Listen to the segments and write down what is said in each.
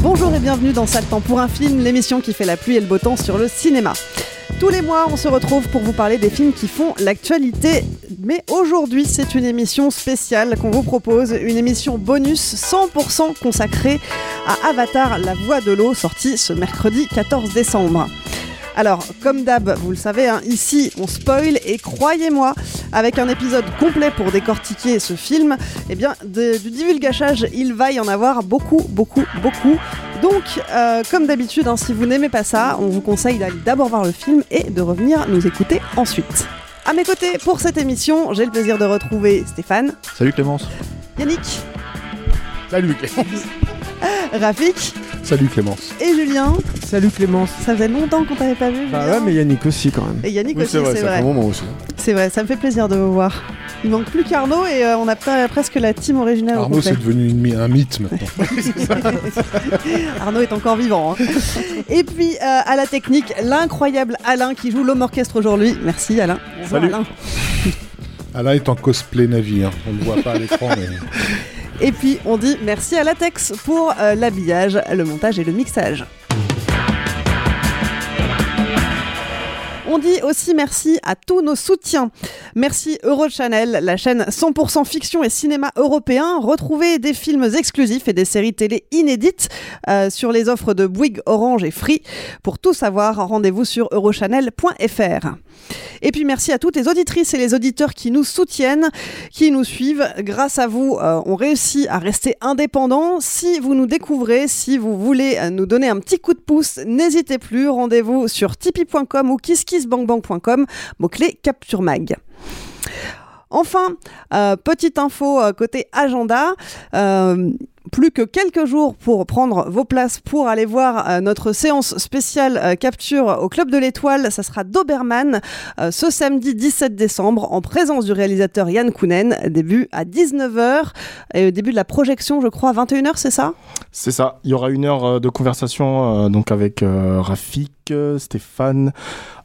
Bonjour et bienvenue dans Sale Temps pour un film, l'émission qui fait la pluie et le beau temps sur le cinéma. Tous les mois, on se retrouve pour vous parler des films qui font l'actualité. Mais aujourd'hui, c'est une émission spéciale qu'on vous propose, une émission bonus 100% consacrée à Avatar, la voix de l'eau, sortie ce mercredi 14 décembre. Alors, comme d'hab, vous le savez, hein, ici on spoil et croyez-moi, avec un épisode complet pour décortiquer ce film, eh bien, de- du divulgachage, il va y en avoir beaucoup, beaucoup, beaucoup. Donc, euh, comme d'habitude, hein, si vous n'aimez pas ça, on vous conseille d'aller d'abord voir le film et de revenir nous écouter ensuite. À mes côtés, pour cette émission, j'ai le plaisir de retrouver Stéphane, Salut Clémence. Yannick, Salut Clémence. Rafik Salut Clémence. et Julien. Salut Clémence. Ça faisait longtemps qu'on t'avait pas vu, Bah Julien. ouais, mais Yannick aussi quand même. Et Yannick Oui, aussi, c'est vrai, c'est vrai. un moment aussi. C'est vrai, ça me fait plaisir de vous voir. Il manque plus qu'Arnaud et euh, on a pas- presque la team originale au Arnaud, c'est devenu une mi- un mythe maintenant. Arnaud est encore vivant. hein. Et puis euh, à la technique, l'incroyable Alain qui joue l'homme orchestre aujourd'hui. Merci Alain. Bonjour, Salut. Alain. Alain est en cosplay Navi, hein. on ne le voit pas à l'écran, mais Et puis on dit merci à Latex pour euh, l'habillage, le montage et le mixage. On dit aussi merci à tous nos soutiens. Merci Eurochannel, la chaîne 100% fiction et cinéma européen. Retrouvez des films exclusifs et des séries télé inédites euh, sur les offres de Bouygues, Orange et Free. Pour tout savoir, rendez-vous sur eurochannel.fr. Et puis merci à toutes les auditrices et les auditeurs qui nous soutiennent, qui nous suivent. Grâce à vous, euh, on réussit à rester indépendants. Si vous nous découvrez, si vous voulez euh, nous donner un petit coup de pouce, n'hésitez plus. Rendez-vous sur tipeee.com ou kisskissbankbank.com, mot-clé Capture Mag. Enfin, euh, petite info euh, côté agenda. euh, plus que quelques jours pour prendre vos places pour aller voir notre séance spéciale capture au Club de l'Étoile. Ça sera Doberman euh, ce samedi 17 décembre en présence du réalisateur Yann Kounen. Début à 19h et début de la projection, je crois, à 21h, c'est ça? C'est ça. Il y aura une heure de conversation donc avec Rafik, Stéphane,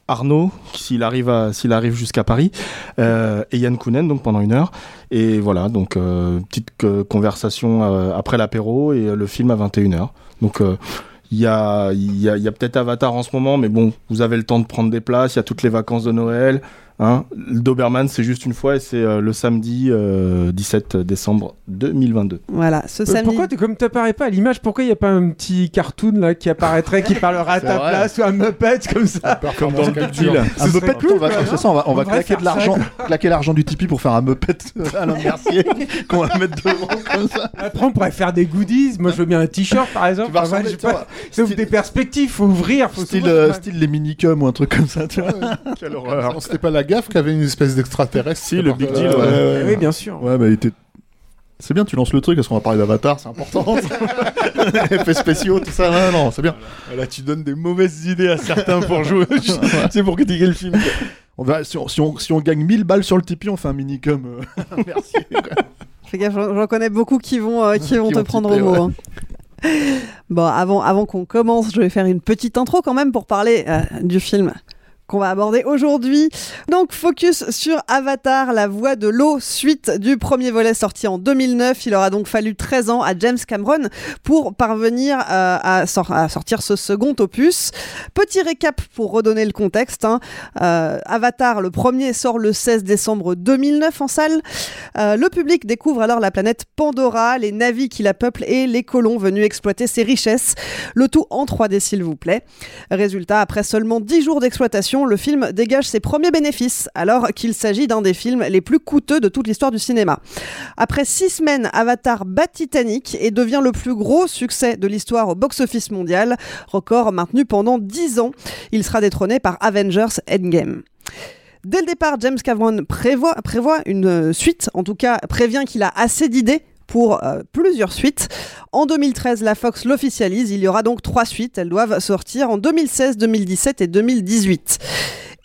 Arnaud, s'il arrive, jusqu'à Paris, euh, et Yann Kounen donc pendant une heure. Et voilà, donc euh, petite euh, conversation après l'apéro et le film à 21h. Donc il y a, y a peut-être Avatar en ce moment, mais bon, vous avez le temps de prendre des places. Il y a toutes les vacances de Noël. Hein. Le Doberman, c'est juste une fois et c'est euh, le samedi euh, 17 décembre 2022. Voilà, ce Euh, samedi. Pourquoi, t'es- comme t'apparais pas à l'image, pourquoi il n'y a pas un petit cartoon là qui apparaîtrait, qui parlerait à ta vrai. place ou un Muppet comme ça comme dans le. Un Muppet, cool, on va, quoi, c'est ça, on va, on On va devrait claquer de l'argent, claquer l'argent du Tipeee pour faire un Muppet à Alain Mercier qu'on va mettre devant comme ça. Après, on pourrait faire des goodies. Moi, je veux bien un t-shirt par exemple. Tu vas Enfin, tu pas. des perspectives, faut ouvrir. Faut Style, euh, style les minicums ou un truc comme ça, tu vois. Quelle horreur. C'était pas la gaffe qui avait une espèce d'extraterrestre. Si, le Big Deal, ouais. ouais. Oui, bien sûr. Ouais, bah il était. C'est bien, tu lances le truc, parce qu'on va parler d'Avatar, c'est important. Effets spéciaux, tout ça, non, non, c'est bien. Là, tu donnes des mauvaises idées à certains pour jouer. C'est pour critiquer le film. On va, si, on, si, on, si on gagne 1000 balles sur le Tipeee, on fait un minicum. Euh... Merci. Fais gaffe, j'en connais beaucoup qui vont, euh, qui vont Qui te vont prendre au mot. ouais. hein. Bon, avant, avant qu'on commence, je vais faire une petite intro quand même pour parler euh, du film qu'on va aborder aujourd'hui. Donc focus sur Avatar, la voix de l'eau, suite du premier volet sorti en 2009. Il aura donc fallu 13 ans à James Cameron pour parvenir euh, à, sor- à sortir ce second opus. Petit récap pour redonner le contexte. hein. Euh, Avatar, le premier, sort le 16 décembre 2009 en salle. Euh, le public découvre alors la planète Pandora, les navis qui la peuplent et les colons venus exploiter ses richesses. Le tout en 3D s'il vous plaît. Résultat, après seulement 10 jours d'exploitation, le film dégage ses premiers bénéfices, alors qu'il s'agit d'un des films les plus coûteux de toute l'histoire du cinéma. Après 6 semaines, Avatar bat Titanic et devient le plus gros succès de l'histoire au box-office mondial, record maintenu pendant 10 ans. Il sera détrôné par Avengers Endgame. Dès le départ, James Cameron prévoit, une suite, en tout cas prévient qu'il a assez d'idées pour euh, plusieurs suites. En 2013, la Fox l'officialise. Il y aura donc trois suites. Elles doivent sortir en 2016, 2017 et 2018.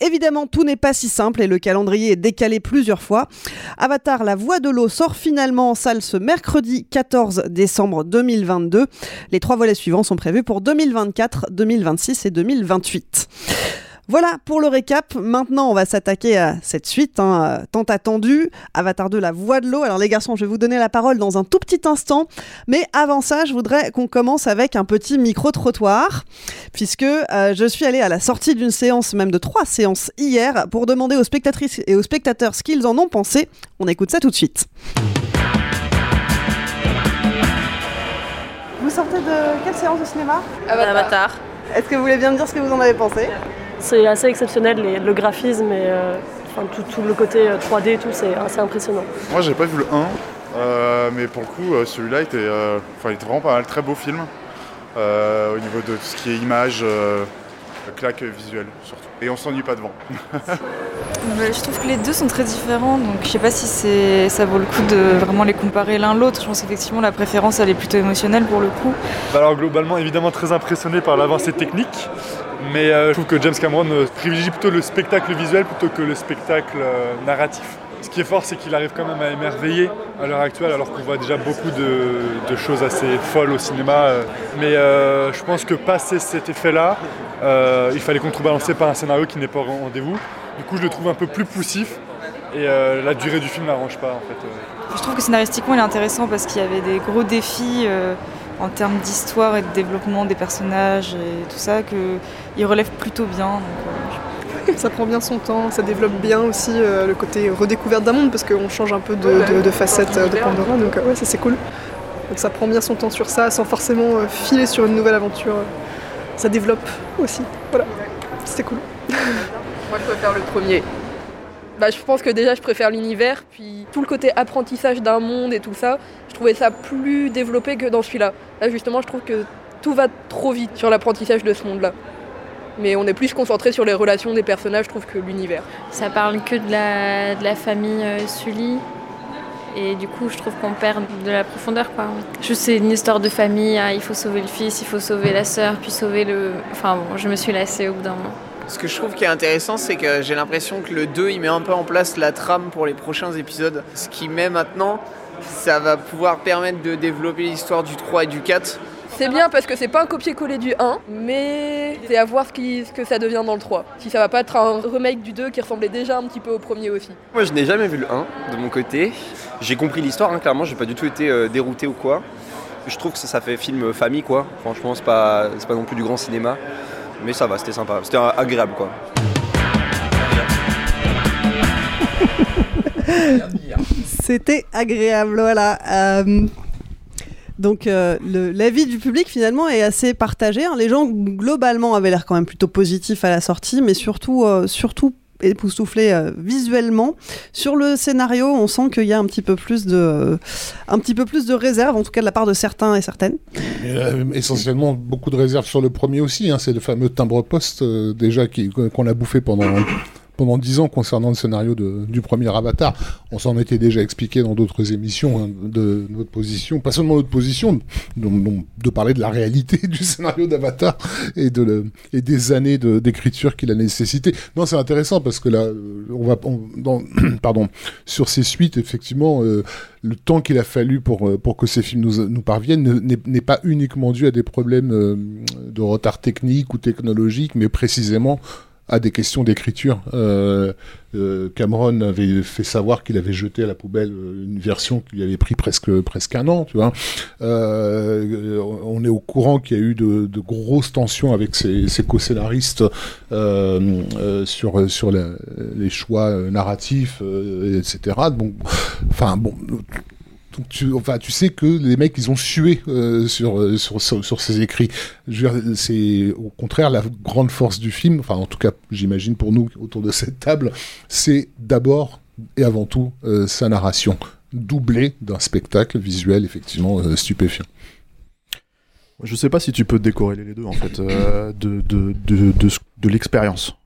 Évidemment, tout n'est pas si simple et le calendrier est décalé plusieurs fois. Avatar, la voix de l'eau sort finalement en salle ce mercredi 14 décembre 2022. Les trois volets suivants sont prévus pour 2024, 2026 et 2028. Voilà pour le récap. Maintenant, on va s'attaquer à cette suite hein, tant attendue. Avatar 2, la voix de l'eau. Alors les garçons, je vais vous donner la parole dans un tout petit instant. Mais avant ça, je voudrais qu'on commence avec un petit micro-trottoir. Puisque euh, je suis allée à la sortie d'une séance, même de trois séances hier, pour demander aux spectatrices et aux spectateurs ce qu'ils en ont pensé. On écoute ça tout de suite. Vous sortez de quelle séance de cinéma? Avatar. Est-ce que vous voulez bien me dire ce que vous en avez pensé? C'est assez exceptionnel, le graphisme et euh, tout, le côté euh, 3D et tout, c'est assez impressionnant. Moi j'ai pas vu le 1, euh, mais pour le coup euh, celui-là était, euh, était vraiment pas mal, très beau film. euh, au niveau de tout ce qui est image, euh, claque visuelle surtout. Et on s'ennuie pas devant. Ouais, Je trouve que les deux sont très différents, donc je sais pas si c'est ça vaut le coup de vraiment les comparer l'un l'autre. Je pense qu'effectivement la préférence elle est plutôt émotionnelle pour le coup. Bah alors globalement évidemment très impressionné par l'avancée technique, mais euh, je trouve que James Cameron euh, privilégie plutôt le spectacle visuel plutôt que le spectacle euh, narratif. Ce qui est fort c'est qu'il arrive quand même à émerveiller à l'heure actuelle alors qu'on voit déjà beaucoup de, choses assez folles au cinéma. euh. Mais euh, je pense que passer cet effet-là, euh, il fallait contrebalancer par un scénario qui n'est pas au rendez-vous. Du coup je le trouve un peu plus poussif et la durée du film n'arrange pas en fait. Je trouve que scénaristiquement il est intéressant parce qu'il y avait des gros défis en termes d'histoire et de développement des personnages et tout ça que il relève plutôt bien. Ça prend bien son temps, ça développe bien aussi euh, le côté redécouverte d'un monde parce qu'on change un peu de, de- de facette euh, de Pandora, donc euh, ouais, ça c'est cool. Donc ça prend bien son temps sur ça sans forcément filer sur une nouvelle aventure. Ça développe aussi, voilà, c'était cool. Moi, je préfère le premier. Bah, je pense que déjà, je préfère l'univers, puis tout le côté apprentissage d'un monde et tout ça, je trouvais ça plus développé que dans celui-là. Là, justement, je trouve que tout va trop vite sur l'apprentissage de ce monde-là. Mais on est plus concentré sur les relations des personnages, je trouve, que l'univers. Ça parle que de la, de la famille euh, Sully. Et du coup, je trouve qu'on perd de la profondeur. Quoi. Juste, c'est une histoire de famille. ah, il faut sauver le fils, il faut sauver la sœur, puis sauver le. Enfin bon, je me suis lassée au bout d'un moment. Ce que je trouve qui est intéressant, c'est que j'ai l'impression que le 2, il met un peu en place la trame pour les prochains épisodes. Ce qui met maintenant, ça va pouvoir permettre de développer l'histoire du 3 et du 4. C'est bien parce que c'est pas un copier-coller du 1, mais c'est à voir ce, qui- ce que ça devient dans le 3. Si ça va pas être un remake du 2 qui ressemblait déjà un petit peu au premier aussi. Moi, je n'ai jamais vu le 1 de mon côté. J'ai compris l'histoire, hein, clairement, j'ai pas du tout été euh, dérouté ou quoi. Je trouve que ça, ça fait film famille, quoi. Franchement, c'est pas, c'est pas non plus du grand cinéma. Mais ça va, c'était sympa. C'était euh, agréable, quoi. C'était agréable, voilà. Euh, donc euh, l'avis du public finalement est assez partagé. hein. Les gens globalement avaient l'air quand même plutôt positifs à la sortie, mais surtout, euh, surtout époustouflés euh, visuellement. Sur le scénario, on sent qu'il y a un petit peu plus de, un petit peu plus de réserve, en tout cas de la part de certains et certaines. Euh, essentiellement, beaucoup de réserves sur le premier aussi. hein. c'est le fameux timbre-poste euh, déjà qu'on a bouffé pendant pendant dix ans concernant le scénario du premier Avatar. On s'en était déjà expliqué dans d'autres émissions hein, de notre position, pas seulement notre position, de parler de la réalité du scénario d'Avatar et, des années d'écriture qu'il a nécessité. Non, c'est intéressant parce que là, euh, on va pardon sur ces suites, effectivement, euh, le temps qu'il a fallu pour euh, que ces films nous, parviennent ne- n'est pas uniquement dû à des problèmes de retard technique ou technologique, mais précisément à des questions d'écriture. Euh, euh, Cameron avait fait savoir qu'il avait jeté à la poubelle euh, une version qui lui avait pris presque presque un an, tu vois. On est au courant qu'il y a eu de, grosses tensions avec ses, co-scénaristes sur les choix narratifs, etc. Tu, enfin, tu sais que les mecs, ils ont sué euh, sur, euh, sur, sur, sur ces écrits. C'est au contraire la grande force du film, enfin en tout cas j'imagine pour nous autour de cette table, c'est d'abord et avant tout euh, sa narration, doublée d'un spectacle visuel effectivement stupéfiant. Je sais pas si tu peux décorréler les deux en fait de de de de, de l'expérience.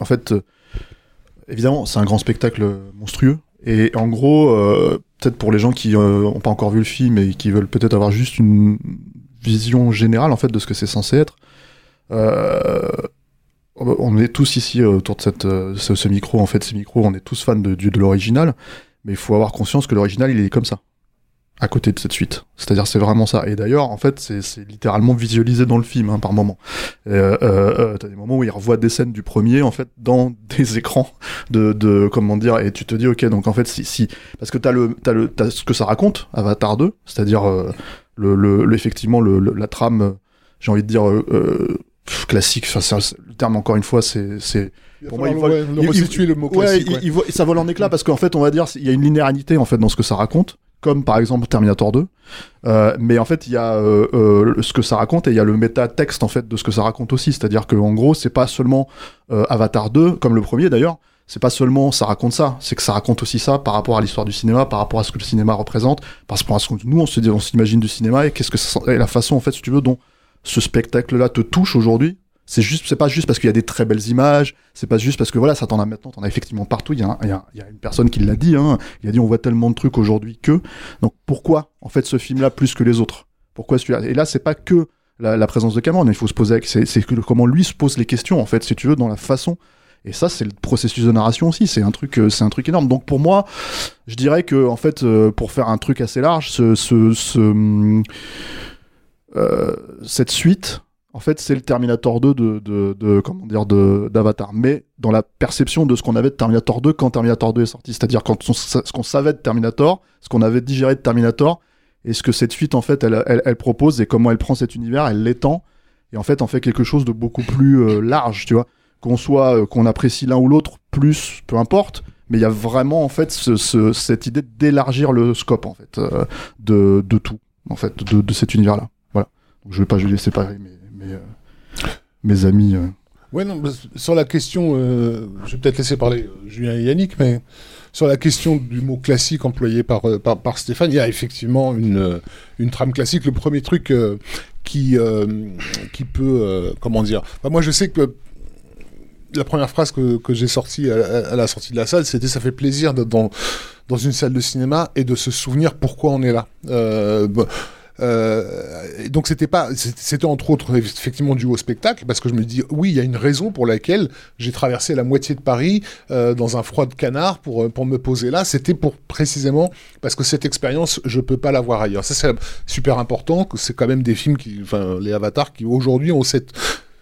En fait évidemment c'est un grand spectacle monstrueux et en gros peut-être pour les gens qui euh, ont pas encore vu le film et qui veulent peut-être avoir juste une vision générale en fait de ce que c'est censé être. Euh, on est tous ici euh, autour de cette, euh, ce, ce micro, en fait, ces micros, on est tous fans de, de l'original, mais il faut avoir conscience que l'original, il est comme ça, à côté de cette suite. C'est-à-dire, c'est vraiment ça. Et d'ailleurs, en fait, c'est littéralement visualisé dans le film, hein, par moment. Euh, euh, euh, T'as des moments où il revoit des scènes du premier, en fait, dans des écrans de, de comment dire, et tu te dis, ok, donc en fait, si, si parce que t'as le, t'as le, t'as ce que ça raconte, Avatar 2, c'est-à-dire euh, le, le, le- effectivement le, le- la trame, j'ai envie de dire euh, euh, classique. Enfin, le terme encore une fois, c'est, pour moi, il vole- le- le il- il- resituer, le mot ouais, classique, ouais. il ça vole en éclats parce qu'en fait, on va dire, il y a une linéarité en fait dans ce que ça raconte, comme par exemple Terminator 2. Euh, mais en fait, il y a euh, euh, ce que ça raconte et il y a le métatexte en fait de ce que ça raconte aussi. C'est-à-dire que en gros, c'est pas seulement Avatar 2 comme le premier d'ailleurs. C'est pas seulement ça raconte ça, c'est que ça raconte aussi ça par rapport à l'histoire du cinéma, par rapport à ce que le cinéma représente, par rapport à ce que nous on s'imagine du cinéma et qu'est-ce que la façon en fait, si tu veux, dont ce spectacle-là te touche aujourd'hui. C'est juste, c'est pas juste parce qu'il y a des très belles images, c'est pas juste parce que voilà, ça t'en a maintenant, t'en as effectivement partout. Il y, a y a, y a une personne qui l'a dit, hein, il a dit on voit tellement de trucs aujourd'hui que. Donc pourquoi en fait ce film-là plus que les autres? Pourquoi celui-là? Et là, c'est pas que la, présence de Cameron, il faut se poser, c'est comment lui se pose les questions en fait, si tu veux, dans la façon. Et ça, c'est le processus de narration aussi. C'est un truc, euh, c'est un truc énorme. Donc pour moi, je dirais que en fait, euh, pour faire un truc assez large, ce, ce, ce, euh, cette suite, en fait, c'est le Terminator 2 de, de, comment dire, de d'Avatar. Mais dans la perception de ce qu'on avait de Terminator 2 quand Terminator 2 est sorti, c'est-à-dire quand ce qu'on savait de Terminator, ce qu'on avait digéré de Terminator, et ce que cette suite en fait, elle, elle, propose et comment elle prend cet univers, elle l'étend et en fait en fait quelque chose de beaucoup plus euh, large, tu vois. Qu'on soit, euh, qu'on apprécie l'un ou l'autre, plus, peu importe. Mais il y a vraiment en fait ce, ce- cette idée d'élargir le scope en fait euh, de, de tout en fait de, de cet univers-là. Voilà. Donc, je vais pas je vais séparer mes mes, euh, mes amis. euh. Ouais, non, bah, sur la question, euh, je vais peut-être laisser parler euh, Julien et Yannick, mais sur la question du mot classique employé par, par, Stéphane, il y a effectivement une, une trame classique. Le premier truc qui, qui peut, comment dire, Enfin, moi je sais que la première phrase que, que j'ai sortie à, la sortie de la salle, c'était ça fait plaisir d'être dans, dans une salle de cinéma et de se souvenir pourquoi on est là. Bon, euh, donc c'était pas, c'était c'était entre autres effectivement dû au spectacle parce que je me dis oui, il y a une raison pour laquelle j'ai traversé la moitié de Paris euh, dans un froid de canard pour euh, pour me poser là. C'était pour précisément parce que cette expérience, je peux pas l'avoir ailleurs. Ça c'est super important. que C'est quand même des films qui, enfin les avatars qui aujourd'hui ont cette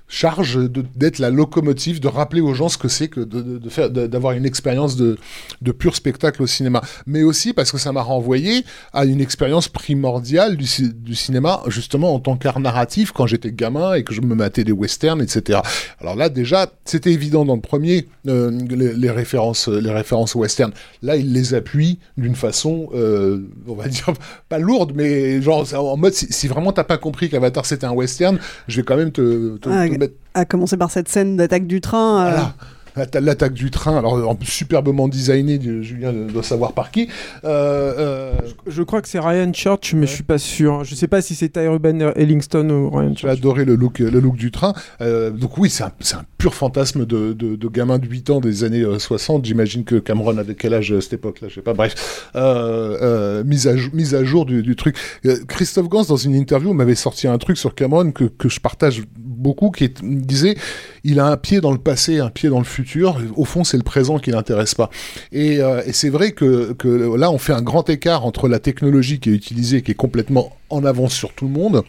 charge d'être la locomotive, de rappeler aux gens ce que c'est que de, de- de faire, d'avoir une expérience de, de pur spectacle au cinéma. Mais aussi parce que ça m'a renvoyé à une expérience primordiale du, ci- du cinéma, justement en tant qu'art narratif, quand j'étais gamin et que je me matais des westerns, etc. Alors là, déjà, c'était évident dans le premier, euh, les, les références, les références western. Là, il les appuie d'une façon, euh, on va dire, pas lourde, mais genre en mode, si, si vraiment t'as pas compris qu'Avatar c'était un western, je vais quand même te, te- Ah, te mettre À commencer par cette scène d'attaque du train. euh, l'attaque du train, alors superbement designé, Julien doit savoir par qui. Euh, euh, Je crois que c'est Ryan Church, mais je suis pas sûr. Je sais pas si c'est Ty Ruben Ellington ou Ryan J'ai Church. adoré le look, le look du train. Euh, donc oui, c'est un, c'est un pur fantasme de, de, de gamin de 8 ans des années euh, 60. J'imagine que Cameron avait quel âge à cette époque-là, je sais pas. Bref, euh, euh, mise, à, mise à jour du, du truc. Euh, Christophe Gans, dans une interview, m'avait sorti un truc sur Cameron que, que je partage beaucoup, qui est- disait, il a un pied dans le passé, un pied dans le futur. Au fond, c'est le présent qui l'intéresse pas. Et, euh, et c'est vrai que, que là, on fait un grand écart entre la technologie qui est utilisée, qui est complètement en avance sur tout le monde,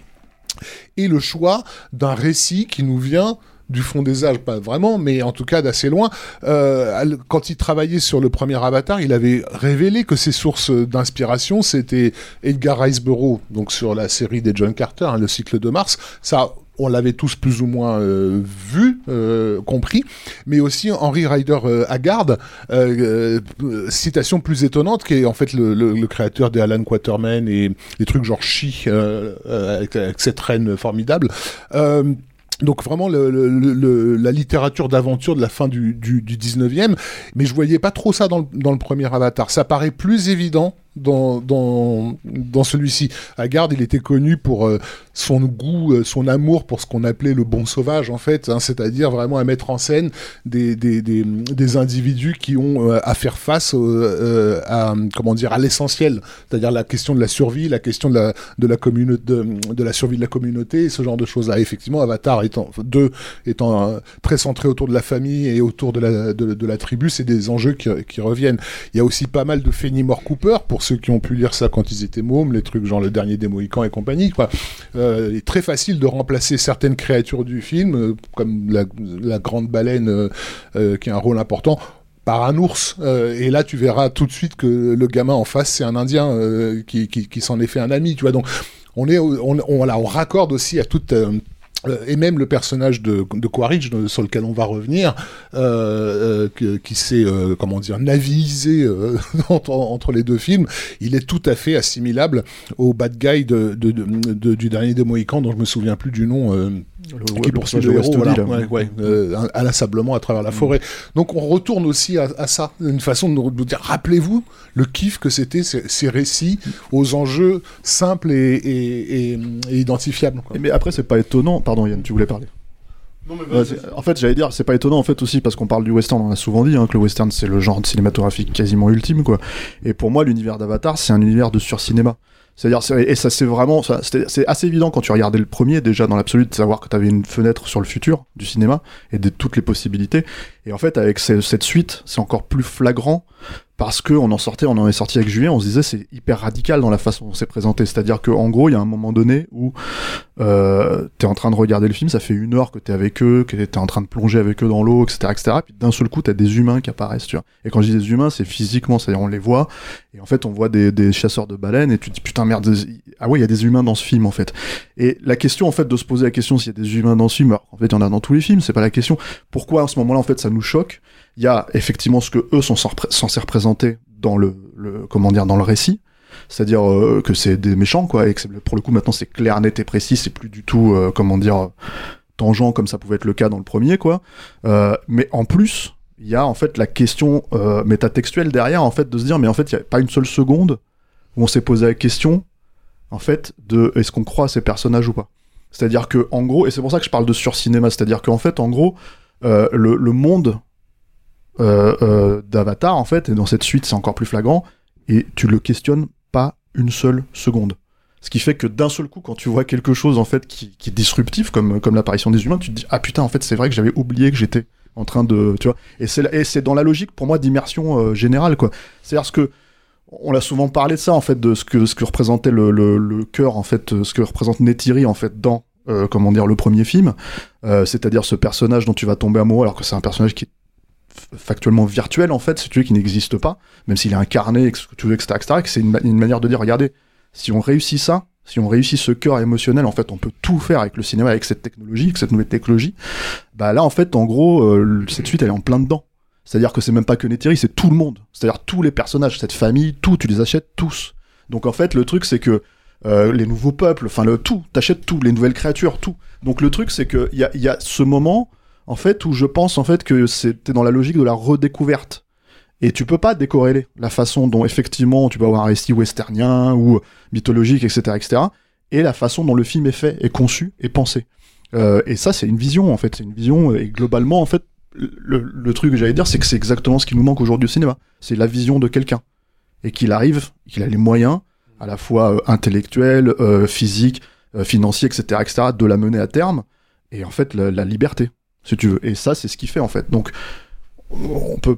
et le choix d'un récit qui nous vient du fond des âges, pas vraiment, mais en tout cas d'assez loin. Euh, quand il travaillait sur le premier Avatar, il avait révélé que ses sources d'inspiration, c'était Edgar Rice Burroughs, donc sur la série des John Carter, hein, le cycle de Mars. Ça, on l'avait tous plus ou moins euh, vu, euh, compris, mais aussi Henry Ryder euh, Haggard, euh, citation plus étonnante, qui est en fait le, créateur des Alan Quaterman et des trucs genre Chi, avec, cette reine formidable. Donc vraiment la littérature d'aventure de la fin du, du, du 19e, mais je voyais pas trop ça dans le, premier Avatar. Ça paraît plus évident dans, dans, celui-ci. Haggard, il était connu pour son goût, euh, son amour pour ce qu'on appelait le bon sauvage, en fait, hein, c'est-à-dire vraiment à mettre en scène des, des, des, des individus qui ont euh, à faire face euh, euh, à, comment dire, à l'essentiel, c'est-à-dire la question de la survie, la question de la, de la, commune- de, de la survie de la communauté, ce genre de choses-là. Effectivement, Avatar étant, deux étant euh, très centré autour de la famille et autour de la, de, de la tribu, c'est des enjeux qui, qui reviennent. Il y a aussi pas mal de Fenimore Cooper, pour ceux qui ont pu lire ça quand ils étaient mômes, les trucs genre le dernier des Mohicans et compagnie, quoi. Euh, il est très facile de remplacer certaines créatures du film, euh, comme la, grande baleine euh, euh, qui a un rôle important, par un ours. Euh, et là, tu verras tout de suite que le gamin en face, c'est un Indien euh, qui, s'en est fait un ami, tu vois. Donc, on est, on, on, raccorde aussi à toute. euh, euh, et même le personnage de, Quaritch, sur lequel on va revenir, euh, euh, qui s'est, euh, comment dire, navisé euh, entre, les deux films, il est tout à fait assimilable au bad guy du dernier des Mohicans, dont je me souviens plus du nom. Euh, qui le poursuit le héros, voilà, là. ouais, ouais, euh, inlassablement à travers la forêt. Donc on retourne aussi à, à ça, une façon de nous dire, rappelez-vous le kiff que c'était ces, ces récits aux enjeux simples et, et- et- et identifiables. quoi. Mais après, c'est pas étonnant. Pardon, Yann, tu voulais parler. En fait, j'allais dire, c'est pas étonnant en fait aussi parce qu'on parle du western, on a souvent dit hein, que le western c'est le genre de cinématographique quasiment ultime quoi. Et pour moi, l'univers d'Avatar c'est un univers de surcinéma. C'est-à-dire, c'est- et ça c'est vraiment, c'est assez évident quand tu regardais le premier déjà dans l'absolu de savoir que tu une fenêtre sur le futur du cinéma et de toutes les possibilités. Et en fait, avec ce- cette suite, c'est encore plus flagrant parce que on en sortait, on en est sorti avec Julien, on se disait c'est hyper radical dans la façon dont c'est présenté. C'est-à-dire que en gros, il y a un moment donné où euh, t'es en train de regarder le film, ça fait une heure que t'es avec eux, que t'es en train de plonger avec eux dans l'eau, etc., etc. Puis d'un seul coup, t'as des humains qui apparaissent, tu vois. Et quand je dis des humains, c'est physiquement, c'est-à-dire on les voit, et en fait, on voit des, chasseurs de baleines, et tu te dis putain merde, ah ouais, il y a des humains dans ce film en fait. Et la question en fait de se poser la question s'il y a des humains dans ce film, alors, en fait, il y en a dans tous les films, c'est pas la question. Pourquoi à ce moment-là, en fait, ça nous choque Il y a effectivement ce que eux sont censés représenter dans le, le comment dire, dans le récit. C'est-à-dire euh, que c'est des méchants quoi et que pour le coup maintenant c'est clair net et précis c'est plus du tout euh, comment dire tangent comme ça pouvait être le cas dans le premier quoi. Euh, mais en plus il y a en fait la question euh, métatextuelle derrière en fait de se dire mais en fait il y a pas une seule seconde où on s'est posé la question en fait de est-ce qu'on croit à ces personnages ou pas. C'est-à-dire que en gros et c'est pour ça que je parle de surcinéma c'est-à-dire qu'en fait en gros euh, le, le monde d'Avatar en fait et dans cette suite c'est encore plus flagrant et tu le questionnes pas une seule seconde. Ce qui fait que d'un seul coup, quand tu vois quelque chose en fait qui, qui est disruptif, comme, comme l'apparition des humains, tu te dis ah putain en fait c'est vrai que j'avais oublié que j'étais en train de tu vois. Et c'est c'est dans la logique pour moi d'immersion euh, générale quoi. C'est-à-dire ce que on l'a souvent parlé de ça en fait de ce que ce que représentait le, le, cœur en fait, euh, ce que représente Neytiri en fait dans euh, comment dire le premier film, Euh, c'est-à-dire ce personnage dont tu vas tomber amoureux alors que c'est un personnage qui est factuellement virtuel en fait, si tu veux, qui n'existe pas, même s'il est incarné, etc., etc., et que c'est une, ma- une manière de dire, regardez, si on réussit ça, si on réussit ce cœur émotionnel, en fait, on peut tout faire avec le cinéma, avec cette technologie, avec cette nouvelle technologie. Bah là, en fait, en gros, euh, cette suite, elle est en plein dedans. C'est-à-dire que c'est même pas que Neytiri, c'est tout le monde. C'est-à-dire tous les personnages, cette famille, tout, tu les achètes tous. Donc en fait, le truc, c'est que euh, les nouveaux peuples, enfin le tout, t'achètes tout, les nouvelles créatures, tout. Donc le truc, c'est que il y a, y a ce moment, en fait, où je pense en fait que c'était dans la logique de la redécouverte. Et tu peux pas décorréler la façon dont effectivement tu peux avoir un récit westernien ou mythologique, etc., etc., et la façon dont le film est fait, est conçu, et pensé. Euh, et ça, c'est une vision en fait, c'est une vision. Et globalement, en fait, le, truc que j'allais dire, c'est que c'est exactement ce qui nous manque aujourd'hui au cinéma. C'est la vision de quelqu'un et qu'il arrive, qu'il a les moyens, à la fois euh, intellectuels, euh, physiques, euh, financiers, etc., etc., de la mener à terme. Et en fait, la liberté, si tu veux. Et ça, c'est ce qu'il fait en fait. Donc, on peut,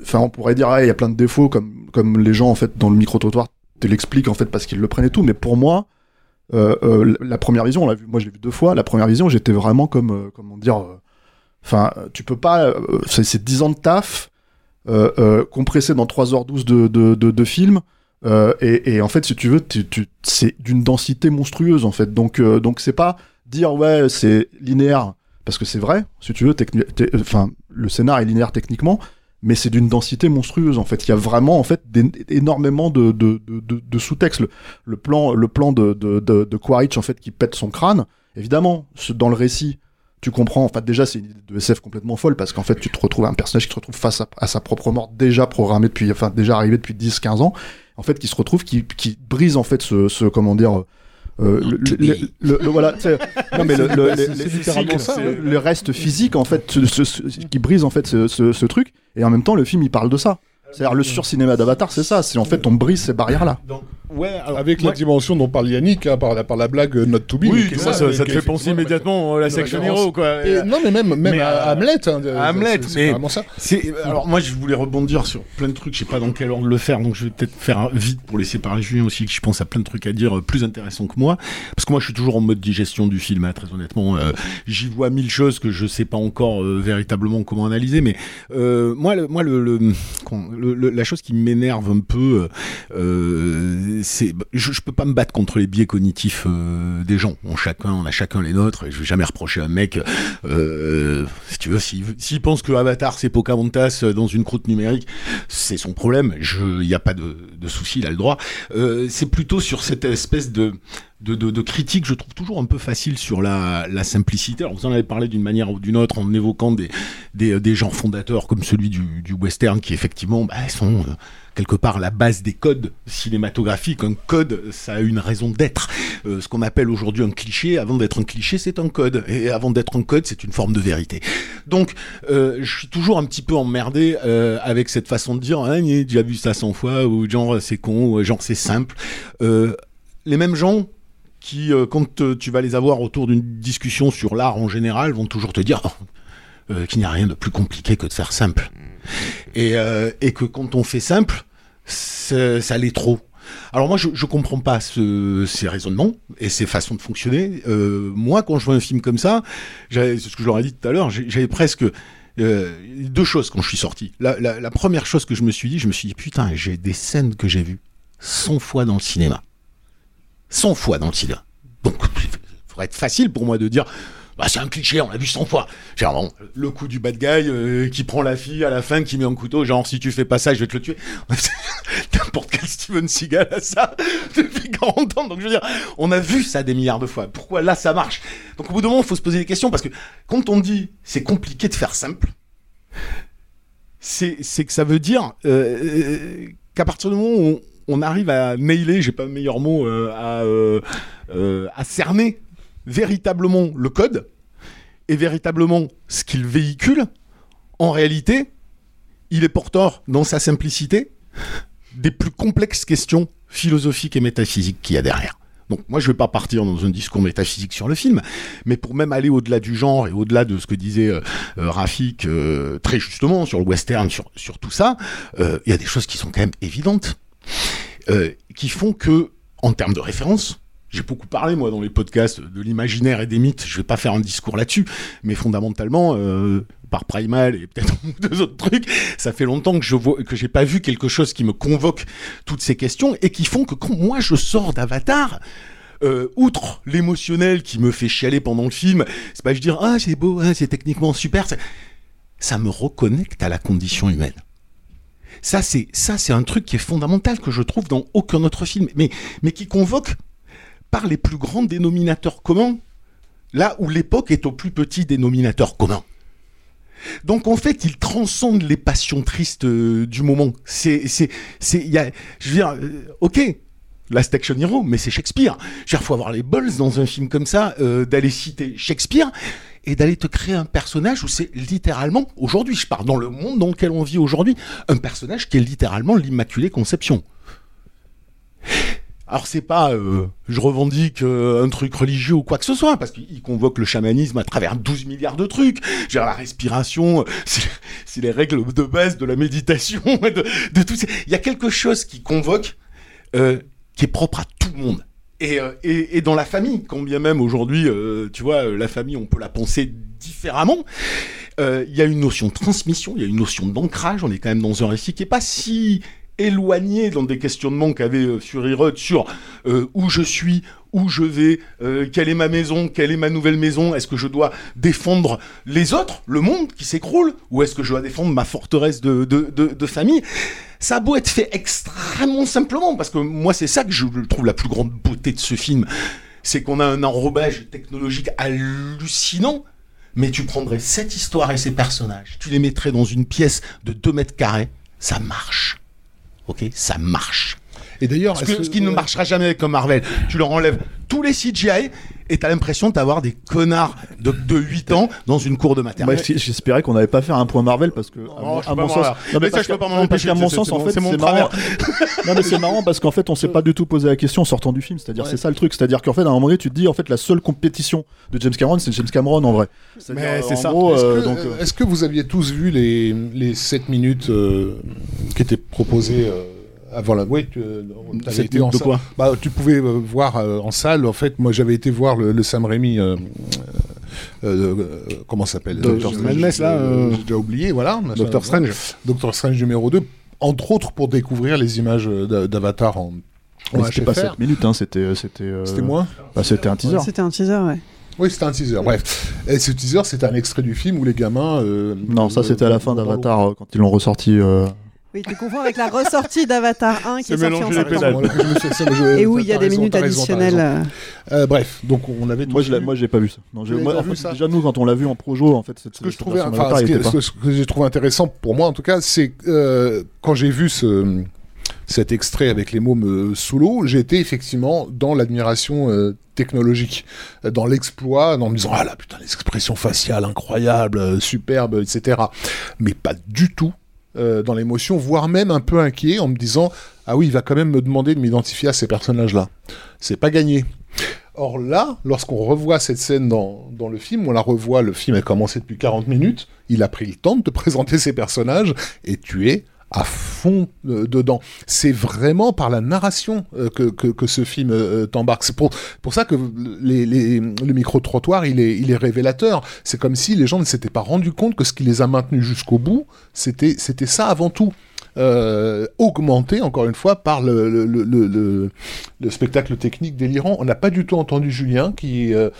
enfin, on pourrait dire, ah, il y a plein de défauts, comme comme les gens en fait dans le micro trottoir te l'expliquent en fait parce qu'ils le prennent et tout. Mais pour moi, euh, euh, la première vision, moi je l'ai vu deux fois. La première vision, j'étais vraiment comme, euh, comment dire, Enfin, tu peux pas. c'est c'est 10 ans de taf compressé dans 3h12 de, de, de, film. et, en fait, si tu veux, c'est d'une densité monstrueuse en fait. Donc, donc c'est pas dire ouais, c'est linéaire parce que c'est vrai. Si tu veux, euh, le scénar est linéaire techniquement, mais c'est d'une densité monstrueuse en fait. Il y a vraiment en fait énormément de, sous-textes. Le, plan, de, de, Quaritch en fait qui pète son crâne. Évidemment, dans le récit, tu comprends. En fait, déjà, c'est une idée de SF complètement folle parce qu'en fait, tu te retrouves un personnage qui se retrouve face à, sa propre mort déjà programmée depuis, déjà arrivé depuis 10-15 ans. En fait, qui se retrouve, qui, qui brise en fait ce, ce comment dire. Euh, le, voilà, non mais le, reste physique en fait, ce- ce- ce- qui brise en fait ce truc, et en même temps le film il parle de ça. C'est-à-dire le sur-cinéma d'Avatar, c'est ça, c'est en fait on brise ces barrières là. Ouais, avec la dimension dont parle Yannick, hein, par, la, par la blague euh, Not to Be. Oui, qui ça, ça, ça qui te fait penser immédiatement à la une section hero, quoi. Et- non, mais même, même Mais, à euh, Hamlet. hein, à Hamlet, mais ça. alors moi je voulais rebondir sur plein de trucs, je sais pas dans quel ordre le faire, donc je vais peut-être faire vite pour laisser parler Julien aussi, que je pense à plein de trucs à dire euh, plus intéressants que moi, parce que moi je suis toujours en mode digestion du film, hein, très honnêtement, euh, j'y vois mille choses que je sais pas encore euh, véritablement comment analyser, mais euh, moi, le, moi le, le- le- le- la chose qui m'énerve un peu, euh, je, je peux pas me battre contre les biais cognitifs euh, des gens, on chacun, a chacun les nôtres, et je vais jamais reprocher à un mec, euh, si tu veux, s'il pense que Avatar c'est Pocahontas dans une croûte numérique, c'est son problème. Il n'y a pas de, de souci, il a le droit. Euh, c'est plutôt sur cette espèce de de, de, de critique, je trouve toujours un peu facile sur la, la simplicité. Alors vous en avez parlé d'une manière ou d'une autre en évoquant des, des, des genres fondateurs comme celui du, du western qui effectivement bah, sont euh, quelque part la base des codes cinématographiques. Un code, ça a une raison d'être. Euh, ce qu'on appelle aujourd'hui un cliché, avant d'être un cliché, c'est un code. Et avant d'être un code, c'est une forme de vérité. Donc, euh, je suis toujours un petit peu emmerdé euh, avec cette façon de dire, hein, j'ai déjà vu ça 100 fois, ou genre c'est con, ou genre c'est simple. Euh, les mêmes gens qui, euh, quand euh, tu vas les avoir autour d'une discussion sur l'art en général, vont toujours te dire euh, qu'il n'y a rien de plus compliqué que de faire simple. Et, et que quand on fait simple, ça l'est trop. Alors moi, je, je comprends pas ce- ces raisonnements et ces façons de fonctionner. Euh, moi, quand je vois un film comme ça, c'est ce que je leur ai dit tout à l'heure, j'avais presque euh, deux choses quand je suis sorti. La, la- la première chose que je me suis dit, je me suis dit, putain, j'ai des scènes que j'ai vues 100 fois dans le cinéma. 100 fois dans le cinéma. Donc, il faudrait être facile pour moi de dire, bah, c'est un cliché, on l'a vu 100 fois. Genre, le coup du bad guy euh, qui prend la fille à la fin, qui met un couteau, genre, si tu fais pas ça, je vais te le tuer. N'importe quel Steven Seagal a ça depuis 40 ans. Donc, je veux dire, on a vu ça des milliards de fois. Pourquoi là, ça marche? Donc, au bout d'un moment, il faut se poser des questions parce que quand on dit c'est compliqué de faire simple, c'est que ça veut dire euh, euh, qu'à partir du moment où on arrive à nailer, j'ai pas le meilleur mot, euh, à, euh, euh, à cerner véritablement le code et véritablement ce qu'il véhicule, en réalité, il est porteur dans sa simplicité des plus complexes questions philosophiques et métaphysiques qu'il y a derrière. Donc moi je vais pas partir dans un discours métaphysique sur le film, mais pour même aller au-delà du genre et au-delà de ce que disait Rafik très justement sur le western, sur, tout ça, il y a des choses qui sont quand même évidentes, euh, qui font que, en termes de référence, j'ai beaucoup parlé moi dans les podcasts de l'imaginaire et des mythes. Je vais pas faire un discours là-dessus, mais fondamentalement, euh, par Primal et peut-être deux autres trucs, ça fait longtemps que je vois que j'ai pas vu quelque chose qui me convoque toutes ces questions et qui font que quand moi je sors d'Avatar. Euh, outre l'émotionnel qui me fait chialer pendant le film, c'est pas je dire ah c'est beau, hein, c'est techniquement super, ça me reconnecte à la condition humaine. Ça c'est ça c'est un truc qui est fondamental que je trouve dans aucun autre film, mais mais qui convoque par les plus grands dénominateurs communs, là où l'époque est au plus petit dénominateur commun. Donc en fait, il transcende les passions tristes euh, du moment. C'est, c'est, c'est, je veux dire, euh, ok, Last Action Hero, mais c'est Shakespeare. Je veux dire, faut avoir les balls dans un film comme ça, euh, d'aller citer Shakespeare et d'aller te créer un personnage où c'est littéralement, aujourd'hui, je pars dans le monde dans lequel on vit aujourd'hui, un personnage qui est littéralement l'Immaculée Conception. Alors c'est pas, euh, je revendique euh, un truc religieux ou quoi que ce soit, parce qu'il convoque le chamanisme à travers 12 milliards de trucs. Genre la respiration, euh, c'est les règles de base de la méditation, de, tout ça. Il y a quelque chose qui convoque, qui est propre à tout le monde. Et, euh, et, dans la famille, quand bien même aujourd'hui, euh, tu vois, euh, la famille, on peut la penser différemment. Il y a une notion de transmission, il y a une notion d'ancrage. On est quand même dans un récit qui est pas si éloigné dans des questionnements qu'avait euh, Fury sur où je suis, où je vais, euh, quelle est ma maison, quelle est ma nouvelle maison, est-ce que je dois défendre les autres, le monde qui s'écroule, ou est-ce que je dois défendre ma forteresse de, de, famille ça a beau être fait extrêmement simplement, parce que moi c'est ça que je trouve la plus grande beauté de ce film, c'est qu'on a un enrobage technologique hallucinant, mais tu prendrais cette histoire et ces personnages, tu les mettrais dans une pièce de 2 mètres carrés, ça marche. Ok? Ça marche. Et d'ailleurs, ce, qui ne marchera jamais avec un Marvel, tu leur enlèves tous les CGI et t'as l'impression d'avoir des connards de, de 8 ans dans une cour de maternelle. J- j'espérais qu'on n'avait pas fait un point Marvel parce que, à mon, à sens, mais ça, je peux pas m'en parce empêcher, qu'à mon c'est- sens, en mon- fait, c'est marrant. non, mais c'est marrant parce qu'en fait, on s'est pas du tout posé la question en sortant du film. C'est-à-dire, c'est ça le truc. C'est-à-dire qu'en fait, à un moment donné, tu te dis, en fait, la seule compétition de James Cameron, c'est James Cameron en vrai. C'est-à-dire, Mais c'est ça. Est-ce euh, que, euh, euh, est-ce que vous aviez tous vu les, les 7 minutes euh, qui étaient proposées avant la. Oui, tu euh, t'avais Sept été en de quoi bah, Tu pouvais euh, voir euh, en salle. En fait, moi, j'avais été voir le, le Sam Raimi. euh, euh, euh, comment ça s'appelle? Doctor Madness, là, euh, J'ai déjà oublié, voilà. Doctor Strange. Doctor Strange numéro 2. Entre autres pour découvrir les images d'a- d'Avatar en. c'était pas HFR. 7 minutes, hein, c'était. C'était euh, C'était moins bah, C'était un teaser. C'était un teaser, ouais. Oui, c'était un teaser. Bref. Et ce teaser, c'était un extrait du film où les gamins. euh, Non, ça euh, c'était à la fin d'Avatar quand ils l'ont ressorti. Euh, Oui, tu confonds avec la ressortie d'Avatar 1 qui est sortie en septembre. Et où il y a des minutes additionnelles. raison. Euh, bref, donc on avait. Moi, moi, j'ai pas vu ça. Non, Tu j'ai- l'avais moi, pas en vu, fait, ça déjà nous, quand on l'a vu en projo, en fait, cette, Ce que je trouvais, ce, que j'ai trouvé intéressant pour moi en tout cas, c'est que euh, quand j'ai vu ce cet extrait avec les mômes euh, sous l'eau, été effectivement dans l'admiration euh, technologique, euh, dans l'exploit, en me disant ah là putain les expressions faciales incroyables, euh, superbes, etc. Mais pas du tout euh, dans l'émotion, voire même un peu inquiet en me disant ah oui il va quand même me demander de m'identifier à ces personnages-là. C'est pas gagné. Or là, lorsqu'on revoit cette scène dans, dans le film, on la revoit, le film a commencé depuis 40 minutes, il a pris le temps de te présenter ses personnages, et tu es à fond euh, dedans. C'est vraiment par la narration euh, que, que, que ce film euh, t'embarque. C'est pour, pour ça que les, les- le micro-trottoir, il est, il est révélateur. C'est comme si les gens ne s'étaient pas rendus compte que ce qui les a maintenus jusqu'au bout, c'était c'était ça avant tout. Euh, augmenté encore une fois par le, le, le, le- le- le spectacle technique délirant. On n'a pas du tout entendu Julien qui euh,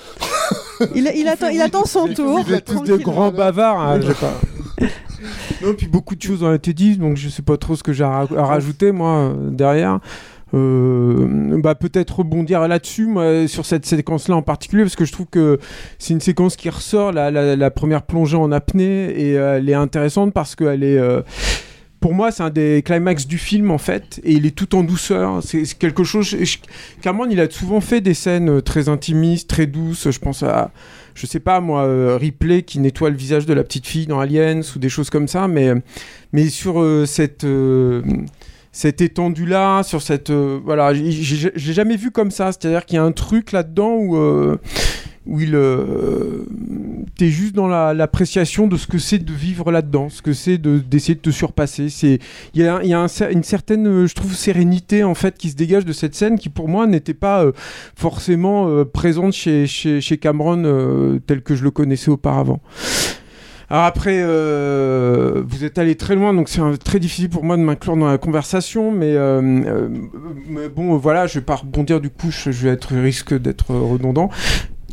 Il, il attend, il attend son tour. Vous êtes tous des grands bavards. hein, j'ai pas- non, puis beaucoup de choses ont été dites, donc je sais pas trop ce que j'ai à, ra- à rajouter moi derrière. Euh, bah peut-être rebondir là-dessus sur cette séquence-là en particulier parce que je trouve que c'est une séquence qui ressort la, la- première plongée en apnée et elle est intéressante parce qu'elle est euh, pour moi, c'est un des climax du film en fait, et il est tout en douceur. C'est quelque chose. je- Cameron, il a souvent fait des scènes euh, très intimistes, très douces. Je pense à, je sais pas moi, euh, Ripley qui nettoie le visage de la petite fille dans Aliens ou des choses comme ça. Mais, mais sur euh, cette cette étendue là, sur cette voilà, j'ai- jamais vu comme ça. C'est-à-dire qu'il y a un truc là-dedans où où il euh, t'es juste dans la- l'appréciation de ce que c'est de vivre là-dedans, ce que c'est de d'essayer de te surpasser. C'est il y a, une certaine, euh, je trouve, sérénité en fait qui se dégage de cette scène qui pour moi n'était pas euh, forcément euh, présente chez, Cameron tel que je le connaissais auparavant. Alors après, vous êtes allé très loin, donc c'est très difficile pour moi de m'inclure dans la conversation, mais, bon, voilà, je vais pas rebondir du coup, je vais être risque d'être redondant.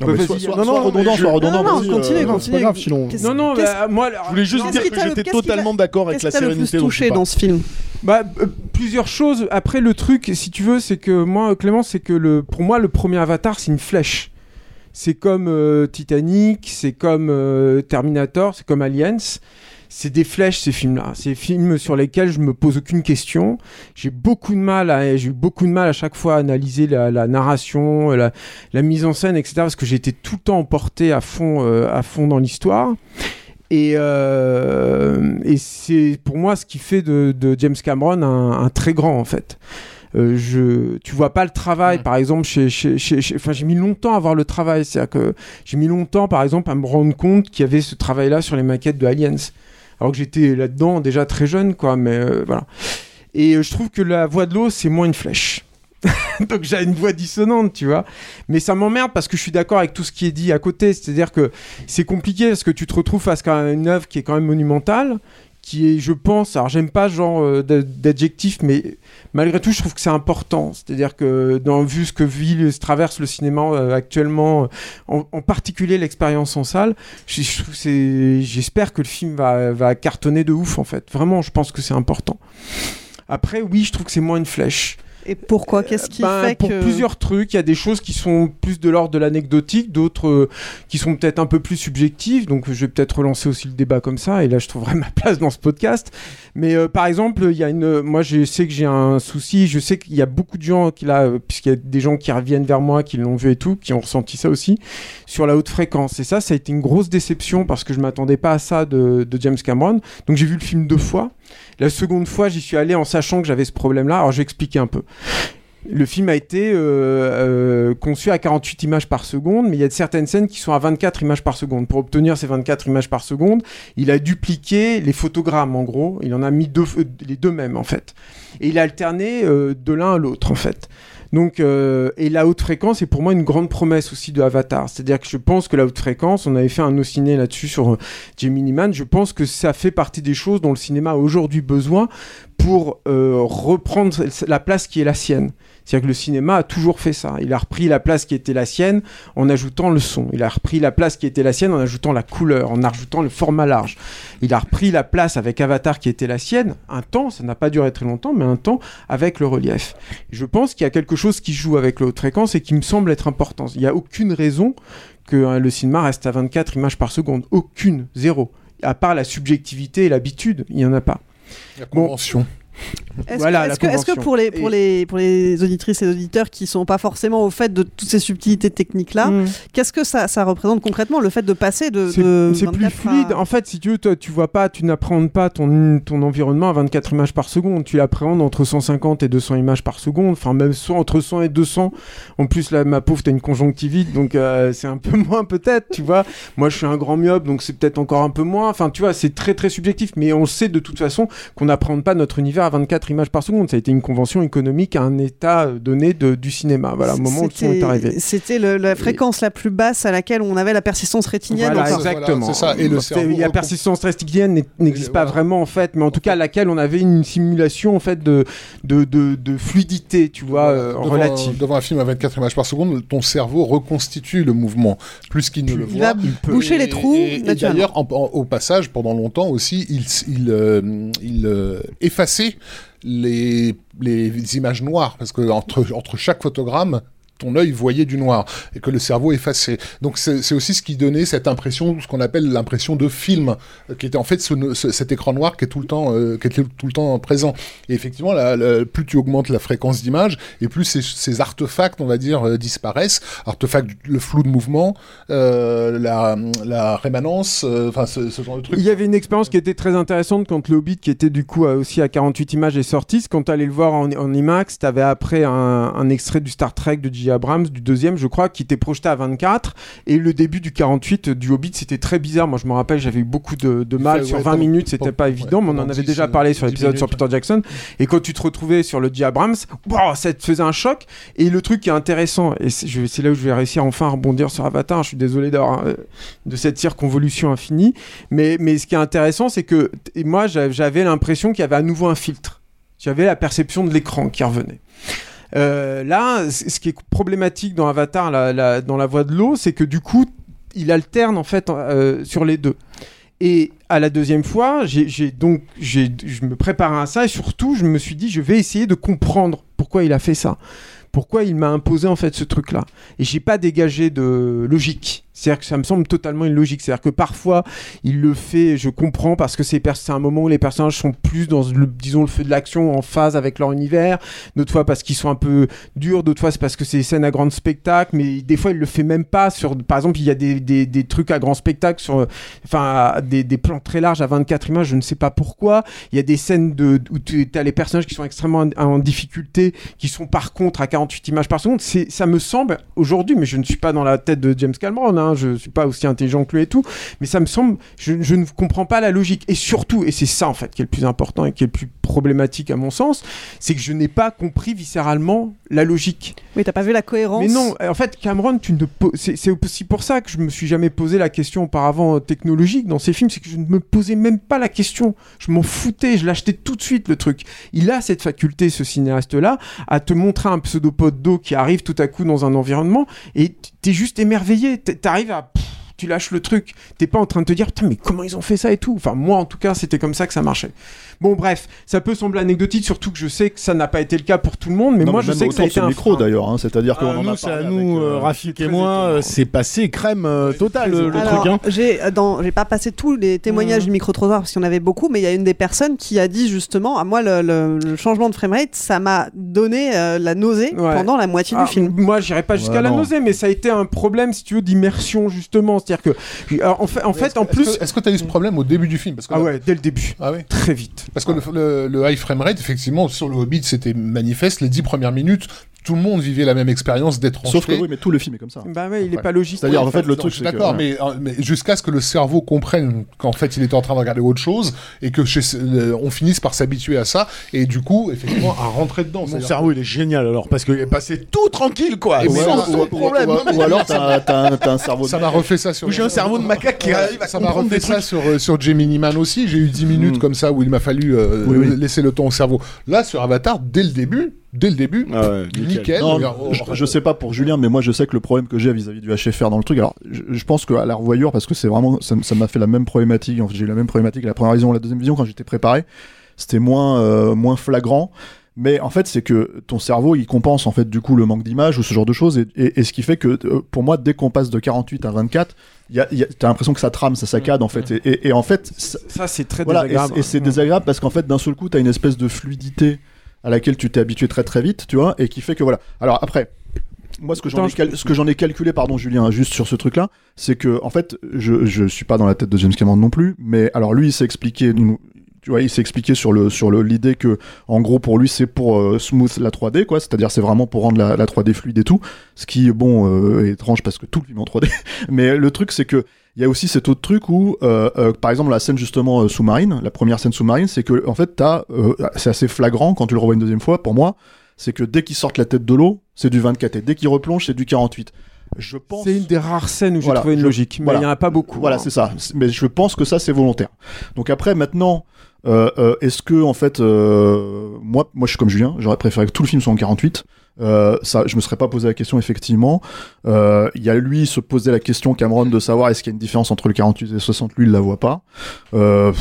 Non, Ouais, mais vas-y, sois- sois- non, non, redondant, Non, non, continue, euh, continue. c'est pas grave. Qu'est-ce- Non, non, qu'est-ce- bah, moi, Je voulais juste Non, dire qu'est-ce que j'étais qu'est-ce totalement d'accord avec la Qu'est-ce sérénité tu touché dans ce film? Bah, euh, plusieurs choses. Après, le truc, si tu veux, c'est que moi, Clément, c'est que le, pour moi, le premier Avatar, c'est une flèche. C'est comme euh, Titanic, c'est comme euh, Terminator, c'est comme Aliens. C'est des flèches, ces films-là. C'est des films sur lesquels je me pose aucune question. J'ai beaucoup de mal à, j'ai eu beaucoup de mal à chaque fois à analyser la, la narration, la, la mise en scène, etc. Parce que j'ai été tout le temps emporté à fond, euh, à fond dans l'histoire. Et, euh, et c'est pour moi ce qui fait de, de James Cameron un, un très grand en fait. Euh, je, tu vois pas le travail, par exemple, chez, chez, chez- chez- enfin, j'ai mis longtemps à voir le travail. C'est-à-dire que j'ai mis longtemps, par exemple, à me rendre compte qu'il y avait ce travail-là sur les maquettes de Aliens. Alors que j'étais là-dedans déjà très jeune, quoi. Mais euh, voilà. Et euh, je trouve que la voix de l'eau, c'est moins une flèche. donc j'ai une voix dissonante, tu vois. Mais ça m'emmerde parce que je suis d'accord avec tout ce qui est dit à côté. C'est-à-dire que c'est compliqué parce que tu te retrouves face à une œuvre qui est quand même monumentale, qui est, je pense, alors j'aime pas genre euh, d'a- d'adjectif, mais malgré tout, je trouve que c'est important. C'est-à-dire que, vu ce que vit, se traverse le cinéma euh, actuellement, euh, en, particulier l'expérience en salle, j'espère que le film va cartonner de ouf, en fait. Vraiment, je pense que c'est important. Après, oui, je trouve que c'est moins une flèche. Et pourquoi Qu'est-ce qui Ben, fait pour que plusieurs trucs, il y a des choses qui sont plus de l'ordre de l'anecdotique, d'autres euh, qui sont peut-être un peu plus subjectives. Donc, je vais peut-être relancer aussi le débat comme ça. Et là, je trouverai ma place dans ce podcast. Mais euh, par exemple, il y a une. Moi, je sais que j'ai un souci. Je sais qu'il y a beaucoup de gens qui là, euh, puisqu'il y a des gens qui reviennent vers moi, qui l'ont vu et tout, qui ont ressenti ça aussi sur la haute fréquence. Et ça, ça a été une grosse déception parce que je m'attendais pas à ça de, de James Cameron. Donc, j'ai vu le film deux fois. La seconde fois, j'y suis allé en sachant que j'avais ce problème-là. Alors, je vais expliquer un peu. Le film a été euh, euh, conçu à 48 images par seconde, mais il y a certaines scènes qui sont à 24 images par seconde. Pour obtenir ces 24 images par seconde, il a dupliqué les photogrammes, en gros. Il en a mis deux, euh, les deux mêmes, en fait. Et il a alterné de l'un à l'autre, en fait. Donc, euh, et la haute fréquence est pour moi une grande promesse aussi de Avatar. C'est-à-dire que je pense que la haute fréquence, on avait fait un ciné là-dessus sur euh, Gemini Man, je pense que ça fait partie des choses dont le cinéma a aujourd'hui besoin pour euh, reprendre la place qui est la sienne. C'est-à-dire que le cinéma a toujours fait ça. Il a repris la place qui était la sienne en ajoutant le son. Il a repris la place qui était la sienne en ajoutant la couleur, en ajoutant le format large. Il a repris la place avec Avatar qui était la sienne, un temps, ça n'a pas duré très longtemps, mais un temps avec le relief. Je pense qu'il y a quelque chose qui joue avec la haute fréquence et qui me semble être important. Il n'y a aucune raison que hein, le cinéma reste à 24 images par seconde. Aucune, zéro. À part la subjectivité et l'habitude, il n'y en a pas. La convention. Est-ce Voilà, que, pour les, pour, les, pour les auditrices et auditeurs qui sont pas forcément au fait de toutes ces subtilités techniques-là, qu'est-ce que ça, ça représente concrètement le fait de passer de. C'est plus 24 à- fluide. En fait, si tu veux, toi, tu vois pas, tu n'appréhendes pas ton, ton environnement à 24 images par seconde. Tu l'appréhendes entre 150 et 200 images par seconde. Enfin, même soit entre 100 et 200. En plus, là, ma pauvre, t'as une conjonctivite, donc euh, c'est un peu moins peut-être, tu vois. Moi, je suis un grand myope, donc c'est peut-être encore un peu moins. Enfin, tu vois, c'est très très subjectif. Mais on sait de toute façon qu'on n'appréhende pas notre univers à 24 images par seconde. Ça a été une convention économique à un état donné de, du cinéma. Voilà, au moment où le son est C'était- arrivé. C'était la fréquence la plus basse à laquelle on avait la persistance rétinienne. Voilà, exactement. c'est ça. Et le cerveau il y a recon- persistance n'est- n'existe pas vraiment en fait, mais en tout cas à laquelle on avait une simulation en fait de de, de, de fluidité, tu vois, euh, devant, relative. devant un film à 24 images par seconde, ton cerveau reconstitue le mouvement plus qu'il ne le Il voit. va boucher les trous, d'ailleurs, au passage, pendant longtemps aussi, il, il, euh, il euh, effaçait les, les images noires parce que entre, entre chaque photogramme ton œil voyait du noir et que le cerveau effaçait. Donc c'est aussi ce qui donnait cette impression, ce qu'on appelle l'impression de film, euh, qui était en fait ce- ce- cet écran noir qui est tout le temps, euh, qui était tout le temps présent. Et effectivement, la- plus tu augmentes la fréquence d'image, et plus ces, artefacts, on va dire, euh, disparaissent. Artefacts, le flou de mouvement, la, rémanence, enfin ce, genre de trucs. Il y avait une expérience qui était très intéressante quand le Hobbit, qui était du coup aussi à 48 images, est sorti. Quand tu allais le voir en, en IMAX, tu avais après un, un extrait du Star Trek de J. Abrams, du deuxième, je crois, qui était projeté à 24. Et le début du 48 du Hobbit, c'était très bizarre. Moi, je me rappelle, j'avais eu beaucoup de, de mal fait, sur ouais, 20 pendant- minutes, c'était pas évident, mais on en avait 10, déjà parlé sur 10 l'épisode sur Peter Jackson. Et quand tu te retrouvais sur le J. Abrams, wow, ça te faisait un choc. Et le truc qui est intéressant, et c'est là où je vais réussir enfin à rebondir sur Avatar, je suis désolé d'avoir euh, de cette circonvolution infinie, mais, mais ce qui est intéressant, c'est que moi j'a- j'avais l'impression qu'il y avait à nouveau un filtre. J'avais la perception de l'écran qui revenait. Euh, là, ce qui est problématique dans Avatar, dans la voie de l'eau, c'est que du coup, il alterne en fait euh, sur les deux. Et à la deuxième fois, j'ai donc je me préparais à ça et surtout, je me suis dit, je vais essayer de comprendre pourquoi il a fait ça. Pourquoi il m'a imposé en fait ce truc-là. Et j'ai pas dégagé de logique. C'est-à-dire que ça me semble totalement illogique. C'est-à-dire que parfois, il le fait, je comprends, parce que c'est un moment où les personnages sont plus dans, le, disons, le feu de l'action, en phase avec leur univers. D'autres fois parce qu'ils sont un peu durs, d'autres fois c'est parce que c'est des scènes à grand spectacle, mais des fois, il le fait même pas sur... Par exemple, il y a des, des, trucs à grand spectacle, sur, enfin, des, des plans très larges à 24 images, je ne sais pas pourquoi. Il y a des scènes de, où tu as les personnages qui sont extrêmement en, difficulté, qui sont par contre à 48 images par seconde. Ça me semble, aujourd'hui, mais je ne suis pas dans la tête de James Cameron, hein, je suis pas aussi intelligent que lui et tout, mais ça me semble, je, je ne comprends pas la logique. Et surtout, et c'est ça en fait qui est le plus important et qui est le plus problématique à mon sens, c'est que je n'ai pas compris viscéralement la logique. Oui, t'as pas vu la cohérence. Mais non, en fait, Cameron, tu ne c'est aussi pour ça que je me suis jamais posé la question auparavant euh, technologique dans ces films, c'est que je ne me posais même pas la question. Je m'en foutais, je l'achetais tout de suite le truc. Il a cette faculté, ce cinéaste-là, à te montrer un pseudopode d'eau qui arrive tout à coup dans un environnement et t'es juste émerveillé. T'arrives à tu lâches le truc. T'es pas en train de te dire, putain, mais comment ils ont fait ça et tout. Enfin, moi, en tout cas, c'était comme ça que ça marchait. Bon, bref, ça peut sembler anecdotique, surtout que je sais que ça n'a pas été le cas pour tout le monde, mais Non, moi, mais je sais que ça a été un micro d'ailleurs, hein, c'est-à-dire qu'on Ah, en nous, a c'est parlé à nous, avec, euh, euh, Rafik et moi, euh, c'est passé crème euh, totale le, le Alors, truc. Hein. J'ai euh, dans, j'ai pas passé tous les témoignages du micro trottoir parce qu'il y en avait beaucoup, mais il y a une des personnes qui a dit justement, à moi le, le- le changement de framerate, ça m'a donné euh, la nausée Ouais. pendant la moitié Ah, du film. Moi, j'irai pas jusqu'à Ouais, la nausée, mais ça a été un problème, si tu veux, d'immersion justement. C'est-à-dire que, alors, en fait, en, fait, en plus, Est-ce que tu as eu ce problème au début du film Parce que ah là- ouais, dès le début, Ah ouais très vite. Parce que le, le- le high frame rate, effectivement, sur le Hobbit, c'était manifeste. Les dix premières minutes, tout le monde vivait la même expérience d'être Sauf que oui, mais tout le film est comme ça. Bah ouais, il est Ouais. pas logique. C'est-à-dire, en fait, le Non, truc, je suis c'est que- d'accord, mais, euh, mais jusqu'à ce que le cerveau comprenne qu'en fait il était en train de regarder autre chose et que chez, euh, on finisse par s'habituer à ça et du coup, effectivement, à rentrer dedans. Mon cerveau, il est génial alors, parce qu'il est passé tout tranquille quoi. Et sans, mais sans alors, ou- problème. ou- mais Ou alors, t'as t'as un, t'as un cerveau. de Ça m'a refait ça sur. J'ai un cerveau de macaque qui arrive à ça m'a refait des ça trucs. sur, euh, sur Gemini Man aussi. J'ai eu 10 minutes Mm. comme ça où il m'a fallu euh, laisser le temps au cerveau. Là, sur Avatar, dès le début, dès le début, Ah nickel. nickel. Non, regarde, oh, je, je sais pas pour Julien, mais moi je sais que le problème que j'ai vis-à-vis du HFR dans le truc, alors je, je pense qu'à la revoyure, parce que c'est vraiment, ça m'a fait la même problématique, en fait, j'ai eu la même problématique la première vision, la deuxième vision quand j'étais préparé, c'était moins, euh, moins flagrant. Mais en fait, c'est que ton cerveau, il compense en fait du coup le manque d'image ou ce genre de choses, et, et- et ce qui fait que euh, pour moi, dès qu'on passe de 48 à 24, il y a, y a- t'as l'impression que ça trame, ça saccade en fait, et, et- et en fait, ça- Ça, c'est très voilà, et, désagréable. et c'est Mm. désagréable parce qu'en fait, d'un seul coup, tu as une espèce de fluidité à laquelle tu t'es habitué très très vite, tu vois, et qui fait que voilà. Alors après, moi, ce que j'en ai, cal- calculé, pardon, Julien, juste sur ce truc-là, c'est que en fait, je je suis pas dans la tête de James Cameron non plus, mais alors lui, il s'est expliqué. Tu vois, il s'est expliqué sur le sur le l'idée que en gros pour lui c'est pour euh, smooth la 3D quoi, c'est-à-dire c'est vraiment pour rendre la, la 3D fluide et tout, ce qui bon euh, est étrange parce que tout le film est en 3D. Mais le truc c'est que il y a aussi cet autre truc où, euh, euh, par exemple, la scène justement euh, sous-marine, la première scène sous-marine, c'est que en fait, t'as, euh, c'est assez flagrant quand tu le revois une deuxième fois. Pour moi, c'est que dès qu'ils sortent la tête de l'eau, c'est du 24 et dès qu'ils replongent, c'est du 48. Je pense. C'est une des rares scènes où j'ai Voilà, trouvé une je- logique, mais voilà. il n'y en a pas beaucoup. Voilà, hein. c'est ça. Mais je pense que ça, c'est volontaire. Donc après, maintenant, euh, euh, est-ce que en fait, euh, moi, moi, je suis comme Julien, j'aurais préféré que tout le film soit en 48. Euh, ça, je me serais pas posé la question effectivement. Euh, Il y a lui se posait la question Cameron de savoir est-ce qu'il y a une différence entre le 48 et le 60. Lui, il la voit pas. Euh,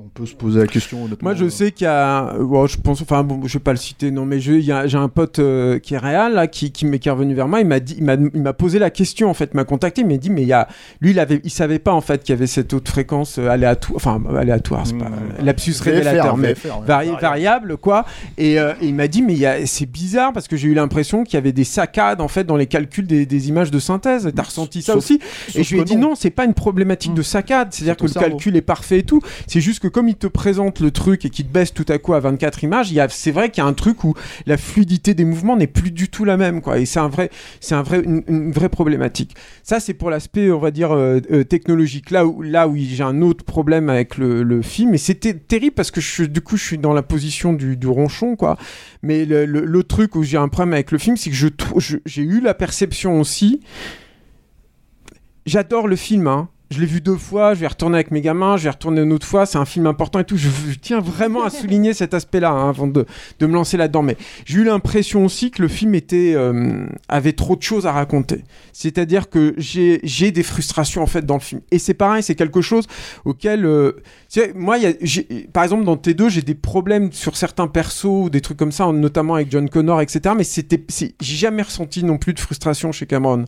on peut se poser la question. honnêtement. Moi, je sais qu'il y a. euh, bon, je pense. Enfin, bon, je vais pas le citer, non, mais j'ai un pote euh, qui est réel, là, qui, qui, est revenu vers moi. Il m'a dit, il m'a, il m'a posé la question, en fait, il m'a contacté. Il m'a dit, mais il y a. Lui, il avait, il savait pas, en fait, qu'il y avait cette haute fréquence euh, aléatoire. Enfin, aléatoire, c'est pas. Lapsus VFR, révélateur, mais VFR, ouais. vari- variable, quoi. Et, euh, et il m'a dit, mais a- c'est bizarre parce que j'ai eu l'impression qu'il y avait des saccades, en fait, dans les calculs des, des images de synthèse. T'as ressenti ça Sauf- aussi? sauf Et je lui ai dit, non. non, c'est pas une problématique de saccade. C'est-à-dire que le cerveau. calcul est parfait et tout. C'est juste que comme il te présente le truc et qu'il te baisse tout à coup à 24 images, c'est vrai qu'il y a un truc où la fluidité des mouvements n'est plus du tout la même. Et c'est un vrai, c'est une, vraie problématique. Ça, c'est pour l'aspect, on va dire, euh, euh, technologique. Là où, là où j'ai un autre problème avec le, film, et c'était terrible parce que du coup, je suis dans la position du, ronchon. Mais le truc où j'ai un problème avec le film, c'est que j'ai eu la perception aussi j'adore le film, hein. Je l'ai vu deux fois, je vais retourner avec mes gamins, je vais retourner une autre fois, c'est un film important et tout. Je, tiens vraiment à souligner cet aspect-là hein, avant de, de me lancer là-dedans. Mais j'ai eu l'impression aussi que le film était, euh, avait trop de choses à raconter. C'est-à-dire que j'ai j'ai des frustrations en fait dans le film. Et c'est pareil, c'est quelque chose auquel... euh, moi, y a- par exemple, dans T2, j'ai des problèmes sur certains persos ou des trucs comme ça, notamment avec John Connor, etc. Mais j'ai jamais ressenti non plus de frustration chez Cameron.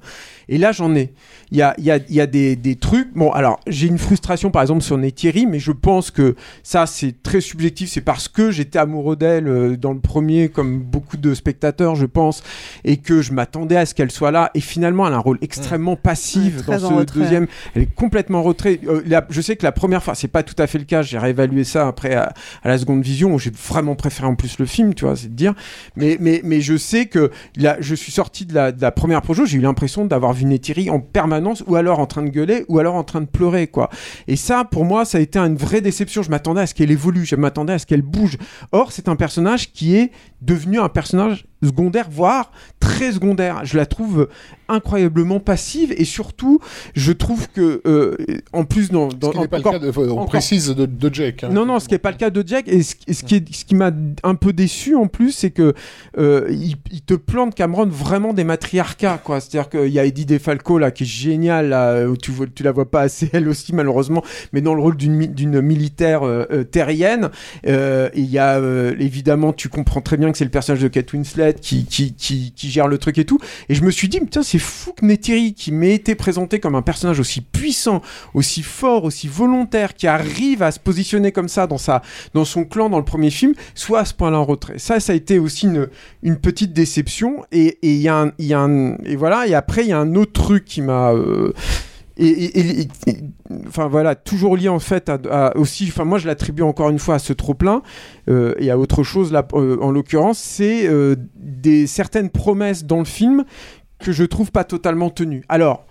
Et là, j'en ai. Il y a, y a, y a des, des trucs. Bon, alors, j'ai une frustration, par exemple, sur Neytiri, mais je pense que ça, c'est très subjectif. C'est parce que j'étais amoureux d'elle euh, dans le premier, comme beaucoup de spectateurs, je pense, et que je m'attendais à ce qu'elle soit là. Et finalement, elle a un rôle extrêmement passif Ouais, très dans ce retrait. deuxième. Elle est complètement en retrait. Euh, je sais que la première fois, c'est pas tout à fait le cas. J'ai réévalué ça après à, à la seconde vision où j'ai vraiment préféré en plus le film, tu vois, c'est de dire. Mais, mais, mais je sais que là, je suis sorti de la, de la première projo, j'ai eu l'impression d'avoir vu Neytiri en permanence, ou alors en train de gueuler, ou alors en train de pleurer, quoi. Et ça, pour moi, ça a été une vraie déception. Je m'attendais à ce qu'elle évolue, je m'attendais à ce qu'elle bouge. Or, c'est un personnage qui est devenu un personnage secondaire, voire très secondaire. Je la trouve incroyablement passive et surtout, je trouve que, euh, en plus, dans, dans Ce qui n'est pas le cas de- on encore- précise de, de Jake. hein. non, non, ce qui n'est pas le cas de Jack. Et ce, et ce qui, est- ce qui m'a un peu déçu en plus, c'est que euh, il, il te plante Cameron vraiment des matriarcats, quoi. C'est-à-dire qu'il y a Eddie DeFalco là qui est génial, là, où tu tu la vois pas assez elle aussi malheureusement, mais dans le rôle d'une mi- d'une militaire euh, terrienne. Et Il y a évidemment, tu comprends très bien que c'est le personnage de Kate Winslet qui, qui, qui, gère le truc et tout. Et je me suis dit, putain, c'est fou que Neytiri, qui m'ait été présenté comme un personnage aussi puissant, aussi fort, aussi volontaire, qui arrive à se positionner comme ça dans, sa, dans son clan dans le premier film, soit à ce point-là en retrait. Ça, ça a été aussi une, une petite déception. Et et y a un- y a un- et voilà. Et après, il y a un autre truc qui m'a. euh, et, enfin voilà, toujours lié en fait à, à aussi, enfin moi je l'attribue encore une fois à ce trop plein euh, et à autre chose là, euh, en l'occurrence, c'est euh, des certaines promesses dans le film que je trouve pas totalement tenues. Alors,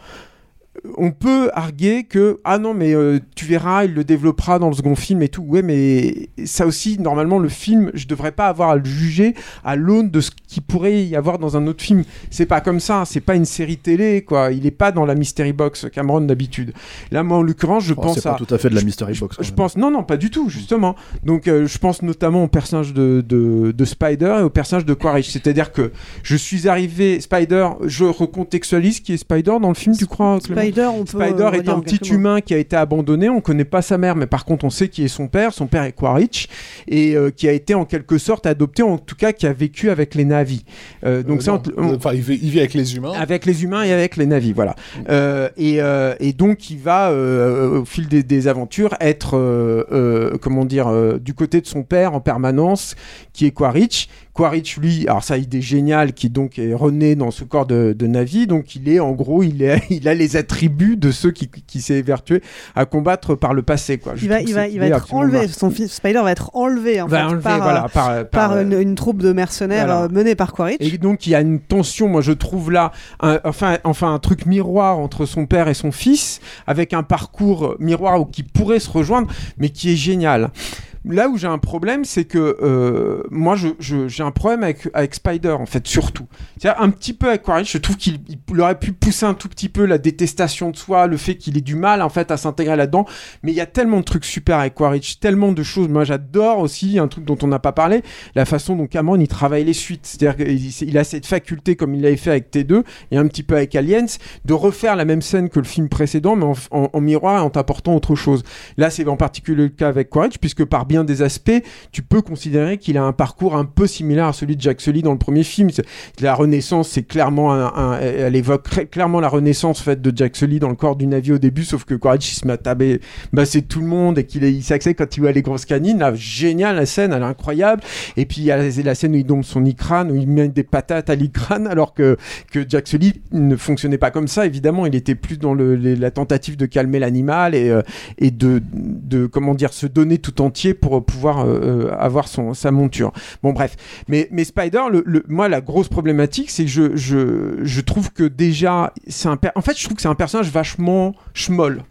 on peut arguer que ah non mais euh, tu verras il le développera dans le second film et tout. Ouais mais ça aussi normalement le film je devrais pas avoir à le juger à l'aune de ce qu'il pourrait y avoir dans un autre film. C'est pas comme ça c'est pas une série télé quoi. Il est pas dans la mystery box Cameron d'habitude. Là moi en l'occurrence je Oh, pense c'est pas à tout à fait de la mystery box. je pense non non pas du tout justement. Donc euh, je pense notamment au personnage de, de, de Spider et au personnage de Quaritch. C'est à dire que je suis arrivé Spider je recontextualise qui est Spider dans le film tu crois Clément? Spider, on peut, Spider euh, est un petit mots. humain qui a été abandonné on connaît pas sa mère mais par contre on sait qui est son père son père est Quaritch et euh, qui a été en quelque sorte adopté en tout cas qui a vécu avec les Navis Euh, donc Euh, entre- euh, enfin, il vit, il vit avec les humains. avec les humains et avec les navis, voilà. Euh, et, euh, et donc il va euh, au fil des, des aventures être, euh, euh, comment dire, euh, du côté de son père en permanence, qui est Quaritch. Quaritch, lui, alors ça idée géniale, qui donc est rené dans ce corps de, de Navi, donc il est en gros, il, est, il a les attributs de ceux qui, qui s'est évertué à combattre par le passé, quoi. Je Il va, il va, il va être enlevé. Son fils Spider va être enlevé en Va fait, enlever, par, voilà, euh, par, euh, par, par euh, une, une troupe de mercenaires voilà. euh, menée par Quaritch. Et donc il y a une tension, moi je trouve là, un- enfin, enfin un truc miroir entre son père et son fils, avec un parcours miroir qui pourrait se rejoindre, mais qui est génial. Là où j'ai un problème, c'est que euh, moi j'ai un problème avec, Spider en fait, surtout. C'est-à-dire un petit peu avec Quaritch, je trouve qu'il il aurait pu pousser un tout petit peu la détestation de soi, le fait qu'il ait du mal en fait à s'intégrer là-dedans. Mais il y a tellement de trucs super avec Quaritch, tellement de choses. Moi j'adore aussi un truc dont on n'a pas parlé, la façon dont Cameron il travaille les suites. C'est-à-dire qu'il il a cette faculté, comme il l'avait fait avec T2 et un petit peu avec Aliens, de refaire la même scène que le film précédent, mais en, en- en miroir et en t'apportant autre chose. Là, c'est en particulier le cas avec Quaritch, puisque par bien des aspects, tu peux considérer qu'il a un parcours un peu similaire à celui de Jack Sully dans le premier film. La Renaissance, c'est clairement un, elle évoque clairement la Renaissance faite de Jack Sully dans le corps du navire au début, sauf que Quaritch il se met à taber, bah, c'est tout le monde et qu'il il s'accède quand il voit les grosses canines. Là, génial la scène, elle est incroyable. Et puis il y a la, scène où il dompe son icrane, où il met des patates à l'icrane, alors que, que Jack Sully ne fonctionnait pas comme ça. Évidemment, il était plus dans la tentative de calmer l'animal et, euh, et de, de, comment dire, se donner tout entier pour pouvoir euh, euh, avoir sa monture. Bon, bref. Mais, Spider, le, moi, la grosse problématique, c'est que je, je, trouve que déjà, c'est un en fait, je trouve que c'est un personnage vachement schmoll.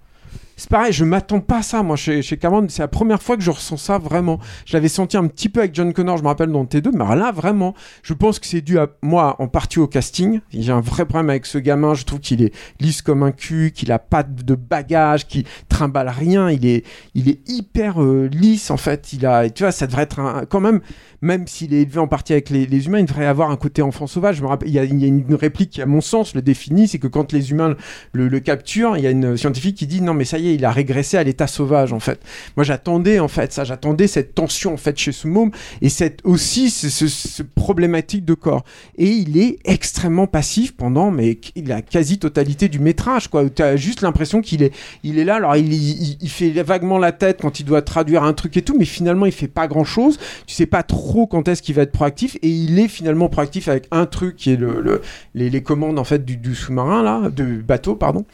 C'est pareil, je m'attends pas à ça, moi, chez, chez Cameron. C'est la première fois que je ressens ça vraiment. Je l'avais senti un petit peu avec John Connor, je me rappelle, dans T2, mais là, vraiment, je pense que c'est dû à moi, en partie au casting. J'ai un vrai problème avec ce gamin. Je trouve qu'il est lisse comme un cul, qu'il a pas de bagage, qu'il trimballe rien. Il est, il est hyper euh, lisse, en fait. Il a, tu vois, ça devrait être quand même, même s'il est élevé en partie avec les, humains, il devrait avoir un côté enfant sauvage. Je me rappelle, il y a, une réplique qui, à mon sens, le définit, c'est que quand les humains le capturent, il y a une scientifique qui dit non, mais ça y est, il a régressé à l'état sauvage, en fait. Moi, j'attendais, en fait, ça, j'attendais cette tension, en fait, chez ce môme, et cette, aussi, ce, problématique de corps. Et il est extrêmement passif pendant, mais la quasi-totalité du métrage, quoi, tu as juste l'impression qu'il est, il est là, alors il, il, fait vaguement la tête quand il doit traduire un truc et tout, mais finalement, il fait pas grand-chose. Tu sais pas trop quand est-ce qu'il va être proactif, et il est finalement proactif avec un truc qui est le, le- les, les commandes, en fait, du, du sous-marin, là, du bateau, pardon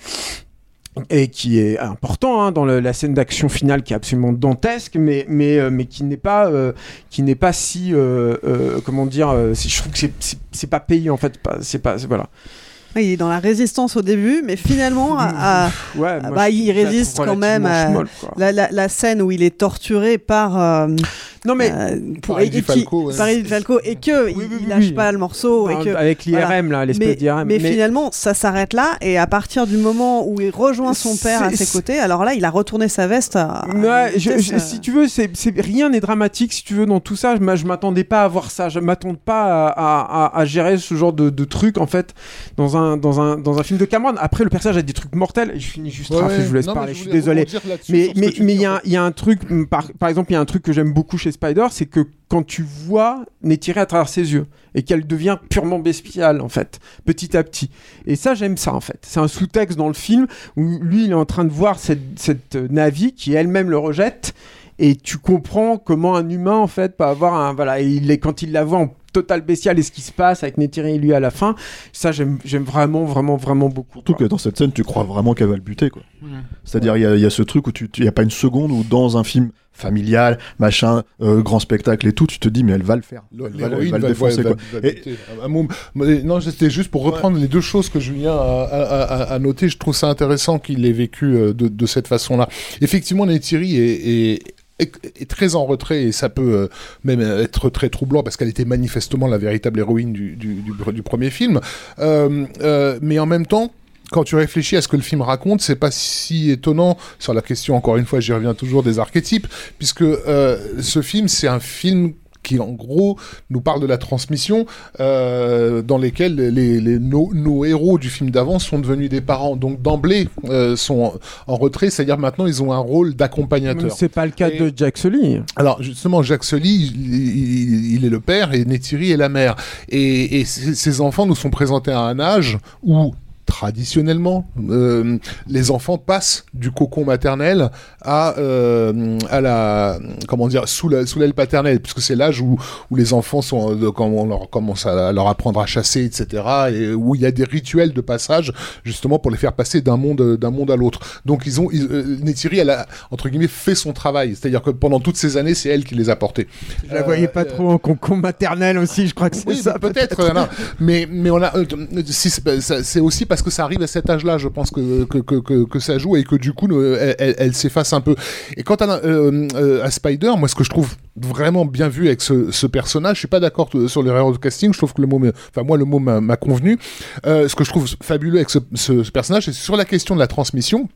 et qui est important hein, dans le- la scène d'action finale qui est absolument dantesque mais mais euh, mais qui n'est pas euh, qui n'est pas si euh, comment dire je trouve que c'est- pas payé en fait c'est pas voilà Oui, il est dans la résistance au début, mais finalement, à- à- Ouais, ah moi, bah, il résiste quand même à la, la- la scène où il est torturé par. euh, non mais pour, Par et, et qui- Falco, ouais. par Eddie Falco et que il, il lâche oui. pas le morceau et que avec l'IRM, là, l'espèce mais, d'IRM. mais Mais- finalement ça s'arrête là et à partir du moment où il rejoint son père à ses côtés alors là il a retourné sa veste à, à Ouais, une je- vitesse, je- euh, si tu veux, c'est, c'est- rien n'est dramatique si tu veux dans tout ça. Je, je m'attendais pas à voir ça. Je m'attends pas à, à- à- à gérer ce genre de, de truc en fait dans un dans un dans un film de Cameron. Après, le personnage a des trucs mortels. Je finis juste Ouais, après. ouais. Je vous laisse Non, parler. je Je suis désolé. Mais mais il y a un- il y a un truc par par exemple il y a un truc que j'aime beaucoup chez Spider, c'est que quand tu vois Neytiri à travers ses yeux et qu'elle devient purement bestiale en fait, petit à petit. Et ça j'aime ça en fait. C'est un sous-texte dans le film où lui il est en train de voir cette cette Navi qui elle-même le rejette et tu comprends comment un humain en fait peut avoir un voilà il est quand il la voit en total bestial et ce qui se passe avec Neytiri et lui à la fin ça j'aime vraiment vraiment vraiment beaucoup Surtout que dans cette scène, tu crois vraiment qu'elle va le buter, quoi. C'est-à-dire, il y, a- il y a ce truc où tu, il y a pas une seconde où dans un film familial, machin, euh, grand spectacle et tout, tu te dis mais elle va le faire. Elle va, elle L'héroïne va le défoncer, va- quoi. va Et- buter. Un moment- mais non, c'était juste pour reprendre les deux choses que Julien a, a- a- a notées. Je trouve ça intéressant qu'il ait vécu euh, de, de cette façon-là. Effectivement, Neytiri est, est, est- très en retrait et ça peut euh, même être très troublant parce qu'elle était manifestement la véritable héroïne du, du, premier film. Euh, euh, mais en même temps, quand tu réfléchis à ce que le film raconte, c'est pas si étonnant sur la question, encore une fois, j'y reviens toujours des archétypes, puisque ce film, c'est un film qui en gros nous parle de la transmission euh, dans lesquels les, les- nos, nos héros du film d'avant sont devenus des parents. Donc d'emblée euh, sont en, en retrait c'est-à-dire maintenant ils ont un rôle d'accompagnateur. C'est pas le cas de Jack Sully. Alors justement, Jacques Sully, il, il- il est le père et Neytiri est la mère. Et, et ces enfants nous sont présentés à un âge où traditionnellement, euh, les enfants passent du cocon maternel à, euh, à la comment dire sous la sous l'aile paternelle, puisque c'est l'âge où, où les enfants sont euh, quand on leur commence à leur apprendre à chasser, etc. Et où il y a des rituels de passage justement pour les faire passer d'un monde d'un monde à l'autre. Donc ils ont ils, euh, elle a entre guillemets fait son travail, c'est-à-dire que pendant toutes ces années, c'est elle qui les a portés. Je la voyais pas trop en concombre maternel aussi, je crois que c'est Oui, ça. peut-être. euh, mais mais on a, euh, si, c'est aussi parce que ça arrive à cet âge-là, je pense que que, ça joue et que du coup, euh, elle, s'efface un peu. Et quant à, euh, euh, à Spider, moi, ce que je trouve vraiment bien vu avec ce, personnage, je suis pas d'accord sur l'erreur de casting. Je trouve que le mot, enfin moi, le mot m'a convenu. Ce que je trouve fabuleux avec ce, personnage, c'est sur la question de la transmission.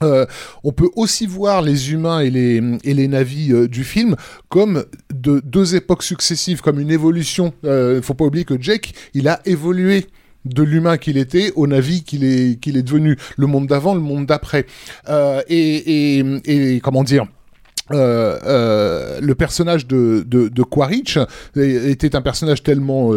On peut aussi voir les humains et les, et les navis du film comme de deux époques successives, comme une évolution. Il faut pas oublier que Jake, il a évolué de l'humain qu'il était au navi qu'il est, qu'il est devenu. Le monde d'avant, le monde d'après. Euh, et, et, et comment dire euh, euh, le personnage de, de, Quaritch était un personnage tellement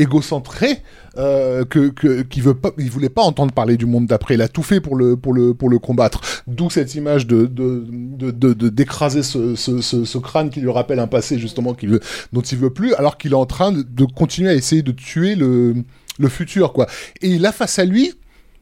égocentré euh, que, qui veut pas, il voulait pas entendre parler du monde d'après. Il a tout fait pour le pour le pour le combattre. D'où cette image de de d'écraser ce, ce, crâne qui lui rappelle un passé justement qui veut dont il veut plus, alors qu'il est en train de continuer à essayer de tuer le le futur quoi. Et il a face à lui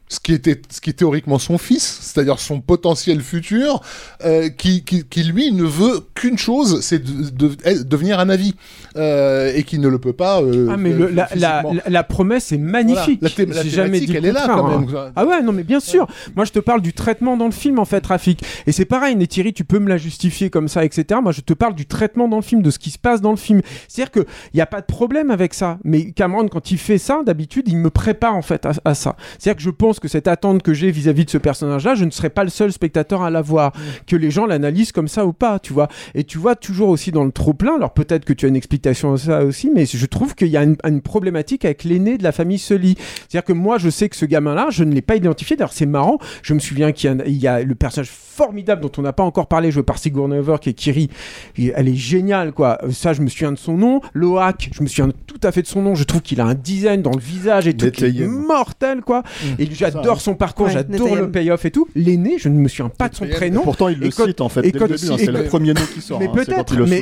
ce qui était ce qui est théoriquement son fils, c'est-à-dire son potentiel futur, euh, qui, qui, qui, lui ne veut qu'une chose, c'est de, de- de- devenir un avis, euh, et qui ne le peut pas. euh, Ah mais le- la, la, la- promesse est magnifique. Voilà. La J'ai jamais dit le elle est là, quand hein. même. Ah ouais, non mais bien sûr. Moi je te parle du traitement dans le film en fait, Rafik. Et c'est pareil, Neytiri, tu peux me la justifier comme ça, etc. Moi je te parle du traitement dans le film, de ce qui se passe dans le film. C'est-à-dire que il y a pas de problème avec ça. Mais Cameron quand il fait ça, d'habitude il me prépare en fait à, à ça. C'est-à-dire que je pense que cette attente que j'ai vis-à-vis de ce personnage-là, je ne serai pas le seul spectateur à l'avoir. Que les gens l'analysent comme ça ou pas, tu vois. Et tu vois toujours aussi dans le trop plein. Alors peut-être que tu as une explication à ça aussi, mais je trouve qu'il y a une, une problématique avec l'aîné de la famille Sully. C'est-à-dire que moi, je sais que ce gamin-là, je ne l'ai pas identifié. D'ailleurs, c'est marrant. Je me souviens qu'il y, a- il y a le personnage formidable dont on n'a pas encore parlé, joué par Sigourney Weaver, qui est Kiri. Et Elle est géniale, quoi. Euh, Ça, je me souviens de son nom. Loak, je me souviens tout à fait de son nom. Je trouve qu'il a un design dans le visage et tout qui est mortel, quoi. Et j'adore son parcours, Ouais, j'adore le payoff et tout. L'aîné, je ne me souviens pas de son prénom. Pourtant, il le cite, en fait, et dès quand- le début, hein, c'est le premier nom qui sort, Mais hein, peut-être, mais,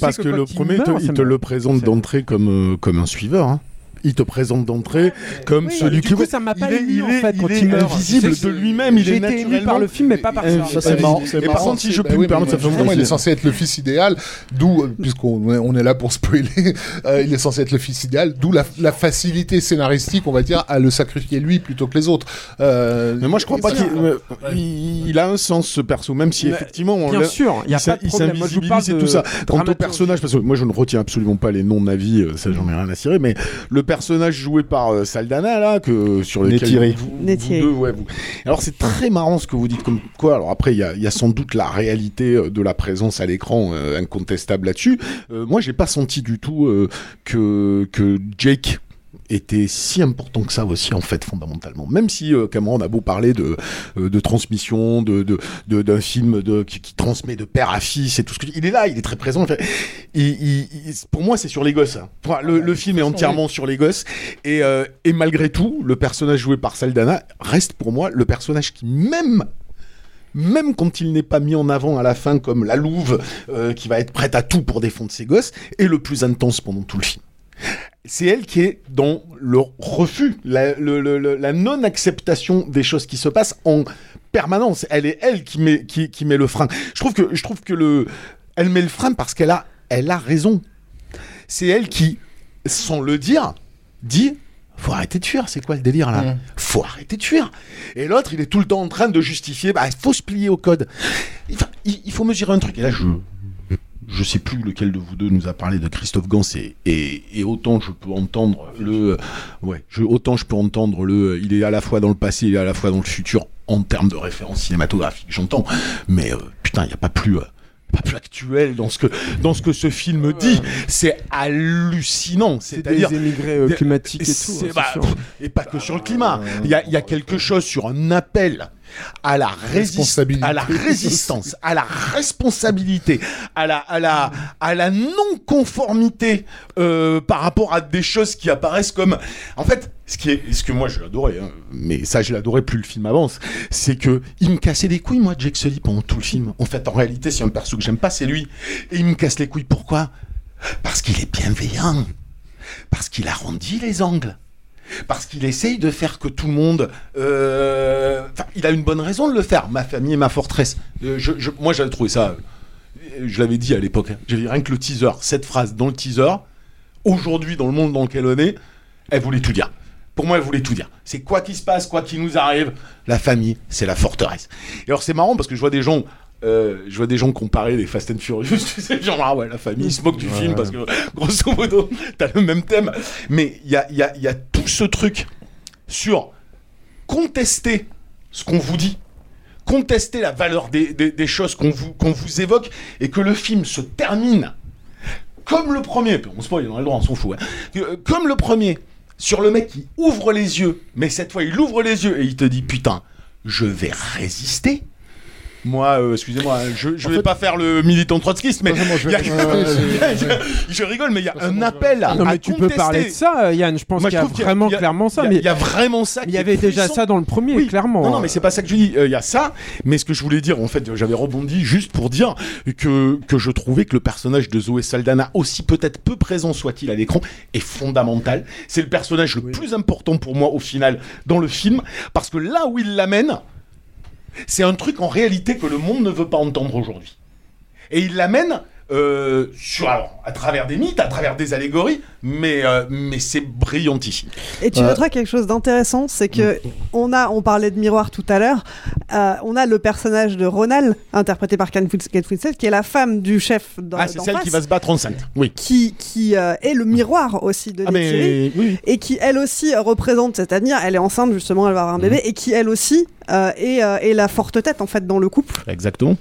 parce sais que, le premier, il te- le présente d'entrée comme, euh, comme un suiveur. Il te présente d'entrée comme Oui, celui du qui coup, ça m'a il pas est, ému, il en est, fait, il quand est il meurt. invisible de lui-même, il est naturellement. par le film, mais pas par ça. Ça, c'est marrant, Et par contre, si je bah peux me permettre, ça fait il est censé être le fils idéal, d'où, euh, puisqu'on est- on est là pour spoiler, euh, il est censé être le fils idéal, d'où la, facilité scénaristique, on va dire, à le sacrifier lui plutôt que les autres. Euh, Mais moi, je crois pas qu'il euh, il a un sens ce perso, même si effectivement on bien sûr, il y a pas de problème. Moi, je vous parle s'invisibilise et de tout ça. Quant au personnage, parce que moi je ne retiens absolument pas les noms de Navi, euh, ça j'en ai rien à cirer, mais le personnage joué par euh, Saldana là, que sur lequel vous, vous deux, ouais, vous. Alors c'est très marrant ce que vous dites comme quoi. Alors après il y a, il y a sans doute la réalité euh, de la présence à l'écran euh, incontestable là-dessus. Euh, moi j'ai pas senti du tout euh, que que Jake était si important que ça aussi en fait fondamentalement même si euh, Cameron a beau parler de, euh, de transmission de de- d'un film de, qui, transmet de père à fils et tout ce que il est là il est très présent. Il- il- pour moi c'est sur les gosses hein. Le film est entièrement sur les gosses et, euh, et malgré tout le personnage joué par Saldana reste pour moi le personnage qui même même quand il n'est pas mis en avant à la fin comme la louve euh, qui va être prête à tout pour défendre ses gosses, est le plus intense pendant tout le film. C'est elle qui est dans le refus, la, le- le- le- la non-acceptation des choses qui se passent en permanence. Elle est elle qui met, qui, qui met le frein. Je trouve que, je trouve que le, elle met le frein parce qu'elle a, elle a raison. C'est elle qui, sans le dire, dit faut arrêter de fuir, c'est quoi le délire là? Mm. Faut arrêter de fuir. Et l'autre, il est tout le temps en train de justifier, bah, il faut se plier au code. Enfin, il, il faut mesurer un truc. Et là, je, je sais plus lequel de vous deux nous a parlé de Christophe Gans et, et, et autant je peux entendre le, ouais, je, autant je peux entendre le, il est à la fois dans le passé, il est à la fois dans le futur en termes de référence cinématographique, j'entends. Mais euh, putain, il n'y a pas plus. euh, pas plus actuel dans ce que dans ce que ce film dit, c'est hallucinant. C'est C'est-à-dire des émigrés euh, climatiques et tout. hein, bah, et pas que sur le climat. Il y a, il y a quelque chose sur un appel à la, Responsabilité. à la résistance, à la responsabilité, à la, à la, à la non-conformité euh, par rapport à des choses qui apparaissent comme. En fait, ce, qui est, ce que moi je l'adorais, hein, mais ça je l'adorais plus le film avance, c'est que il me cassait les couilles, moi, Jake Sully, pendant tout le film. En fait, en réalité, c'est un perso que j'aime pas, c'est lui. Et il me casse les couilles. Pourquoi? Parce qu'il est bienveillant. Parce qu'il arrondit les angles parce qu'il essaye de faire que tout le monde. euh, il a une bonne raison de le faire. Ma famille et ma forteresse. Euh, je- moi, j'avais trouvé ça. euh, Je l'avais dit à l'époque. hein. J'avais rien que le teaser, cette phrase dans le teaser. Aujourd'hui, dans le monde dans lequel on est, elle voulait tout dire. Pour moi, elle voulait tout dire. C'est quoi qu'il se passe, quoi qu'il nous arrive, la famille, c'est la forteresse. Et alors, c'est marrant parce que je vois des gens. Euh, je vois des gens comparer les Fast and Furious, tu sais, genre, ah ouais, la famille se moque du Ouais. film parce que, grosso modo, t'as le même thème. Mais il y a, il y a- il y a tout ce truc sur contester ce qu'on vous dit, contester la valeur des, des- des choses qu'on vous, qu'on vous évoque, et que le film se termine comme le premier, on spoil, on a le droit, on s'en fout, hein. Euh, comme le premier, sur le mec qui ouvre les yeux, mais cette fois il ouvre les yeux et il te dit putain, je vais résister. Moi, euh, excusez-moi, hein, je, je vais pas faire le militant trotskiste, mais a- je, je rigole, mais il y a un appel à, Non, à mais tu peux contester. parler de ça, Yann. Je pense qu'il y a- vraiment il y a- clairement ça. il y a- y vraiment ça Il y avait déjà ça dans le premier, Oui. clairement. Non, non, mais c'est pas ça que je dis. Euh, Il y a ça, mais ce que je voulais dire, en fait, j'avais rebondi juste pour dire que, que je trouvais que le personnage de Zoé Saldana, aussi peut-être peu présent soit-il à l'écran, est fondamental. C'est le personnage le plus important pour moi au final dans le film, parce que là où il l'amène, c'est un truc en réalité que le monde ne veut pas entendre aujourd'hui. Et il l'amène euh, sur, alors, à travers des mythes, à travers des allégories, mais, euh, mais c'est brillantissime. Et tu noteras quelque chose d'intéressant, c'est que on a, on parlait de miroir tout à l'heure, euh, on a le personnage de Ronald, interprété par Kate Winslet, qui est la femme du chef dans, Ah, c'est celle face, qui va se battre enceinte. Oui. qui, qui euh, est le miroir aussi de Ah, mais oui. et qui elle aussi représente, c'est-à-dire elle est enceinte justement, elle va avoir un bébé, et qui elle aussi euh, est, euh, est la forte tête en fait dans le couple. Exactement.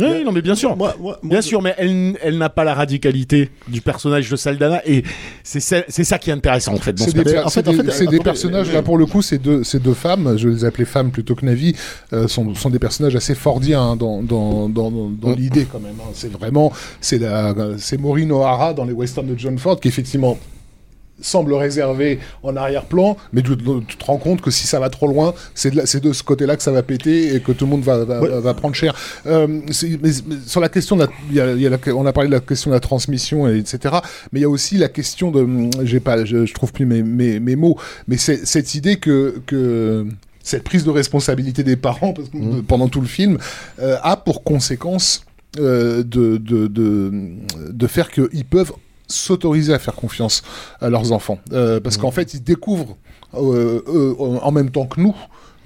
Oui, non, mais bien sûr. bien sûr, mais elle, elle n'a pas la radicalité du personnage de Saldana et c'est ça, c'est ça qui est intéressant en fait. dans ce des, personnage. per- c'est des- c'est des personnages, là pour le coup, ces deux, ces deux femmes, je les appelais femmes plutôt que Navi, euh, sont, sont des personnages assez fordiens hein, dans, dans, dans, dans- dans l'idée quand même. hein. C'est vraiment, c'est la- c'est Maureen O'Hara dans les westerns de John Ford qui effectivement semble réservé en arrière-plan, mais tu, tu te rends compte que si ça va trop loin, c'est de, ce côté-là que ça va péter et que tout le monde va, va, va prendre cher. Euh, mais, sur la question, de la- il y a- il y a la- on a parlé de la question de la transmission, et etc. Mais il y a aussi la question de, j'ai pas, je, je trouve plus mes, mes, mes mots, mais c'est cette idée que, que cette prise de responsabilité des parents parce que, Mmh. pendant tout le film euh, a pour conséquence euh, de, de, de, de faire qu'ils peuvent s'autoriser à faire confiance à leurs enfants. Euh, parce qu'en fait, ils découvrent euh, eux, en même temps que nous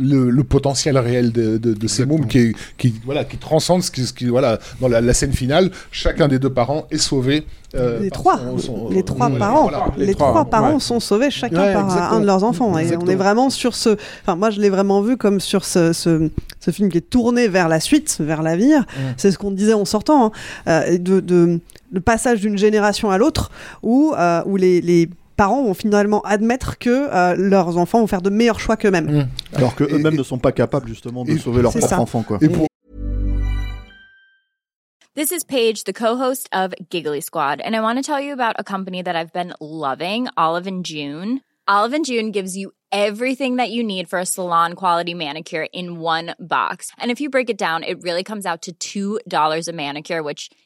le, le potentiel réel de, de, de ces mômes qui, qui, voilà, qui transcende ce qui, ce qui voilà, dans la, la scène finale, chacun des deux parents est sauvé. euh, les trois, son- son- les trois parents, voilà. les, trois, parents sont sauvés chacun Ouais, par exactement. un de leurs enfants. Et on est vraiment sur ce. Enfin, moi, je l'ai vraiment vu comme sur ce, ce, ce film qui est tourné vers la suite, vers l'avenir. C'est ce qu'on disait en sortant, hein, euh, de, de- le passage d'une génération à l'autre, où, euh, où les, les parents vont finalement admettre que euh, leurs enfants vont faire de meilleurs choix qu'eux-mêmes. Alors que eux-mêmes ne sont pas capables justement de sauver leur C'est propre ça. enfant, quoi. This is Paige, the co-host of Giggly Squad, and I want to tell you about a company that I've been loving, Olive and June. Olive and June gives you everything that you need for a salon quality manicure in one box. And if you break it down, it really comes out to $2 a manicure, which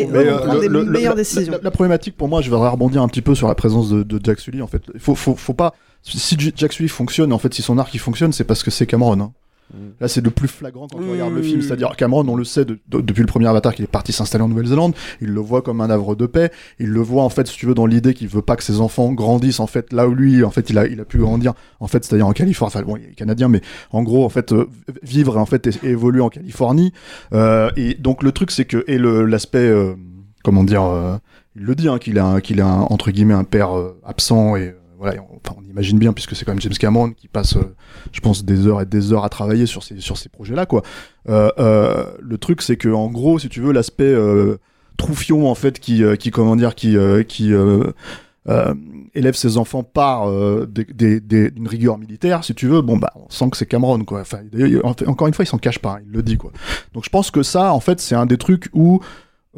Et Mais, euh, des le- meilleures la- décisions. La, la problématique pour moi, je voudrais rebondir un petit peu sur la présence de, de Jack Sully. En fait, il faut, faut, faut pas. Si Jack Sully fonctionne, en fait, si son arc il fonctionne, c'est parce que c'est Cameron. hein. Là, c'est le plus flagrant quand tu regardes le film. C'est-à-dire, Cameron, on le sait de- de- depuis le premier Avatar qu'il est parti s'installer en Nouvelle-Zélande. Il le voit comme un havre de paix. Il le voit, en fait, si tu veux, dans l'idée qu'il veut pas que ses enfants grandissent, en fait, là où lui, en fait, il a, il a pu grandir. En fait, c'est-à-dire en Californie. Enfin, bon, il est canadien, mais en gros, en fait, euh, vivre, en fait, et, et évoluer en Californie. Euh, et donc, le truc, c'est que, et l'aspect, euh, comment dire, il le dit, hein, qu'il a, un- qu'il a un, entre guillemets un père absent et on, imagine bien puisque c'est quand même James Cameron qui passe, euh, je pense, des heures et des heures à travailler sur ces sur ces projets-là, quoi. Euh, euh, le truc, c'est que en gros, si tu veux, l'aspect troufion en fait, qui, qui comment dire, qui, élève ses enfants par une rigueur militaire, si tu veux, bon bah on sent que c'est Cameron quoi. Encore une fois, il s'en cache pas, hein, il le dit quoi. Donc je pense que ça, en fait, c'est un des trucs où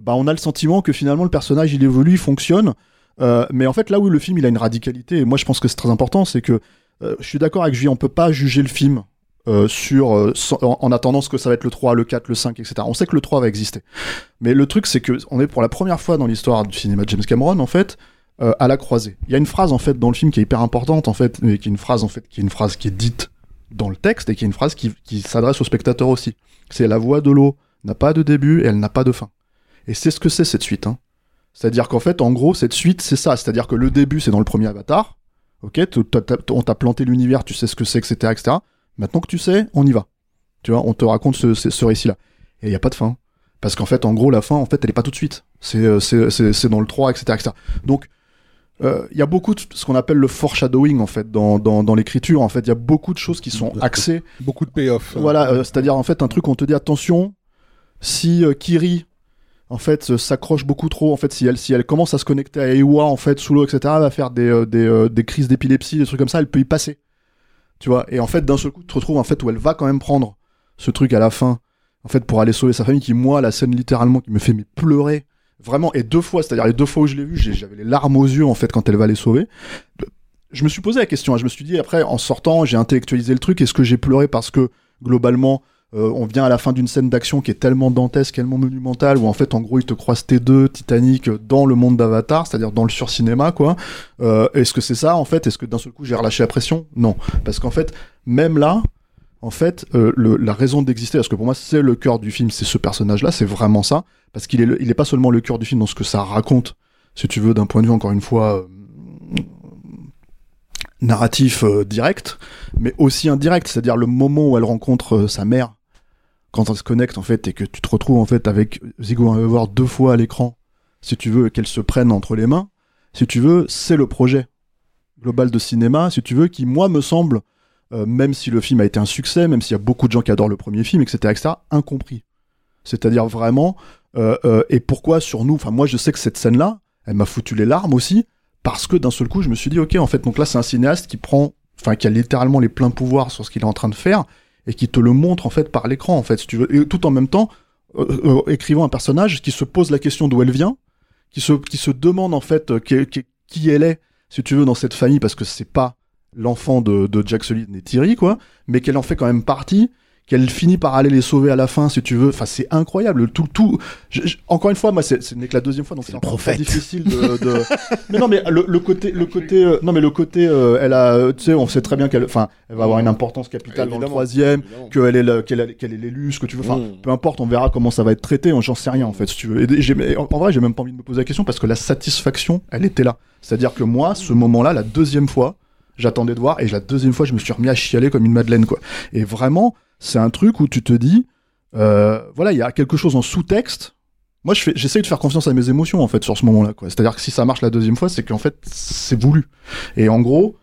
bah, on a le sentiment que finalement le personnage il évolue, il fonctionne. Euh, mais en fait, là où le film il a une radicalité, et moi je pense que c'est très important, c'est que euh, je suis d'accord avec Julien, on peut pas juger le film euh, sur en, en attendant ce que ça va être le 3, le 4, le 5, etc. On sait que le 3 va exister. Mais le truc, c'est que on est pour la première fois dans l'histoire du cinéma de James Cameron, en fait, à la croisée. Il y a une phrase en fait dans le film qui est hyper importante en fait, mais qui est une phrase en fait, qui est une phrase qui est dite dans le texte et qui est une phrase qui, qui s'adresse au spectateur aussi. C'est la voix de l'eau n'a pas de début et elle n'a pas de fin. Et c'est ce que c'est cette suite. Hein. C'est-à-dire qu'en fait, en gros, cette suite, c'est ça. C'est-à-dire que le début, c'est dans le premier Avatar. Ok, on t'a planté l'univers, tu sais ce que c'est, etc., etc. Maintenant que tu sais, on y va. Tu vois, on te raconte ce, ce- ce récit-là. Et il n'y a pas de fin. Parce qu'en fait, en gros, la fin, en fait, elle est pas tout de suite. C'est, euh, c'est, c'est, c'est dans le 3, etc., etc. Donc, euh, il y a beaucoup de ce qu'on appelle le foreshadowing, en fait, dans, dans, dans l'écriture. En fait, il y a beaucoup de choses qui sont axées. Beaucoup de payoff. Voilà, euh, c'est-à-dire, en fait, un truc, on te dit, attention, si euh, Kiri, en fait, euh, s'accroche beaucoup trop, en fait, si elle, si elle commence à se connecter à Ewa, en fait, sous l'eau, etc., va faire des, euh, des, euh, des crises d'épilepsie, des trucs comme ça, elle peut y passer. Tu vois, et en fait, d'un seul coup, tu te retrouves, en fait, où elle va quand même prendre ce truc à la fin, en fait, pour aller sauver sa famille, qui, moi, la scène littéralement, qui me fait pleurer, vraiment, et deux fois, c'est-à-dire les deux fois où je l'ai vu, j'ai- j'avais les larmes aux yeux, en fait, quand elle va les sauver. Je me suis posé la question, hein, je me suis dit, après, en sortant, j'ai intellectualisé le truc, est-ce que j'ai pleuré parce que, globalement, euh, on vient à la fin d'une scène d'action qui est tellement dantesque, tellement monumentale, où en fait, en gros, ils te croisent T2, Titanic, euh, dans le monde d'Avatar, c'est-à-dire dans le surcinéma, quoi. Euh, Est-ce que c'est ça, en fait? Est-ce que d'un seul coup, j'ai relâché la pression? Non. Parce qu'en fait, même là, en fait, euh, le- la raison d'exister, parce que pour moi, c'est le cœur du film, c'est ce personnage-là, c'est vraiment ça, parce qu'il est, le- il est pas seulement le cœur du film dans ce que ça raconte, si tu veux, d'un point de vue, encore une fois, euh, narratif euh, direct, mais aussi indirect, c'est-à-dire le moment où elle rencontre euh, sa mère, quand elle se connecte en fait, et que tu te retrouves en fait avec Zigo Weaver deux fois à l'écran, si tu veux, qu'elles se prennent entre les mains, si tu veux, c'est le projet global de cinéma, si tu veux, qui, moi, me semble, euh, même si le film a été un succès, même s'il y a beaucoup de gens qui adorent le premier film, etc., etc., incompris. C'est-à-dire vraiment, euh, euh, et pourquoi sur nous, enfin, moi, je sais que cette scène-là, elle m'a foutu les larmes aussi, parce que d'un seul coup, je me suis dit, ok, en fait, donc là, c'est un cinéaste qui prend, enfin, qui a littéralement les pleins pouvoirs sur ce qu'il est en train de faire, et qui te le montre, en fait, par l'écran, en fait, si tu veux, et tout en même temps, écrivant un personnage qui se pose la question d'où elle vient, qui se, qui se demande, en fait, qui, qui, qui elle est, si tu veux, dans cette famille, parce que c'est pas l'enfant de, de, Jack Sully et Thierry, quoi, mais qu'elle en fait quand même partie, qu'elle finit par aller les sauver à la fin, si tu veux. Enfin, c'est incroyable. Tout, tout. encore une fois, moi, ce n'est que la deuxième fois, donc c'est encore très difficile de. de... mais non, mais le, le côté, le côté, euh, non, mais le côté, euh, elle a, tu sais, on sait très bien qu'elle, enfin, elle va avoir une importance capitale dans le troisième, qu'elle est, qu'elle, qu'elle est l'élu, ce que tu veux. Enfin, mm. peu importe, on verra comment ça va être traité. J'en sais rien, en fait, si tu veux. Et en, en vrai, j'ai même pas envie de me poser la question parce que la satisfaction, elle était là. C'est-à-dire que moi, ce moment-là, la deuxième fois, j'attendais de voir et la deuxième fois, je me suis remis à chialer comme une madeleine, quoi. Et vraiment c'est un truc où tu te dis, euh, voilà, il y a quelque chose en sous-texte. Moi, j'essaye de faire confiance à mes émotions, en fait, sur ce moment-là. C'est-à-dire que si ça marche la deuxième fois, c'est qu'en fait, c'est voulu. Et en gros,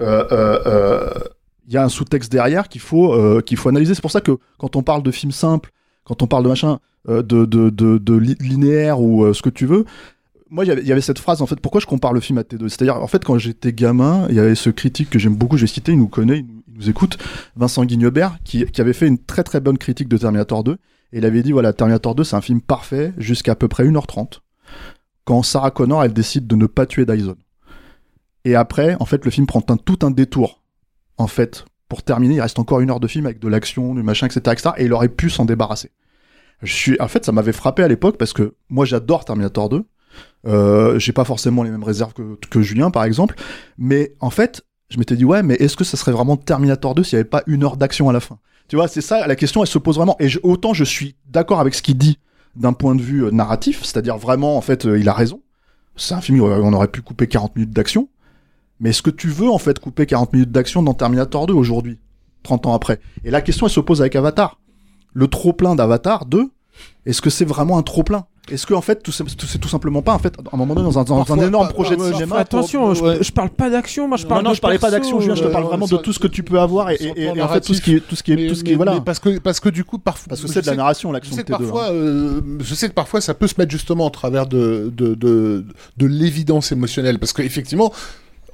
euh, euh, il y a un sous-texte derrière qu'il faut, qu'il faut analyser. C'est pour ça que quand on parle de film simple, quand on parle de machin, de, de, de, linéaire ou ce que tu veux, moi, il y avait cette phrase, en fait, pourquoi je compare le film à T2 C'est-à-dire, en fait, quand j'étais gamin, il y avait ce critique que j'aime beaucoup, j'ai cité, il nous connaît, il nous écoute, Vincent Guignebert, qui, avait fait une très très bonne critique de Terminator 2. Et il avait dit voilà, Terminator 2, c'est un film parfait jusqu'à à peu près 1h30. Quand Sarah Connor, elle décide de ne pas tuer Dyson. Et après, en fait, le film prend tout un détour. En fait, pour terminer, il reste encore une heure de film avec de l'action, du machin, etc., etc. Et il aurait pu s'en débarrasser. Je suis, en fait, ça m'avait frappé à l'époque parce que moi, j'adore Terminator 2. Euh, j'ai pas forcément les mêmes réserves que, Julien, par exemple. Mais en fait, je m'étais dit ouais mais est-ce que ça serait vraiment Terminator 2 s'il n'y avait pas une heure d'action à la fin? Tu vois c'est ça la question elle se pose vraiment. Et autant je suis d'accord avec ce qu'il dit d'un point de vue euh, narratif c'est-à-dire vraiment en fait euh, il a raison. C'est un film où on aurait pu couper 40 minutes d'action. Mais est-ce que tu veux en fait couper 40 minutes d'action dans Terminator 2 aujourd'hui 30 ans après? Et la question elle se pose avec Avatar. Le trop plein d'Avatar 2 est-ce que c'est vraiment un trop plein? Est-ce que en fait tout c'est tout simplement pas en fait à un moment donné dans un, énorme projet de cinéma attention je, parle pas d'action moi je parle non, non je parlais pas d'action je te parle vraiment de tout ce que tu peux avoir et, en fait tout ce qui est tout ce qui est tout ce qui est voilà. parce que parce que du coup parfois parce que c'est de la narration l'action de parfois euh, je sais que parfois ça peut se mettre justement en travers de de de, de l'évidence émotionnelle. Parce qu'effectivement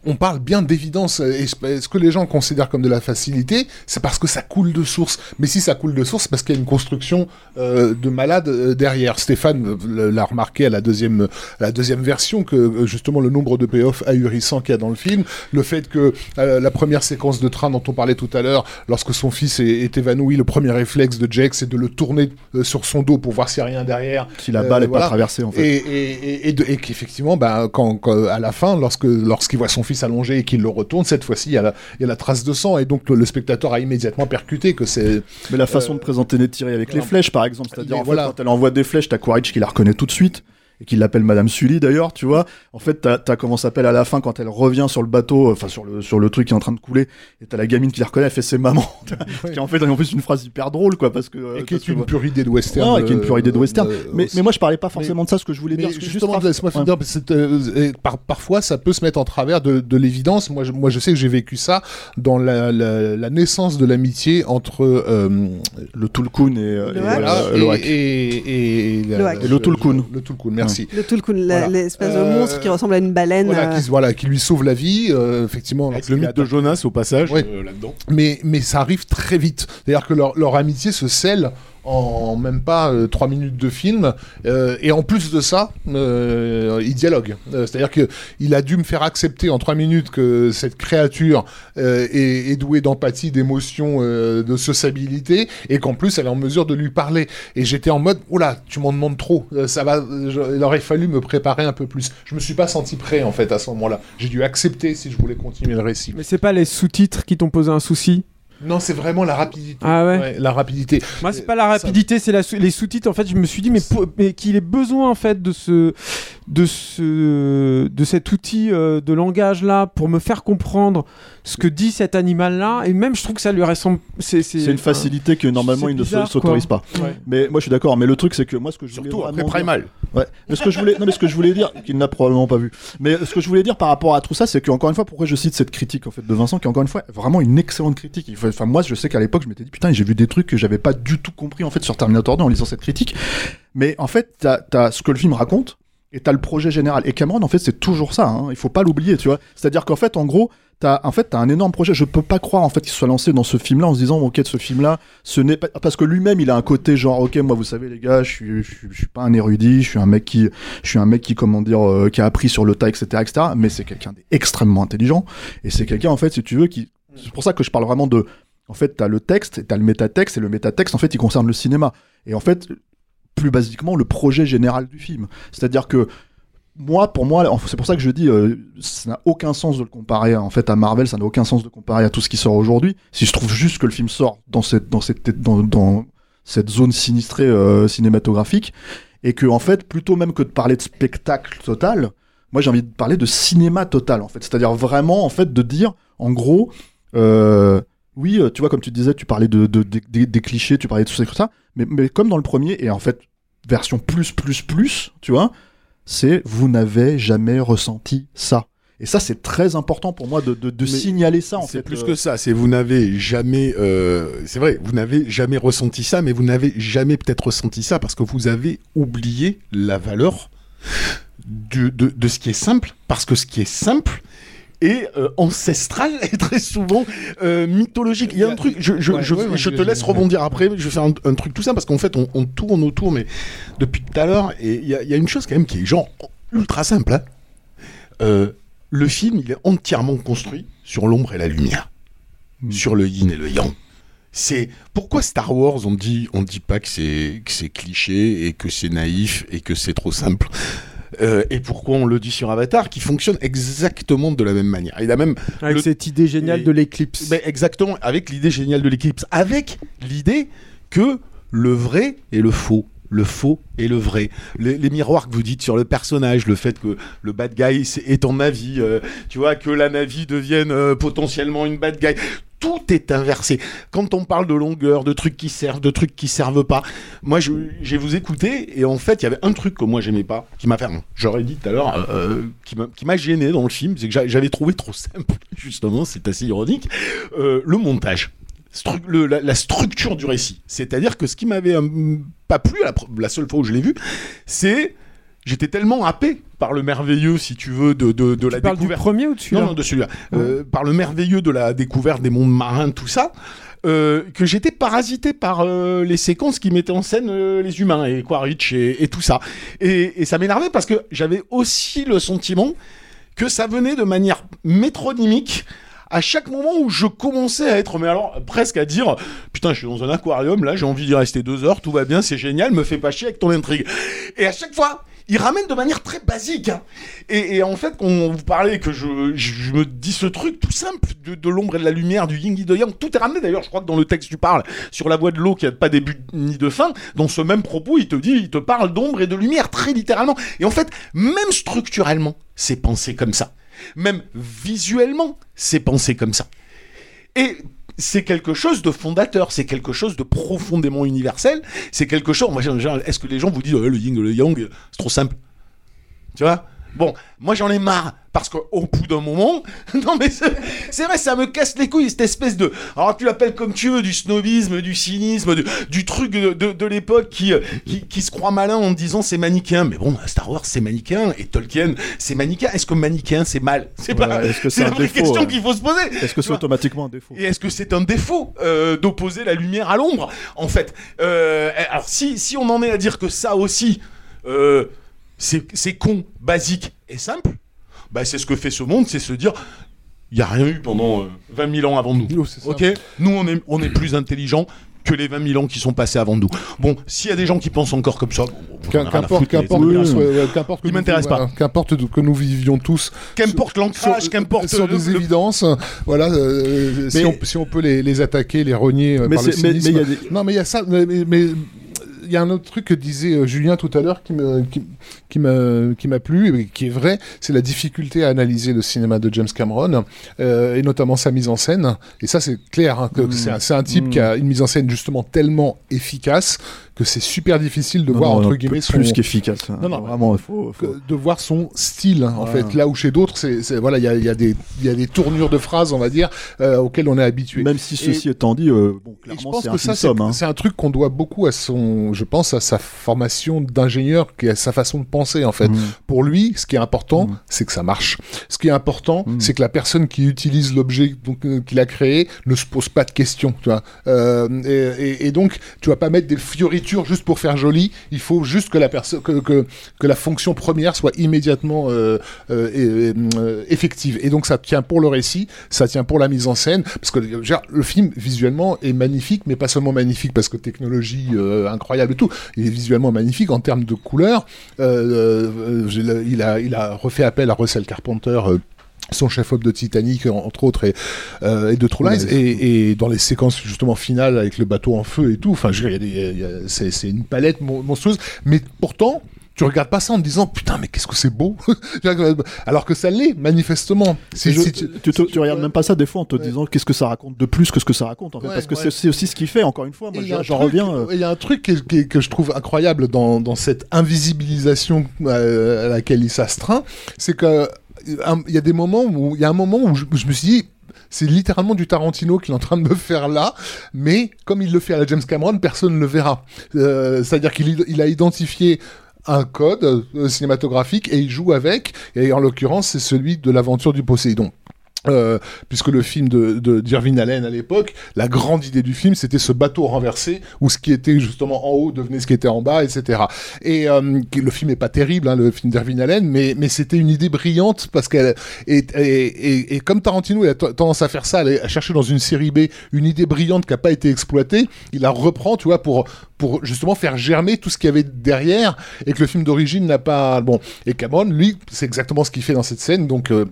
on parle bien d'évidence. Est-ce que les gens considèrent comme de la facilité C'est parce que ça coule de source. Mais si ça coule de source, c'est parce qu'il y a une construction euh, de malade euh, derrière. Stéphane euh, l'a remarqué à la deuxième, la deuxième version que justement le nombre de payoffs ahurissants qu'il y a dans le film, le fait que la première séquence de train dont on parlait tout à l'heure, lorsque son fils est, évanoui, le premier réflexe de Jake, c'est de le tourner sur son dos pour voir s'il n'y a rien derrière. Si la balle n'est pas traversée en fait. Et, et, qu'effectivement, bah, quand, à la fin, lorsque lorsqu'il voit son fils s'allonger et qu'il le retourne, cette fois-ci, il y, a la, trace de sang, et donc le, spectateur a immédiatement percuté que c'est... Mais la façon de présenter Neytiri avec les flèches, par exemple, c'est-à-dire voilà. quand elle envoie des flèches, t'as Quaritch qui la reconnaît tout de suite et qui l'appelle Madame Sully d'ailleurs, tu vois. En fait, t'as as comment s'appelle à la fin quand elle revient sur le bateau, enfin sur le sur le truc qui est en train de couler, et t'as la gamine qui la reconnaît, elle fait c'est maman, qui en fait en plus une phrase hyper drôle quoi, parce que et qui est une pure idée de western. et qui est une pure idée de western. mais, mais moi je parlais pas forcément de ça, ce que je voulais dire. Justement, laisse-moi finir. Euh, parfois, ça peut se mettre en travers de, de l'évidence. Moi, je, moi, je sais que j'ai vécu ça dans la, la, naissance de l'amitié entre euh, le Tulkun et, et, voilà, et, le Tulkun. Le Tulkun, merci. Le Tulkun, l'espèce de monstre qui ressemble à une baleine. Voilà, qui, voilà, qui lui sauve la vie, euh, effectivement. Avec le mythe de Jonas au passage euh, là-dedans. Mais, mais ça arrive très vite. C'est-à-dire que leur, leur amitié se scelle en même pas euh, trois minutes de film. Euh, et en plus de ça, euh, il dialogue. C'est-à-dire qu'il a dû me faire accepter en trois minutes que cette créature est, douée d'empathie, d'émotion, de sociabilité, et qu'en plus elle est en mesure de lui parler. Et j'étais en mode, oula, tu m'en demandes trop. ça va, il aurait fallu me préparer un peu plus. Je me suis pas senti prêt en fait à ce moment-là. J'ai dû accepter si je voulais continuer le récit. Mais c'est pas les sous-titres qui t'ont posé un souci? Non, c'est vraiment la rapidité. Ah ouais, La rapidité. Moi, c'est pas la rapidité, c'est les sous-titres. En fait, je me suis dit, mais, mais qu'il ait besoin en fait de ce de, ce, de cet outil euh, de langage-là pour me faire comprendre ce que dit cet animal-là. Et même, je trouve que ça lui ressemble. C'est une facilité que normalement il ne s'autorise pas. Mais moi, je suis d'accord. Mais le truc, c'est que moi, ce que je Surtout après Primal. dire- Ouais. Mais ce que je voulais, non, mais ce que je voulais dire, qu'il n'a probablement pas vu. Mais ce que je voulais dire par rapport à tout ça, c'est que encore une fois, pourquoi je cite cette critique en fait de Vincent, qui est encore une fois vraiment une excellente critique. Il faut- Enfin, moi, je sais qu'à l'époque, je m'étais dit putain, j'ai vu des trucs que j'avais pas du tout compris en fait sur Terminator 2 en lisant cette critique. Mais en fait, t'as as ce que le film raconte et t'as le projet général. Et Cameron, en fait, c'est toujours ça. Hein. Il faut pas l'oublier, tu vois. C'est-à-dire qu'en fait, en gros. T'as, en fait, t'as un énorme projet. Je peux pas croire en fait qu'il soit lancé dans ce film-là en se disant ok, ce film-là, ce n'est pas parce que lui-même, il a un côté genre ok, moi, vous savez les gars, je suis, suis, pas un érudit, je suis un mec qui, je suis un mec qui comment dire, euh, qui a appris sur le tas, etc., etc. Mais c'est quelqu'un d'extrêmement intelligent et c'est quelqu'un en fait, si tu veux, qui, c'est pour ça que je parle vraiment de, en fait, t'as le texte, t'as le métatexte et le métatexte, en fait, il concerne le cinéma. Et en fait, plus basiquement, le projet général du film. C'est-à-dire que moi, pour moi, c'est pour ça que je dis, euh, ça n'a aucun sens de le comparer en fait à Marvel, ça n'a aucun sens de comparer à tout ce qui sort aujourd'hui. Si je trouve juste que le film sort dans cette, dans cette, dans, dans cette zone sinistrée euh, cinématographique, et que en fait, plutôt même que de parler de spectacle total, moi j'ai envie de parler de cinéma total en fait. C'est-à-dire vraiment en fait de dire, en gros, euh, oui, tu vois, comme tu disais, tu parlais de, de- de- des- des clichés, tu parlais de tout ça, mais, mais comme dans le premier, et en fait, version plus, plus, plus, tu vois, c'est vous n'avez jamais ressenti ça. Et ça, c'est très important pour moi de, de- de signaler ça, en C'est plus euh, que ça. C'est vous n'avez jamais. euh, c'est vrai, vous n'avez jamais ressenti ça, mais vous n'avez jamais peut-être ressenti ça parce que vous avez oublié la valeur du- de, de ce qui est simple. Parce que ce qui est simple est euh, ancestral et très souvent euh, mythologique. Il y a un truc. Je, je- Ouais, je- ouais, ouais, je te laisse rebondir après. Je vais faire un, un truc tout ça parce qu'en fait, on, on tourne autour, mais depuis tout à l'heure, et il y, a- il y a une chose quand même qui est genre ultra simple. hein. Euh, le film, il est entièrement construit sur l'ombre et la lumière, sur le yin et le yang. C'est pourquoi Star Wars, on dit, on dit pas que c'est que c'est cliché et que c'est naïf et que c'est trop simple? Euh, et pourquoi on le dit sur Avatar, qui fonctionne exactement de la même manière. Il a même Avec le- cette idée géniale de l'éclipse. ben, exactement, avec l'idée géniale de l'éclipse, avec l'idée que le vrai et le faux, le faux et le vrai, les, les miroirs que vous dites sur le personnage, le fait que le bad guy est en Navi, euh, tu vois, que la Navi devienne euh, potentiellement une bad guy. Tout est inversé. Quand on parle de longueur, de trucs qui servent, de trucs qui servent pas, moi j'ai vous écouté et en fait il y avait un truc que moi j'aimais pas, qui m'a fait, j'aurais dit tout à l'heure, euh, qui m'a- qui m'a gêné dans le film, c'est que j'a- j'avais trouvé trop simple, justement, c'est assez ironique, euh, le montage. La, structure du récit. C'est-à-dire que ce qui m'avait euh, pas plu, la, la seule fois où je l'ai vu, c'est. J'étais tellement happé par le merveilleux, si tu veux, de, de, de la parles du découverte. premier ou de celui-là Non, non, de celui-là. Euh, par le merveilleux de la découverte des mondes marins, tout ça, euh, que j'étais parasité par euh, les séquences qui mettaient en scène euh, les humains et Quaritch et, et tout ça. Et, et ça m'énervait parce que j'avais aussi le sentiment que ça venait de manière métronymique à chaque moment où je commençais à être, mais alors presque à dire, putain, je suis dans un aquarium, là, j'ai envie d'y rester deux heures, tout va bien, c'est génial, me fais pas chier avec ton intrigue. Et à chaque fois, il ramène de manière très basique. hein. Et, en fait, quand vous parlez que je, me dis ce truc tout simple de, l'ombre et de la lumière, du yin et de yang, tout est ramené. D'ailleurs, je crois que dans le texte, tu parles sur la voie de l'eau qui a pas début ni de fin. Dans ce même propos, il te dit, il te parle d'ombre et de lumière très littéralement. Et en fait, même structurellement, c'est pensé comme ça. Même visuellement, c'est pensé comme ça. Et c'est quelque chose de fondateur, c'est quelque chose de profondément universel, c'est quelque chose. Moi, est-ce que les gens vous disent, oh, le yin, le yang, c'est trop simple? Tu vois? Bon, moi j'en ai marre parce qu'au bout d'un moment, non mais c'est vrai, ça me casse les couilles cette espèce de, alors tu l'appelles comme tu veux, du snobisme, du cynisme, du, du truc de, de, de l'époque qui, euh, qui qui se croit malin en disant c'est manichéen. Mais bon, Star Wars c'est manichéen et Tolkien c'est manichéen. Est-ce que manichéen c'est mal? C'est pas. Est-ce que c'est la défaut, question ouais. qu'il faut se poser. Est-ce que c'est automatiquement un défaut? Et est-ce que c'est un défaut euh, d'opposer la lumière à l'ombre En fait, euh, alors si, si on en est à dire que ça aussi, euh, c'est con, basique et simple, bah c'est ce que fait ce monde, c'est se dire, il n'y a rien eu pendant euh, 20 000 ans avant nous. Ok? Nous, on est, on est plus intelligents que les 20 000 ans qui sont passés avant nous. Bon, s'il y a des gens qui pensent encore comme ça, Qu'importe ça que, m'intéresse pas. qu'importe que nous- m'intéresse pas. voilà, qu'importe que nous vivions tous Qu'importe l'ancrage, qu'importe sur des le- évidences, voilà, euh, si, Mais- on, si on peut les, les attaquer, les renier euh, Mais par le mais- mais y a des- Non, mais il y a ça, mais il y a un autre truc que disait euh, Julien tout à l'heure qui me qui, qui m'a qui m'a plu et qui est vrai, c'est la difficulté à analyser le cinéma de James Cameron euh, et notamment sa mise en scène. Et ça, c'est clair hein, que Mm. c'est un, type Mm. qui a une mise en scène justement tellement efficace que c'est super difficile de Non, voir non, entre non, guillemets plus son- qu'efficace. Non, non, vraiment, faut, faut- de voir son style hein, en Ouais. fait là où chez d'autres c'est voilà il y a, y a des il y a des tournures de phrases on va dire euh, auxquelles on est habitué Même si Et- ceci étant dit, euh, bon, et je clairement, pense c'est que ça, c'est hein. c'est un truc qu'on doit beaucoup à son, je pense, à sa formation d'ingénieur, qui à sa façon de penser, en fait. Mm. Pour lui, ce qui est important, c'est que ça marche. Ce qui est important, Mm. c'est que la personne qui utilise l'objet donc, euh, qu'il a créé ne se pose pas de questions, tu vois. Euh, et, et- et donc, tu vas pas mettre des juste pour faire joli. Il faut juste que la personne, que, que, que la fonction première soit immédiatement euh, euh, euh, effective. Et donc, ça tient pour le récit, ça tient pour la mise en scène, parce que le film visuellement est magnifique, mais pas seulement magnifique parce que technologie incroyable et tout. Il est visuellement magnifique en termes de couleurs. Il a, il a refait appel à Russell Carpenter. Son chef-op de Titanic, entre autres, et, euh, et de True Lies, et, et dans les séquences justement finales avec le bateau en feu et tout, enfin, c'est une palette mon- monstrueuse, mais pourtant, tu regardes pas ça en te disant putain, mais qu'est-ce que c'est beau Alors que ça l'est, manifestement. C'est Si- je- si tu, tu, regardes même pas ça des fois en te disant qu'est-ce que ça raconte de plus que ce que ça raconte en fait Ouais, parce que ouais. c'est- aussi ce qui fait encore une fois moi j'en reviens euh, Il y a un truc qui qui que je trouve incroyable dans, dans cette invisibilisation euh, à laquelle il s'astreint, c'est que il y a des moments où il y a un moment où je, me suis dit c'est littéralement du Tarantino qu'il est en train de me faire là, mais comme il le fait à la James Cameron, personne ne le verra. Euh, C'est-à-dire qu'il a identifié un code euh, cinématographique et il joue avec, et en l'occurrence c'est celui de l'aventure du Poséidon. Euh, puisque le film de, de Allen à l'époque, la grande idée du film, c'était ce bateau renversé où ce qui était justement en haut devenait ce qui était en bas, etc. Et euh, le film est pas terrible, hein, le film d'Irving Allen, mais mais c'était une idée brillante parce qu'elle et, comme Tarantino il a tendance à faire ça, à chercher dans une série B une idée brillante qui a pas été exploitée, il la reprend, tu vois, pour pour justement faire germer tout ce qu'il y avait derrière et que le film d'origine n'a pas bon. Et Cameron, lui, c'est exactement ce qu'il fait dans cette scène, donc. euh,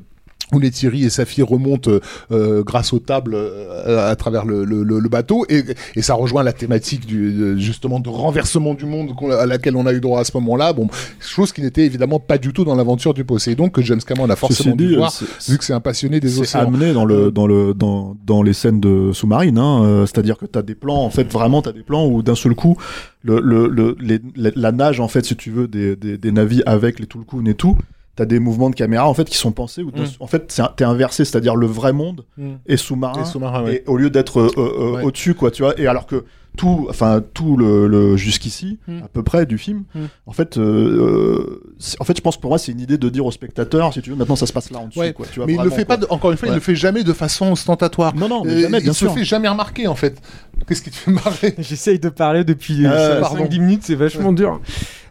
où les Thierry et sa fille remontent euh, euh, grâce aux tables euh, à travers le, le- le- bateau. Et, et ça rejoint la thématique du de- justement de renversement du monde à laquelle on a eu droit à ce moment-là. Bon chose qui n'était évidemment pas du tout dans l'aventure du Poséidon que James Cameron a forcément Ceci dû dit, voir c'est- vu que c'est un passionné des océans. amené dans le dans le dans dans les scènes de sous-marine hein, euh, c'est-à-dire que tu as des plans en fait vraiment tu as des plans où d'un seul coup le, le, les- la nage en fait si tu veux des, des, des navires avec les Tulkun et tout T'as des mouvements de caméra en fait qui sont pensés Mm. en fait t'es inversé, c'est-à-dire le vrai monde Mm. est sous-marin Et sous-marin, ouais. et au lieu d'être euh, euh, Ouais. au-dessus quoi, tu vois. Et alors que tout, enfin tout le, le- jusqu'ici Mm. à peu près du film, en fait, euh, en fait je pense pour moi c'est une idée de dire au spectateur si tu veux maintenant ça se passe là en dessous Ouais, quoi. Tu vois, mais il le vraiment, fait pas, de- encore une fois, il le fait jamais de façon ostentatoire. Non, non, mais Euh, jamais, bien il sûr. se fait jamais remarquer en fait. Qu'est-ce qui te fait marrer? J'essaye de parler depuis Euh, 5-10 pardon. minutes, c'est vachement dur.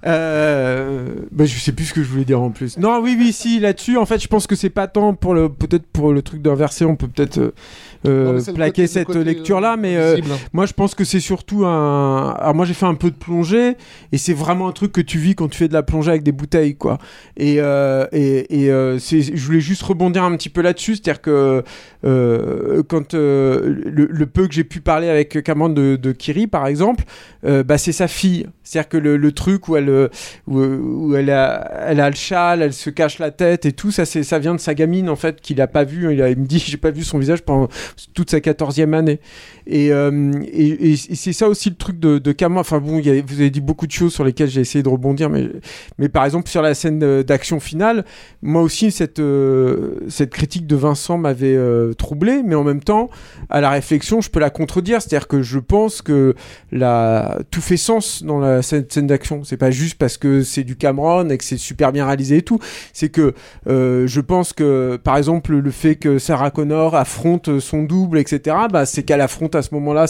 Euh, bah, je sais plus ce que je voulais dire en plus. Non, oui, oui, si, là-dessus, en fait, je pense que c'est pas tant pour le, peut-être pour le truc d'inverser, on peut peut-être euh, euh, Non, plaquer côté- cette côté, lecture-là, euh, mais euh, moi, je pense que c'est surtout un. Alors, moi, j'ai fait un peu de plongée, et c'est vraiment un truc que tu vis quand tu fais de la plongée avec des bouteilles, quoi. Et, euh, et, et euh, c'est- je voulais juste rebondir un petit peu là-dessus, c'est-à-dire que euh, quand euh, le, le peu que j'ai pu parler avec Cameron de, de Kiri, par exemple, euh, bah, c'est sa fille. C'est-à-dire que le, truc où elle, euh, où, elle, a, elle a le châle, elle se cache la tête et tout, ça, ça vient de sa gamine, en fait, qu'il a pas vu. Il, me dit, j'ai pas vu son visage pendant toute sa 14e année. Et, euh, et, c'est ça aussi le truc de, de Cameron. Enfin bon, vous avez dit beaucoup de choses sur lesquelles j'ai essayé de rebondir, mais, mais par exemple, sur la scène euh, d'action finale, moi aussi, cette, cette critique de Vincent m'avait euh, troublé, mais en même temps, à la réflexion, je peux la contredire. C'est-à-dire que je pense que la... tout fait sens dans la scène, scène d'action. C'est pas juste parce que c'est du Cameron et que c'est super bien réalisé et tout. C'est que euh, je pense que, par exemple, le fait que Sarah Connor affronte son double, etc., bah, c'est qu'elle affronte à ce moment-là,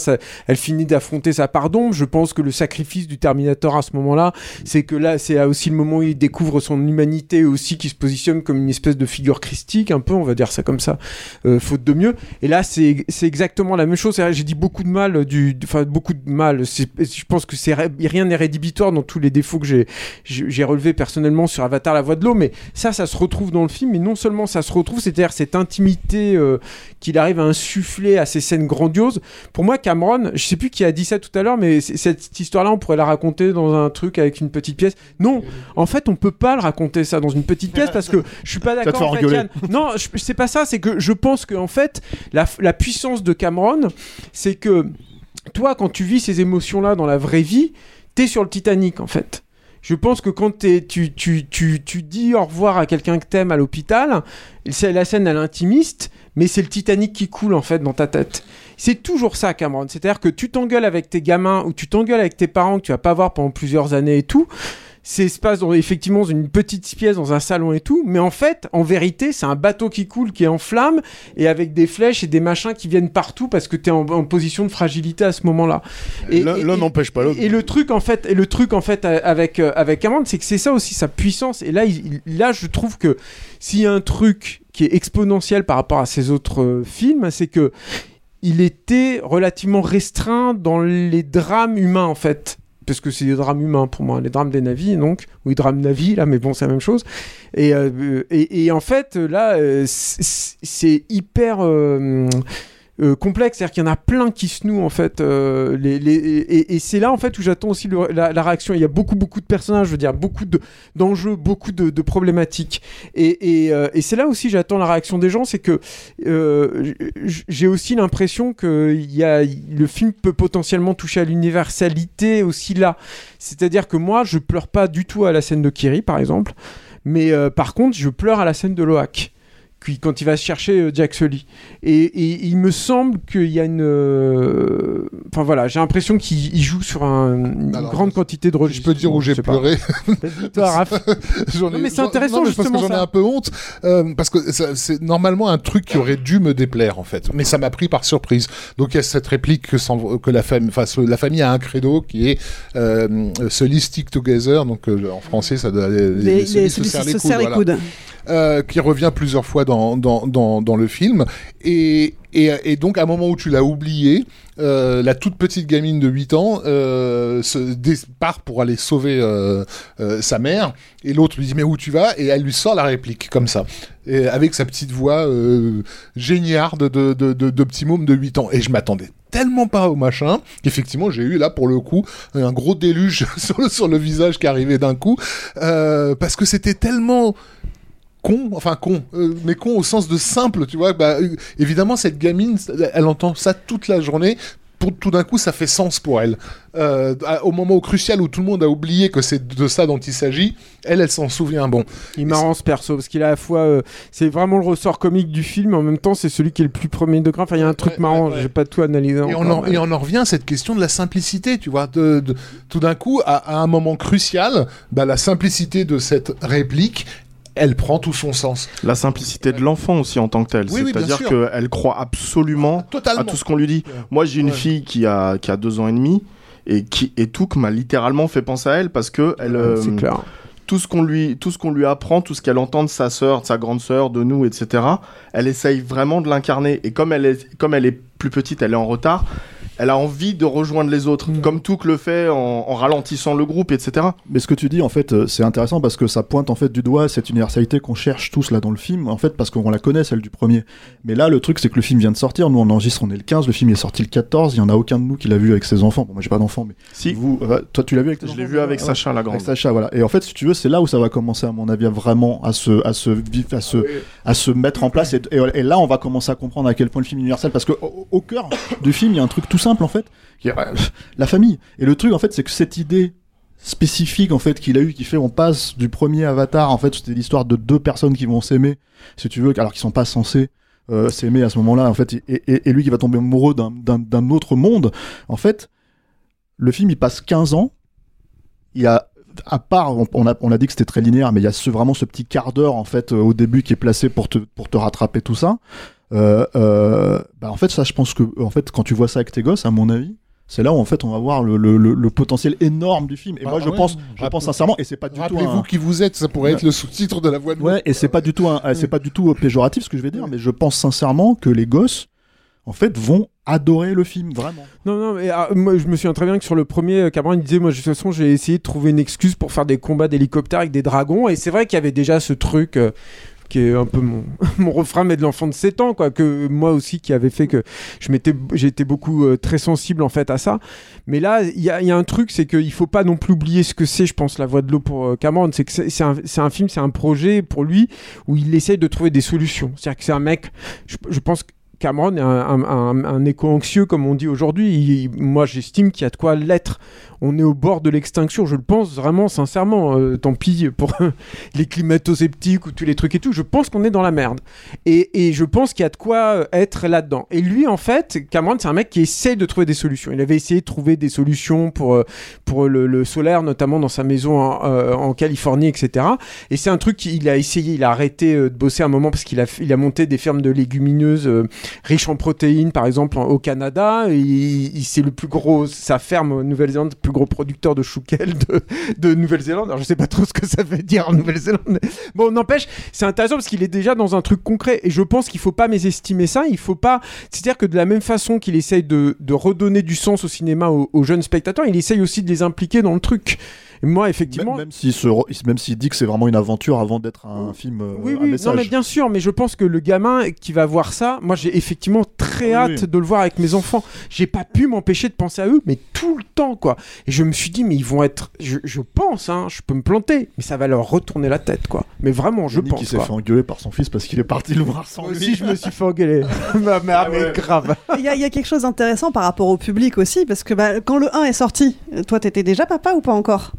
elle finit d'affronter sa part d'ombre. Je pense que le sacrifice du Terminator à ce moment-là, c'est que là, c'est aussi le moment où il découvre son humanité aussi, qui se positionne comme une espèce de figure christique, un peu, on va dire ça comme ça, euh, faute de mieux. Et là, c'est exactement la même chose. J'ai dit beaucoup de mal, du, enfin beaucoup de mal. Je pense que c'est rien n'est rédhibitoire dans tous les défauts que j'ai j'ai relevés personnellement sur Avatar la voix de l'eau mais ça ça se retrouve dans le film mais non seulement ça se retrouve c'est-à-dire cette intimité euh, qu'il arrive à insuffler à ces scènes grandioses pour moi Cameron je sais plus qui a dit ça tout à l'heure mais cette histoire là on pourrait la raconter dans un truc avec une petite pièce non en fait on peut pas le raconter ça dans une petite pièce parce que je suis pas d'accord en fait. Yann. non c'est pas ça c'est que je pense que en fait la, la puissance de Cameron c'est que toi, quand tu vis ces émotions-là dans la vraie vie, t'es sur le Titanic, en fait. Je pense que quand t'es- tu, tu, tu, tu dis au revoir à quelqu'un que t'aimes à l'hôpital, c'est la scène elle est intimiste, mais c'est le Titanic qui coule en fait dans ta tête. C'est toujours ça, Cameron. C'est-à-dire que tu t'engueules avec tes gamins ou tu t'engueules avec tes parents que tu vas pas voir pendant plusieurs années et tout. C'est se passe dans, effectivement dans une petite pièce dans un salon et tout, mais en fait, en vérité, c'est un bateau qui coule, qui est en flammes et avec des flèches et des machins qui viennent partout parce que t'es en, en position de fragilité à ce moment-là. Et, L'un n'empêche pas l'autre. Et le truc en fait, et le truc en fait avec euh, avec c'est que c'est ça aussi sa puissance. Et là, il- là, je trouve que s'il y a un truc qui est exponentiel par rapport à ses autres euh, films, c'est que il était relativement restreint dans les drames humains en fait. Parce que c'est des drames humains pour moi, les drames des navis, donc, ou les drames navis, là, mais bon, c'est la même chose. Et, euh, et, et en fait, là, euh, c'est hyper euh, euh, complexe, c'est-à-dire qu'il y en a plein qui se nouent, en fait. euh, et c'est là, en fait, où j'attends aussi la, réaction. Il y a beaucoup, beaucoup de personnages, je veux dire, beaucoup de- d'enjeux, beaucoup de, problématiques. Euh, et c'est là aussi j'attends la réaction des gens, c'est que j'ai aussi l'impression que y a, le film peut potentiellement toucher à l'universalité aussi là. C'est-à-dire que moi, je pleure pas du tout à la scène de Kiri, par exemple, mais par contre, je pleure à la scène de Loak. Qui- Quand il va chercher euh, Jack Sully. Et, et il me semble qu'il y a une. euh, Enfin voilà, j'ai l'impression qu'il il joue sur un- une grande quantité de registres. Je peux dire où j'ai pleuré. Toi, Raph. J'en Non, ai- mais c'est intéressant, non, mais parce justement, que j'en ai un peu honte euh, parce que c'est normalement un truc qui aurait dû me déplaire en fait, mais ça m'a pris par surprise. Donc il y a cette réplique que, sans- que la famille, enfin ce- la famille a un credo qui est euh, se stick together. Donc euh, en français ça doit les, Les- les- se se serre les coudes. Euh, qui revient plusieurs fois dans, dans, le film. Et, donc, à un moment où tu l'as oublié, euh, la toute petite gamine de 8 ans euh, se part pour aller sauver euh, sa mère. Et l'autre lui dit Mais où tu vas? Et elle lui sort la réplique, comme ça. Avec sa petite voix géniarde de, de, petit môme de 8 ans. Et je m'attendais tellement pas au machin qu'effectivement j'ai eu là pour le coup un gros déluge sur le, visage qui arrivait d'un coup parce que c'était tellement con, enfin con, euh, mais con au sens de simple, tu vois. Bah, euh, évidemment, cette gamine, elle entend ça toute la journée. Pour, tout d'un coup, ça fait sens pour elle. Euh, au moment crucial où tout le monde a oublié que c'est de ça dont il s'agit, elle, elle s'en souvient. Bon, Il marrant ce perso parce qu'il a à la fois c'est vraiment le ressort comique du film mais en même temps c'est celui qui est le plus premier degré enfin il y a un truc marrant j'ai pas tout analysé Et on, encore, en, mais- et on en revient à cette question de la simplicité, tu vois. De, de- tout d'un coup, à, à un moment crucial, bah, la simplicité de cette réplique, elle prend tout son sens. La simplicité de l'enfant aussi en tant que tel. Oui, oui, bien C'est-à-dire qu'elle croit absolument Totalement. à tout ce qu'on lui dit. Moi, j'ai une fille qui a, qui a deux ans et demi et qui et Touk m'a littéralement fait penser à elle parce que elle. euh, c'est clair. Tout ce qu'on lui, tout ce qu'on lui apprend, tout ce qu'elle entend de sa sœur, de sa grande sœur, de nous, etc. Elle essaye vraiment de l'incarner. Et comme elle est, comme elle est plus petite, elle est en retard. Elle a envie de rejoindre les autres, Mm. comme Touk le fait en, en ralentissant le groupe, etc. Mais ce que tu dis, en fait, euh, c'est intéressant parce que ça pointe en fait du doigt cette universalité qu'on cherche tous là dans le film, en fait, parce qu'on la connaît, celle du premier. Mais là, le truc, c'est que le film vient de sortir. Nous, on enregistre, on est le 15, le film est sorti le 14. Il y en a aucun de nous qui l'a vu avec ses enfants. Bon, moi, j'ai pas d'enfants, mais. Si. Vous, euh, toi, tu l'as vu avec tes Je l'ai vu avec Ouais. Sacha, la grande. Avec Sacha, voilà. Et en fait, si tu veux, c'est là où ça va commencer, à mon avis, à vraiment à se, à se, à se, à se mettre en place. Et, et- et là, on va commencer à comprendre à quel point le film est universel. Parce que au, au cœur du film, il y a un truc tout simple, en fait. euh, la famille. Et le truc, en fait, c'est que cette idée spécifique en fait qu'il a eu qui fait on passe du premier Avatar en fait c'était l'histoire de deux personnes qui vont s'aimer si tu veux alors qu'ils sont pas censés euh, s'aimer à ce moment-là en fait et, lui qui va tomber amoureux d'un- autre monde en fait le film il passe 15 ans il y a à part, on, on a, on a dit que c'était très linéaire, mais il y a ce, vraiment ce petit quart d'heure en fait euh, au début qui est placé pour te, pour te rattraper tout ça. Euh, euh, bah, en fait, ça, je pense que en fait, quand tu vois ça avec tes gosses, à mon avis, c'est là où en fait on va voir le, le, le- le potentiel énorme du film. Et Bah, moi, je ouais. pense, je pense sincèrement, et c'est pas du tout. Rappelez-vous un- qui vous êtes, ça pourrait être le sous-titre de la voix de Ouais, et c'est pas du tout, un- c'est pas du tout euh, péjoratif ce que je vais dire, mais je pense sincèrement que les gosses, en fait, vont adoré le film, vraiment. Non, non, mais ah, moi je me souviens très bien que sur le premier, euh, Cameron il disait Moi, de toute façon, j'ai essayé de trouver une excuse pour faire des combats d'hélicoptères avec des dragons. Et c'est vrai qu'il y avait déjà ce truc. euh, qui est un peu mon, refrain mais de l'enfant de 7 ans quoi que moi aussi qui avait fait que je m'étais été beaucoup euh, très sensible en fait à ça. Mais là il y a, un truc c'est qu'il faut pas non plus oublier ce que c'est je pense la voix de l'eau pour euh, Cameron. C'est que c'est un, film c'est un projet pour lui où il essaye de trouver des solutions. C'est à dire que c'est un mec je, je pense que Cameron est un, un- un- un écho anxieux, comme on dit aujourd'hui. Moi, j'estime qu'il y a de quoi l'être. On est au bord de l'extinction, je le pense vraiment, sincèrement. Euh, tant pis pour les climato-sceptiques ou tous les trucs et tout. Je pense qu'on est dans la merde. Et, je pense qu'il y a de quoi euh, être là-dedans. Et lui, en fait, Cameron, c'est un mec qui essaye de trouver des solutions. Il avait essayé de trouver des solutions pour, euh, le, solaire, notamment dans sa maison en, Californie, etc. Et c'est un truc qu'il a essayé. Il a arrêté de bosser un moment parce qu'il a, monté des fermes de légumineuses riches en protéines, par exemple, au Canada. C'est le plus gros, sa ferme Nouvelle-Zélande, le plus gros producteur de chouquel de, de Nouvelle-Zélande. Alors, je sais pas trop ce que ça veut dire en Nouvelle-Zélande. Bon, n'empêche, c'est intéressant parce qu'il est déjà dans un truc concret. Et je pense qu'il faut pas mésestimer ça. Il faut pas. C'est-à-dire que de la même façon qu'il essaye de, de redonner du sens au cinéma aux jeunes spectateurs, il essaye aussi de les impliquer dans le truc. Et moi, effectivement. Même même s'il dit que c'est vraiment une aventure avant d'être un film euh, Oui, oui, message. non, mais bien sûr, mais je pense que le gamin qui va voir ça, moi j'ai effectivement très Ah hâte oui. de le voir avec mes enfants. J'ai pas pu m'empêcher de penser à eux, mais tout le temps, quoi. Et je me suis dit, mais ils vont être. Je, je pense, hein, je peux me planter, mais ça va leur retourner la tête, quoi. Mais vraiment, je Yannick, pense. il s'est fait engueuler par son fils parce qu'il est parti le voir sans Moi lui. aussi, je me suis fait engueuler. mais, mais- mais grave. Il y, a- il y a quelque chose d'intéressant par rapport au public aussi, parce que bah, quand le 1 est sorti, toi t'étais déjà papa ou pas encore?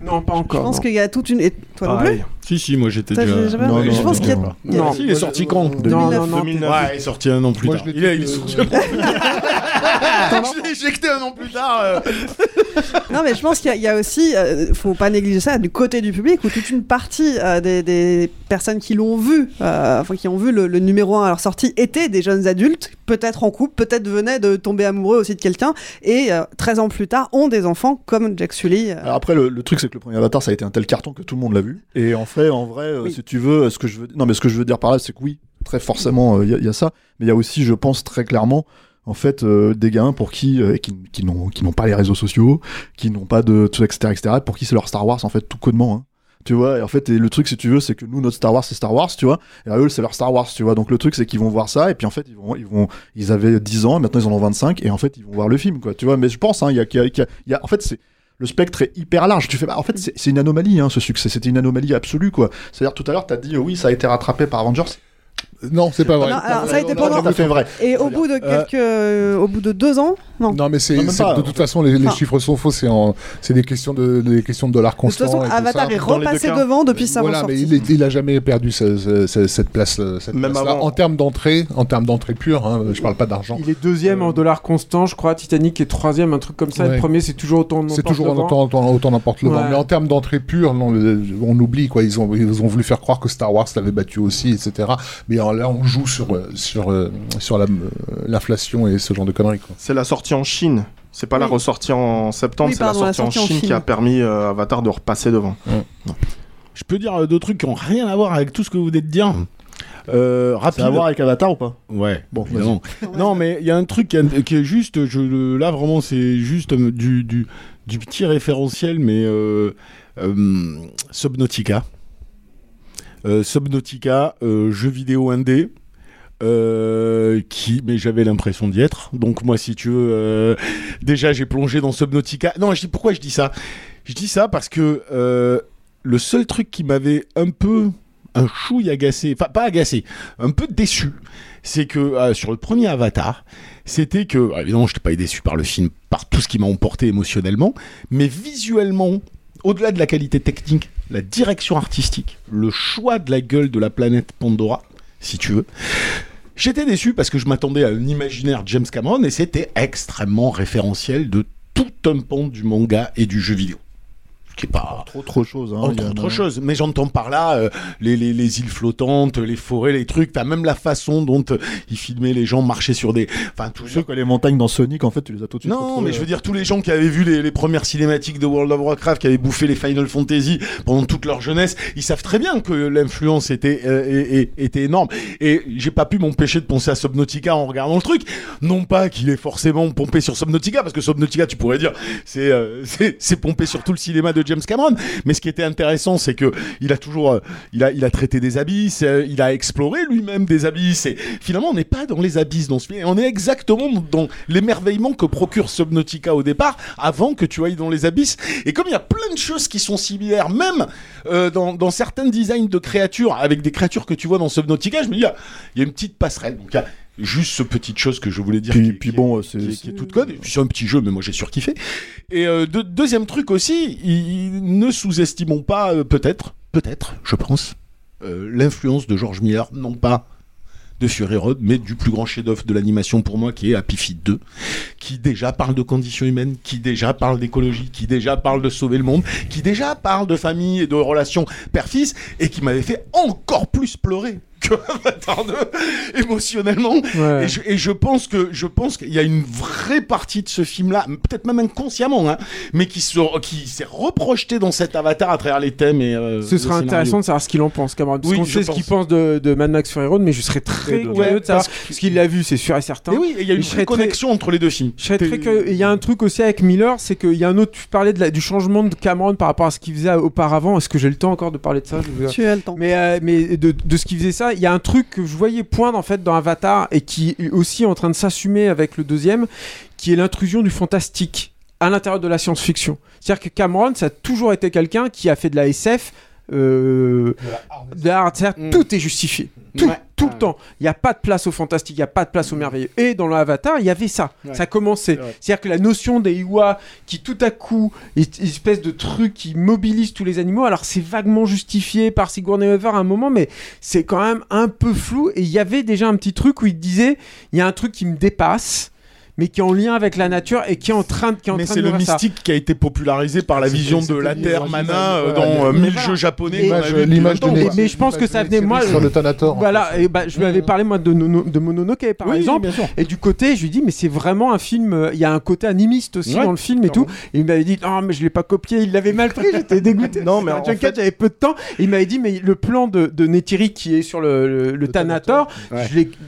Non, pas encore. Je pense qu'il y a toute une. et toi non plus Si, si, moi j'étais déjà. Non, non, je pense non, qu'il y a. non. il y a- Non. si, il est sorti quand? Non, non, non, 2009. Ouais, il est sorti un an plus Moi, tard. je l'ai Il est, il sorti un an plus tard. Je l'ai éjecté un an plus tard. euh. Non, mais je pense qu'il y a- il y, a aussi, euh, faut pas négliger ça, du côté du public, où toute une partie euh, des, des personnes qui l'ont vu, euh, enfin qui ont vu le, le numéro 1 à leur sortie, étaient des jeunes adultes, peut-être en couple, peut-être venaient de tomber amoureux aussi de quelqu'un, et euh, 13 ans plus tard ont des enfants comme Jack Sully. euh. Alors après, le, le truc, c'est que le premier Avatar, ça a été un tel carton que tout le monde l'a vu. Et en fait, en vrai, euh, Oui. si tu veux, ce que je veux, non, mais ce que je veux dire par là, c'est que oui, très forcément, il y, a- y a ça. Mais il y a aussi, je pense très clairement, en fait, euh, des gamins pour qui, euh, qui, qui n'ont, qui n'ont pas les réseaux sociaux, qui n'ont pas de, tout, etc., etc., pour qui c'est leur Star Wars, en fait, tout connement. Hein. Tu vois, et en fait, et le truc, si tu veux, c'est que nous, notre Star Wars, c'est Star Wars, tu vois, et à eux, c'est leur Star Wars, tu vois. Donc le truc, c'est qu'ils vont voir ça, et puis en fait, ils vont, ils vont, ils avaient 10 ans, maintenant ils en ont 25, et en fait, ils vont voir le film, quoi. Tu vois, mais je pense, hein, il y a, qu'il y a- qu'il y a- il y a- en fait, c'est, le spectre est hyper large. Tu fais, bah, en fait, c'est c'est une anomalie, hein, ce succès. C'était une anomalie absolue, quoi. C'est-à-dire, tout à l'heure, t'as dit, euh, oui, ça a été rattrapé par Avengers. Non, c'est pas vrai. Non, alors, ça a été pendant. vrai. Et au bout de quelques, euh, au bout de deux ans, non. Non, mais c'est Non, même c'est- pas. de toute façon, les, chiffres sont faux. C'est en- c'est des questions de des questions de dollars De toute constants. façon, Avatar est repassé devant depuis sa Voilà, mais il, il a jamais perdu ce- ce- ce- cette place, euh, cette Même avant. En termes d'entrée, en termes d'entrée pure, hein, je parle pas d'argent. Il est deuxième en dollars constants, je crois. Titanic est troisième, un truc comme ça. Ouais. Le premier, c'est toujours autant. C'est n'importe toujours devant. autant, autant, autant n'importe le vent. Ouais. Mais en termes d'entrée pure, non, le- on oublie quoi. Ils ont, ils ont voulu faire croire que Star Wars l'avait battu aussi, etc. Mais euh, là, on joue sur euh, sur euh, sur la, euh, l'inflation et ce genre de conneries. Quoi. C'est la sortie en Chine. C'est pas la ressortie en septembre, Oui, c'est la la sortie, en en, Chine qui a permis euh, Avatar de repasser devant. Je peux dire euh, deux trucs qui ont rien à voir avec tout ce que vous venez de dire. Euh, Ça rapide. a à voir avec Avatar ou pas? Ouais, Bon, évidemment. non, mais il y a un truc qui est, qui est juste, je, là vraiment, c'est juste euh, du, du, du petit référentiel, mais euh, euh, Subnautica. Euh, Subnautica, euh, jeu vidéo indé. Euh, qui mais j'avais l'impression d'y être. Donc moi si tu veux euh, déjà j'ai plongé dans Subnautica. Non je dis pourquoi je dis ça? Je dis ça parce que euh, le seul truc qui m'avait un peu un chouille agacé, enfin pas agacé, un peu déçu, c'est que sur le premier Avatar, c'était que, alors, évidemment, je n'étais pas déçu par le film, par tout ce qui m'a emporté émotionnellement, mais visuellement, au-delà de la qualité technique, la direction artistique, le choix de la gueule de la planète Pandora, si tu veux, j'étais déçu parce que je m'attendais à un imaginaire James Cameron et c'était extrêmement référentiel de tout un pan du manga et du jeu vidéo. Qui est pas trop trop chose. Hein, autre, autre chose. Mais j'entends par là euh, les, les, les, îles flottantes, les forêts, les trucs. T'as même la façon dont euh, ils filmaient les gens marcher sur des. Enfin, tous ceux que les montagnes dans Sonic, en fait, tu les as tout de suite. Non, mais je veux dire tous les gens qui avaient vu les, les, premières cinématiques de World of Warcraft, qui avaient bouffé les Final Fantasy pendant toute leur jeunesse, ils savent très bien que l'influence était euh, était énorme. Et j'ai pas pu m'empêcher de penser à Subnautica en regardant le truc. Non pas qu'il est forcément pompé sur Subnautica, parce que Subnautica, tu pourrais dire, c'est c'est pompé sur tout le cinéma de James Cameron. Mais ce qui était intéressant, c'est que il a toujours, euh, il a, il a traité des abysses, euh, il a exploré lui-même des abysses. Et finalement, on n'est pas dans les abysses dans ce film. On est exactement dans l'émerveillement que procure Subnautica au départ, avant que tu ailles dans les abysses. Et comme il y a plein de choses qui sont similaires, même euh, dans, certains designs de créatures, avec des créatures que tu vois dans Subnautica, je me dis, il y, a une petite passerelle. Juste ce petite chose que je voulais dire puis, puis bon c'est qui, est toute puis c'est un petit jeu mais moi j'ai surkiffé. Et euh, de, deuxième truc aussi ne sous-estimons pas euh, peut-être peut-être je pense euh, l'influence de George Miller non pas de Fury Road, mais du plus grand chef-d'œuvre de l'animation pour moi, qui est Happy Feet 2, qui déjà parle de conditions humaines, qui déjà parle d'écologie, qui déjà parle de sauver le monde, qui déjà parle de famille et de relations père-fils, et qui m'avait fait encore plus pleurer que Avatar 2 émotionnellement Ouais. et, je, et je pense que je pense qu'il y a une vraie partie de ce film là peut-être même inconsciemment hein, mais qui se qui s'est reprojeté dans cet Avatar à travers les thèmes et euh, Ce scénario. intéressant de savoir ce qu'il en pense, Cameron. Parce Oui, qu'on je sait ce qu'il pense. pense de, de Mad Max Fury Road, mais je serais très curieux Ouais, de savoir parce ce qu'il a vu, c'est sûr et certain. Et oui, il y a une vraie connexion entre les deux films. Je serais très curieux. Et il y a un truc aussi avec Miller, c'est qu'il y a un autre. Tu parlais de la- du changement de Cameron par rapport à ce qu'il faisait auparavant. Est-ce que j'ai le temps encore de parler de ça? Je vous- Tu as le temps. Mais, euh, mais de, de ce qu'il faisait ça, il y a un truc que je voyais poindre en fait dans Avatar et qui est aussi en train de s'assumer avec le deuxième, qui est l'intrusion du fantastique à l'intérieur de la science-fiction. C'est-à-dire que Cameron, ça a toujours été quelqu'un qui a fait de la SF. Euh, de la hard- c'est-à-dire tout est justifié. Tout, tout le temps. Il n'y a pas de place au fantastique, il n'y a pas de place au merveilleux. Et dans l'Avatar, il y avait ça. Ouais. Ça commençait. C'est-à-dire que la notion des Iwa qui tout à coup est une espèce de truc qui mobilise tous les animaux, alors c'est vaguement justifié par Sigourney Weaver à un moment, mais c'est quand même un peu flou. Et il y avait déjà un petit truc où il disait il y a un truc qui me dépasse. Mais qui est en lien avec la nature et qui est en train de, qui est en Mais train c'est de le ça. mystique qui a été popularisé par la vision de la Terre Mana euh, dans euh, mille voilà. jeux japonais. L'image- de. Mais, mais je pense que ça venait moi. sur le Thanator. Voilà, et bah, je lui avais parlé moi de, Nono- de Mononoke par Oui, exemple, et du côté, je lui dis mais c'est vraiment un film. euh, Il y a un côté animiste aussi Ouais, dans le film et tout. Et il m'avait dit non mais je l'ai pas copié, il l'avait mal pris, j'étais dégoûté. Non, mais en fait- j'avais peu de temps. Il m'avait dit mais le plan de, de Neytiri qui est sur le, le, le Thanator,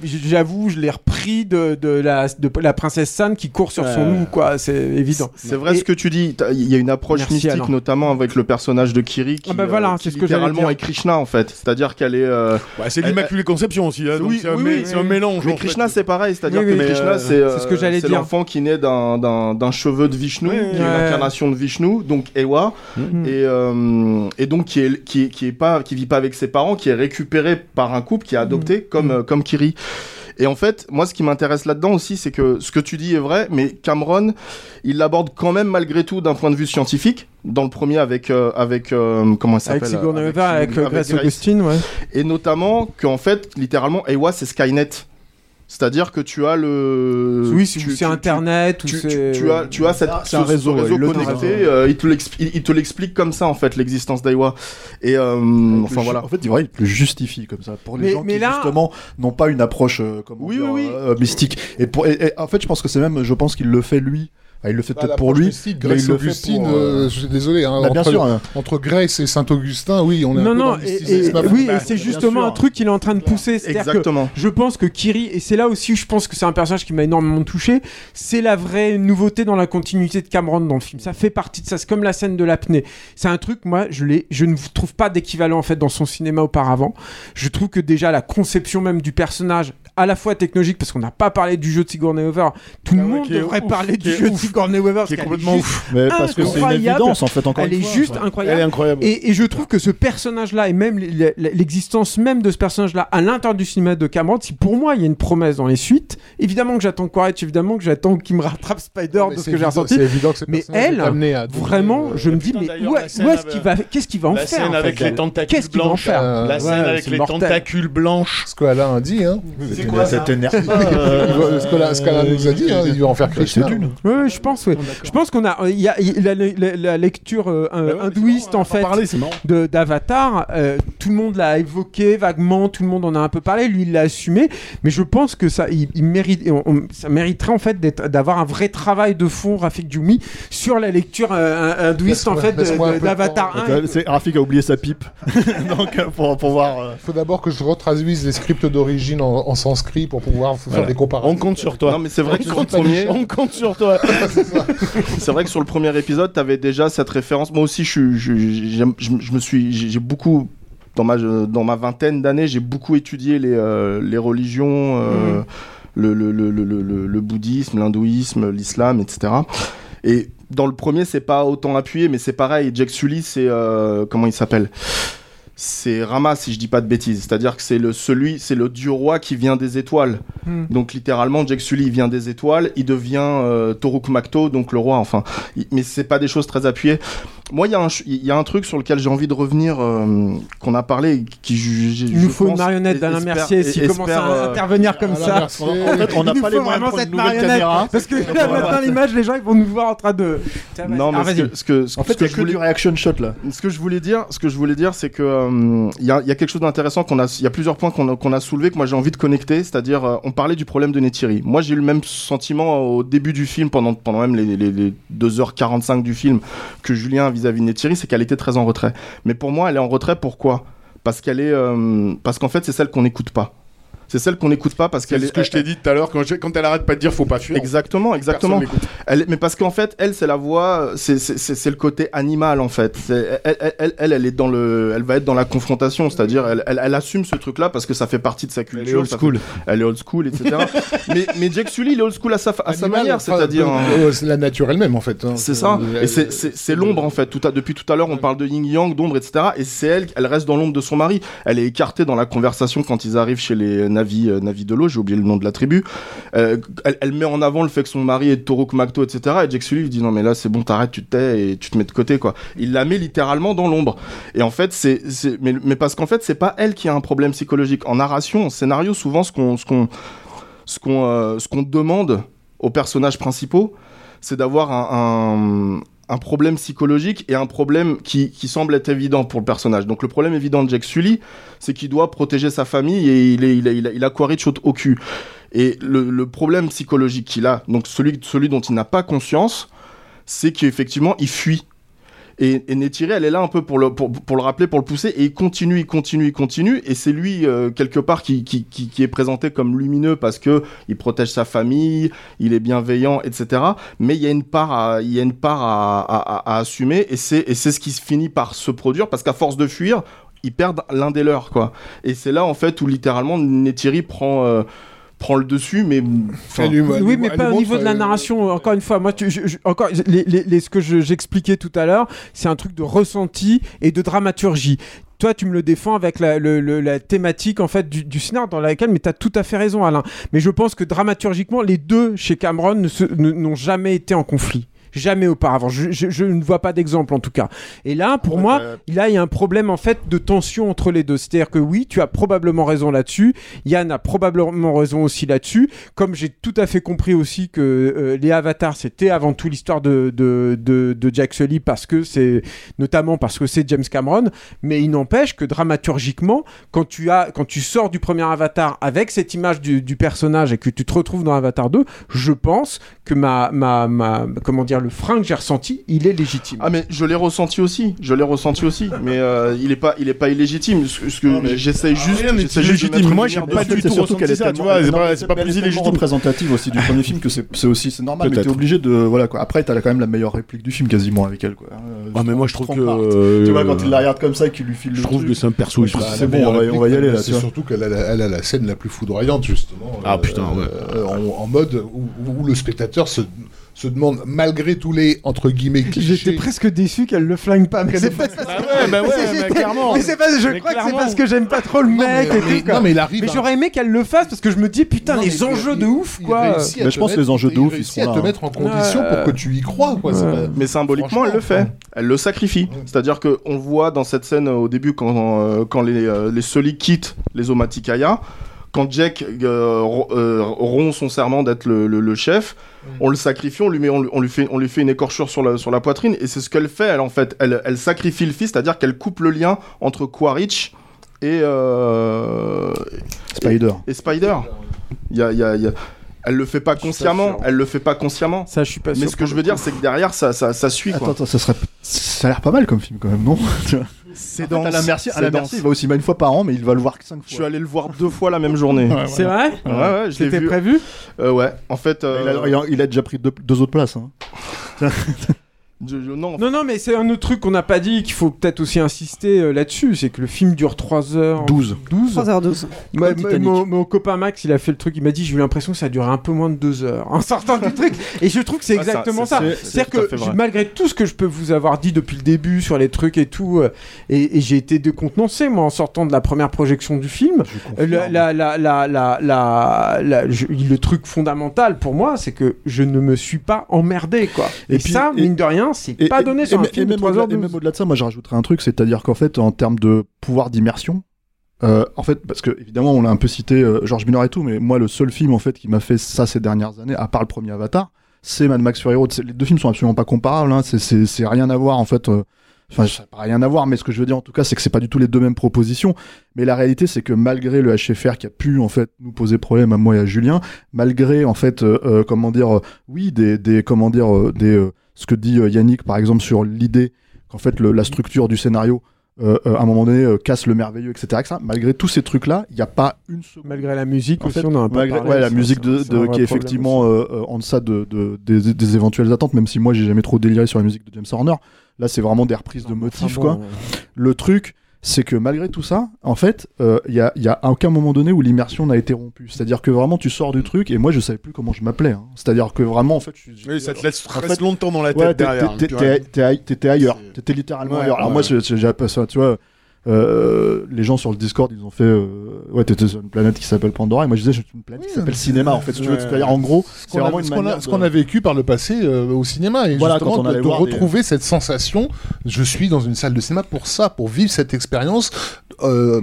j'avoue, je l'ai repris de, de la de la princesse San qui court sur son Ouais. loup quoi. C'est évident. C'est vrai Et- ce que tu dis. Il y a une approche Merci, mystique, Alain. notamment avec le personnage de Kiri, qui, Ah bah voilà, euh, c'est qui ce littéralement dire. est Krishna en fait. C'est-à-dire qu'elle est. euh, Ouais, c'est elle- l'Immaculée Conception aussi. hein, Oui, c'est un, oui, mé- oui, c'est un oui. mélange. Mais Krishna, c'est pareil, c'est-à-dire Oui, que oui, Krishna, euh, c'est euh, c'est ce que j'allais c'est dire. l'enfant qui naît d'un- cheveu de Vishnu, qui est une Ouais. incarnation de Vishnu, donc Ewa, Mhm. et, euh, et donc qui est, qui, est, qui est pas, qui vit pas avec ses parents, qui est récupéré par un couple qui est adopté comme, euh, comme Kiri. Et en fait, moi, ce qui m'intéresse là-dedans aussi, c'est que ce que tu dis est vrai, mais Cameron, il l'aborde quand même malgré tout d'un point de vue scientifique. Dans le premier, avec avec avec euh, comment Avec s'appelle Sigourney Weaver, avec, euh, Grace Grace. Augustine, ouais. Et notamment qu'en fait, littéralement, Ewa, c'est Skynet. C'est-à-dire que tu as le. Oui, c'est Internet tu, c'est. tu- tu as, tu as cette, c'est un ce- ce réseau, ouais, connecté, réseau. euh, il te l'explique comme ça en fait l'existence d'Aiwa. Et euh, enfin voilà. En fait, il il le justifie comme ça pour les Mais- gens mais qui là- justement n'ont pas une approche euh, comment Oui, dire, oui, oui. euh, mystique. Et, pour, et- et en fait, je pense que c'est même, je pense qu'il le fait lui. Enfin, il le fait Bah, peut-être pour lui. mystique, mais Grace il le fait Augustine, pour, euh, euh, je suis désolé. Hein, Bah, bien entre, sûr, hein. entre Grace et Saint-Augustin, oui, on est un Non, peu non, dans le et, et- oui, Bah, et c'est bien justement sûr. un truc qu'il est en train de pousser. Que Exactement. je pense que Kiri, et c'est là aussi où je pense que c'est un personnage qui m'a énormément touché, c'est la vraie nouveauté dans la continuité de Cameron dans le film. Ça fait partie de ça. C'est comme la scène de l'apnée. C'est un truc, moi, je, l'ai, je ne trouve pas d'équivalent en fait dans son cinéma auparavant. Je trouve que déjà la conception même du personnage, à la fois technologique, parce qu'on n'a pas parlé du jeu de Sigourney Weaver, tout le Ah ouais, monde devrait ouf, parler du jeu de Sigourney Weaver. qui est parce qu'elle complètement ouf. Mais parce que c'est une évidence en fait encore Elle une est juste incroyable. Elle est incroyable. Et, et je trouve que ce personnage-là, et même l'existence même de ce personnage-là à l'intérieur du cinéma de Cameron, si pour moi il y a une promesse dans les suites, évidemment que j'attends Quaritch, évidemment que j'attends qu'il me rattrape Spider de ce c'est que j'ai ressenti. C'est évident que ce Mais elle, est amené à Vraiment, je me dis, mais d'ailleurs, où, la est- scène où est-ce avec- qu'il va, qu'est-ce qu'il va en La faire scène en avec fait, les tentacules Qu'est-ce qu'il va en blanches. faire Euh, La scène avec c'est les tentacules blanches. ce qu'Alain a dit. Hein. C'est quoi, ça t'énerve pas, euh, Ce que la- ce qu'Alain nous a dit, hein, il va en faire cracher. C'est d'une. Oui, oui, je pense. oui. Je pense qu'on a, il y a, il y a la, la- la lecture euh, hindouiste en fait de d'Avatar. euh, tout le monde l'a évoqué vaguement, tout le monde en a un peu parlé. Lui, il l'a assumé. Mais je pense que ça, il, il mérite, on- on- ça mériterait en fait d'être- d'avoir un vrai travail de fond, Rafik Djoumi, sur la lecture euh, hindouiste en fait d'Avatar temps. 1. C'est- Rafik a oublié sa pipe. Donc, euh, pour, pour voir. euh, Il faut d'abord que je retraduise les scripts d'origine en, en pour pouvoir faire Voilà. des comparaisons. On compte sur toi. Non, mais c'est vrai On que sur le premier. On compte sur toi. c'est vrai que sur le premier épisode, t'avais déjà cette référence. Moi aussi, je, suis- je, je, je me suis, j'ai beaucoup dans ma dans ma vingtaine d'années, j'ai beaucoup étudié les euh, les religions, euh, le, le, le, le, le- le bouddhisme, l'hindouisme, l'islam, etc. Et dans le premier, c'est pas autant appuyé, mais c'est pareil. Jack Sully, c'est euh, comment il s'appelle? C'est Rama si je dis pas de bêtises, c'est-à-dire que c'est le celui, c'est le dieu roi qui vient des étoiles. Hmm. Donc littéralement, Jack Sully il vient des étoiles, il devient euh, Toruk Makto, donc le roi. Enfin, Il- mais c'est pas des choses très appuyées. Moi, il y a un, ch- il y a un truc sur lequel j'ai envie de revenir, euh, qu'on a parlé, qui je- je- Il je nous faut une marionnette et- d'Alain Mercier s'il commence à euh, intervenir comme ça. Mercier. En fait, on n'a Il nous pas les moyens cette marionnette. caméra. Parce que là, maintenant, l'image, les gens ils vont nous voir en train de. Non, mais Ah, ce que, ce que, ce En fait, ce que il y a je que voulais du reaction shot là. ce que je voulais dire, ce que je voulais dire, c'est que euh, il y, a, quelque chose d'intéressant qu'on a, il y a plusieurs points qu'on a, a soulevé que moi j'ai envie de connecter, c'est-à-dire euh, on parlait du problème de Neytiri. Moi j'ai eu le même sentiment au début du film, pendant pendant même les, les, les 2h45 du film que Julien vis-à-vis de Neytiri, c'est qu'elle était très en retrait. Mais pour moi, elle est en retrait pourquoi? Parce qu'elle est, euh, parce qu'en fait c'est celle qu'on n'écoute pas. C'est celle qu'on n'écoute pas parce C'est qu'elle ce est. que je t'ai dit tout à l'heure quand, elle arrête pas de dire faut pas fuir. Exactement, exactement. Elle, mais parce qu'en fait, elle, c'est la voix, c'est- c'est c'est- c'est le côté animal en fait. C'est- Elle, elle, elle, elle, est dans le, elle va être dans la confrontation, c'est-à-dire elle, elle, elle assume ce truc-là parce que ça fait partie de sa culture. Elle est old school. fait- elle est old school, etc. mais, mais Jack Sully, il est old school à sa, à sa Animal, manière, c'est-à-dire. euh, c'est la nature elle-même en fait. hein. C'est ça. Et c'est- c'est c'est l'ombre en fait. Tout à, depuis tout à l'heure, on parle de yin yang, d'ombre, etc. Et c'est elle, elle reste dans l'ombre de son mari. Elle est écartée dans la conversation quand ils arrivent chez les navis, euh, navis de l'eau. J'ai oublié le nom de la tribu. Euh, elle, met en avant le fait que son mari est Toruk Makto, etc. Et Jack Sully lui dit non mais là c'est bon, t'arrêtes, tu te tais et tu te mets de côté quoi. Il la met littéralement dans l'ombre. Et en fait c'est, mais, parce qu'en fait c'est pas elle qui a un problème psychologique. En narration, en scénario, souvent ce qu'on, ce qu'on, ce qu'on, euh, ce qu'on demande aux personnages principaux, c'est d'avoir un, un problème psychologique et un problème qui, qui semble être évident pour le personnage. Donc le problème évident de Jack Sully, c'est qu'il doit protéger sa famille et il, il, a, il, au, au cul. Et le, le problème psychologique qu'il a, donc celui, celui dont il n'a pas conscience, c'est qu'effectivement il fuit. Et, et elle est là un peu pour le, pour, pour le rappeler, pour le pousser, et il continue, il continue, il continue, et c'est lui, euh, quelque part, qui, qui, qui, qui est présenté comme lumineux parce que il protège sa famille, il est bienveillant, etc. Mais il y a une part à, il y a une part à, à, à assumer, et c'est, et c'est ce qui finit par se produire, parce qu'à force de fuir, ils perdent l'un des leurs, quoi. Et c'est là, en fait, où littéralement, Neytiri prend, euh, prend le dessus, mais. enfin, oui, mais pas au niveau de la narration. Encore une fois, moi, tu- je- je- encore, les, les- les- ce que je- j'expliquais tout à l'heure, c'est un truc de ressenti et de dramaturgie. Toi, tu me le défends avec la, le- le- la thématique en fait du, du scénar dans laquelle, mais tu as tout à fait raison, Alain. Mais je pense que dramaturgiquement, les deux chez Cameron ne se- ne- n'ont jamais été en conflit. Jamais auparavant. Je, je- je ne vois pas d'exemple en tout cas. Et là, pour moi, là, il y a un problème en fait de tension entre les deux. C'est-à-dire que oui, tu as probablement raison là-dessus. Yann a probablement raison aussi là-dessus. Comme j'ai tout à fait compris aussi que euh, les avatars, c'était avant tout l'histoire de, de, de, de Jack Sully parce que c'est notamment parce que c'est James Cameron. Mais il n'empêche que dramaturgiquement, quand tu as, quand tu sors du premier Avatar avec cette image du, du personnage et que tu te retrouves dans Avatar 2, je pense que ma, ma, ma comment dire, le frein que j'ai ressenti, il est légitime. Ah mais je l'ai ressenti aussi, je l'ai ressenti aussi, mais euh, il est pas, il est pas illégitime. Ce, ce que j'essaie juste, n'est j'essaie juste de illégitime. mettre Moi, j'ai pas du tout C'est surtout qu'elle est ressenti ça, tu vois, c'est pas- mais c'est pas plus illégitime. représentative aussi du premier film que c'est c'est aussi c'est normal mais t'es obligé de voilà quoi après t'as quand même la meilleure réplique du film quasiment avec elle quoi Euh, Ah, mais moi, je trouve que, Part. tu vois quand il la regarde comme ça et qu'il lui file Je le trouve truc. que c'est un perso c'est bon on va, y aller là C'est surtout qu'elle a, la- elle a la scène la plus foudroyante, justement. Ah, putain, ouais. euh, en, en mode où le spectateur se, se demande, malgré tous les, entre guillemets, J'étais clichés. presque déçu qu'elle le flingue pas. Mais c'est pas Bah ouais, bah ouais, mais clairement. Mais c'est pas, je Mais crois que c'est parce que j'aime pas trop le mec. mais- et tout, mais- quoi. non, mais il arrive Mais à- j'aurais aimé qu'elle le fasse parce que je me dis putain Non, les enjeux il- de ouf quoi. à Mais je pense que les enjeux de ouf, ils sont à là, te mettre en condition pour que tu y crois, quoi. Mais symboliquement, elle le fait. Elle le sacrifie. C'est-à-dire que on voit dans cette scène euh, au début quand, euh, quand les, euh, les Soli quittent les Omaticaya. Quand Jack euh, euh, rompt son serment d'être le, le- le chef, on le sacrifie, on lui, met, on, lui- on lui fait, on lui fait une écorchure sur la, sur la poitrine, et c'est ce qu'elle fait, elle, en fait. Elle, elle sacrifie le fils, c'est-à-dire qu'elle coupe le lien entre Quaritch et. euh, Spider. Et, et Spider. Il y a, il y a- y a- Elle le fait pas consciemment, elle le fait pas consciemment. Ça, je suis pas Mais sûr ce que je veux dire, c'est que derrière, ça, ça, ça suit, Attends, quoi. attends, ça serait. Ça a l'air pas mal comme film quand même, non? C'est fait, à la merci, à la merci, il va aussi une fois par an, mais il va le voir que 5 fois. Je suis allé le voir deux fois la même journée. Ouais, C'est voilà. vrai Ouais, ouais, je l'ai C'était vu. prévu Euh, ouais, en fait. euh, Il, a, il a- il a déjà pris deux, deux autres places. Hein. je- je- non, Non, non, mais c'est un autre truc qu'on n'a pas dit, qu'il faut peut-être aussi insister euh, là-dessus, c'est que le film dure 3h... 12. 12 3h12. Moi, Comme moi, Titanic. mon, mon copain Max, il a fait le truc, il m'a dit, j'ai eu l'impression que ça durait un peu moins de 2 heures en sortant du truc. Et je trouve que c'est Ah, exactement ça. c'est- c'est C'est-à-dire que je- malgré tout ce que je peux vous avoir dit depuis le début sur les trucs et tout, euh, et, et j'ai été décontenancé, moi, en sortant de la première projection du film. Euh, La, la, la, le truc fondamental pour moi, c'est que je ne me suis pas emmerdé, quoi. Et, Et puis- ça, et- mine de rien, c'est Et- pas et- donné et sur un me- film et de même 3 au-delà- heures Et même au-delà de ça, moi je rajouterais un truc, c'est-à-dire qu'en fait, en termes de pouvoir d'immersion, euh, en fait, parce que évidemment, on l'a un peu cité euh, George Miller et tout, mais moi, le seul film en fait qui m'a fait ça ces dernières années, à part le premier Avatar, c'est Mad Max Fury Road. Les deux films sont absolument pas comparables. Hein. C'est- rien à voir en fait. euh, Enfin, ça n'a rien à voir, mais ce que je veux dire en tout cas, c'est que c'est pas du tout les deux mêmes propositions. Mais la réalité, c'est que malgré le HFR qui a pu en fait nous poser problème à moi et à Julien, malgré en fait, euh, comment dire, oui, des, des comment dire, des, ce que dit euh, Yannick par exemple sur l'idée qu'en fait le- la structure du scénario euh, euh, à un moment donné euh, casse le merveilleux, etc. etc. Malgré tous ces trucs-là, il n'y a pas une seconde. Malgré la musique En aussi, fait, on en a pas malgré- parlé, ouais, la musique de, de- qui est effectivement en deçà de, de- des, des éventuelles attentes, même si moi j'ai jamais trop déliré sur la musique de James Horner. Là, c'est vraiment des reprises de motifs, bon, quoi. Le truc, c'est que malgré tout ça, en fait, euh, il y, a, il y a aucun moment donné où l'immersion n'a été rompue. C'est-à-dire que vraiment, tu sors du truc, et moi, je savais plus comment je m'appelais. hein. C'est-à-dire que vraiment, en fait, je suis. Oui, ça te laisse en reste fait, longtemps dans la tête ouais, t'es- derrière. t'es- t'es- t'es T'étais ailleurs. T'étais littéralement Ouais, ailleurs. Alors ouais. moi, je- je- j'ai appelé ça, tu vois. Euh, les gens sur le Discord, ils ont fait euh, ouais, t'étais sur une planète qui s'appelle Pandora, et moi je disais, je suis une planète qui s'appelle cinéma, en fait. Si tu veux, c'est-à-dire en gros, Ce c'est qu'on a, ce qu'on a- de- vécu par le passé euh, au cinéma et Voilà, justement quand on de, de des- retrouver cette sensation je suis dans une salle de cinéma pour ça pour vivre cette expérience euh,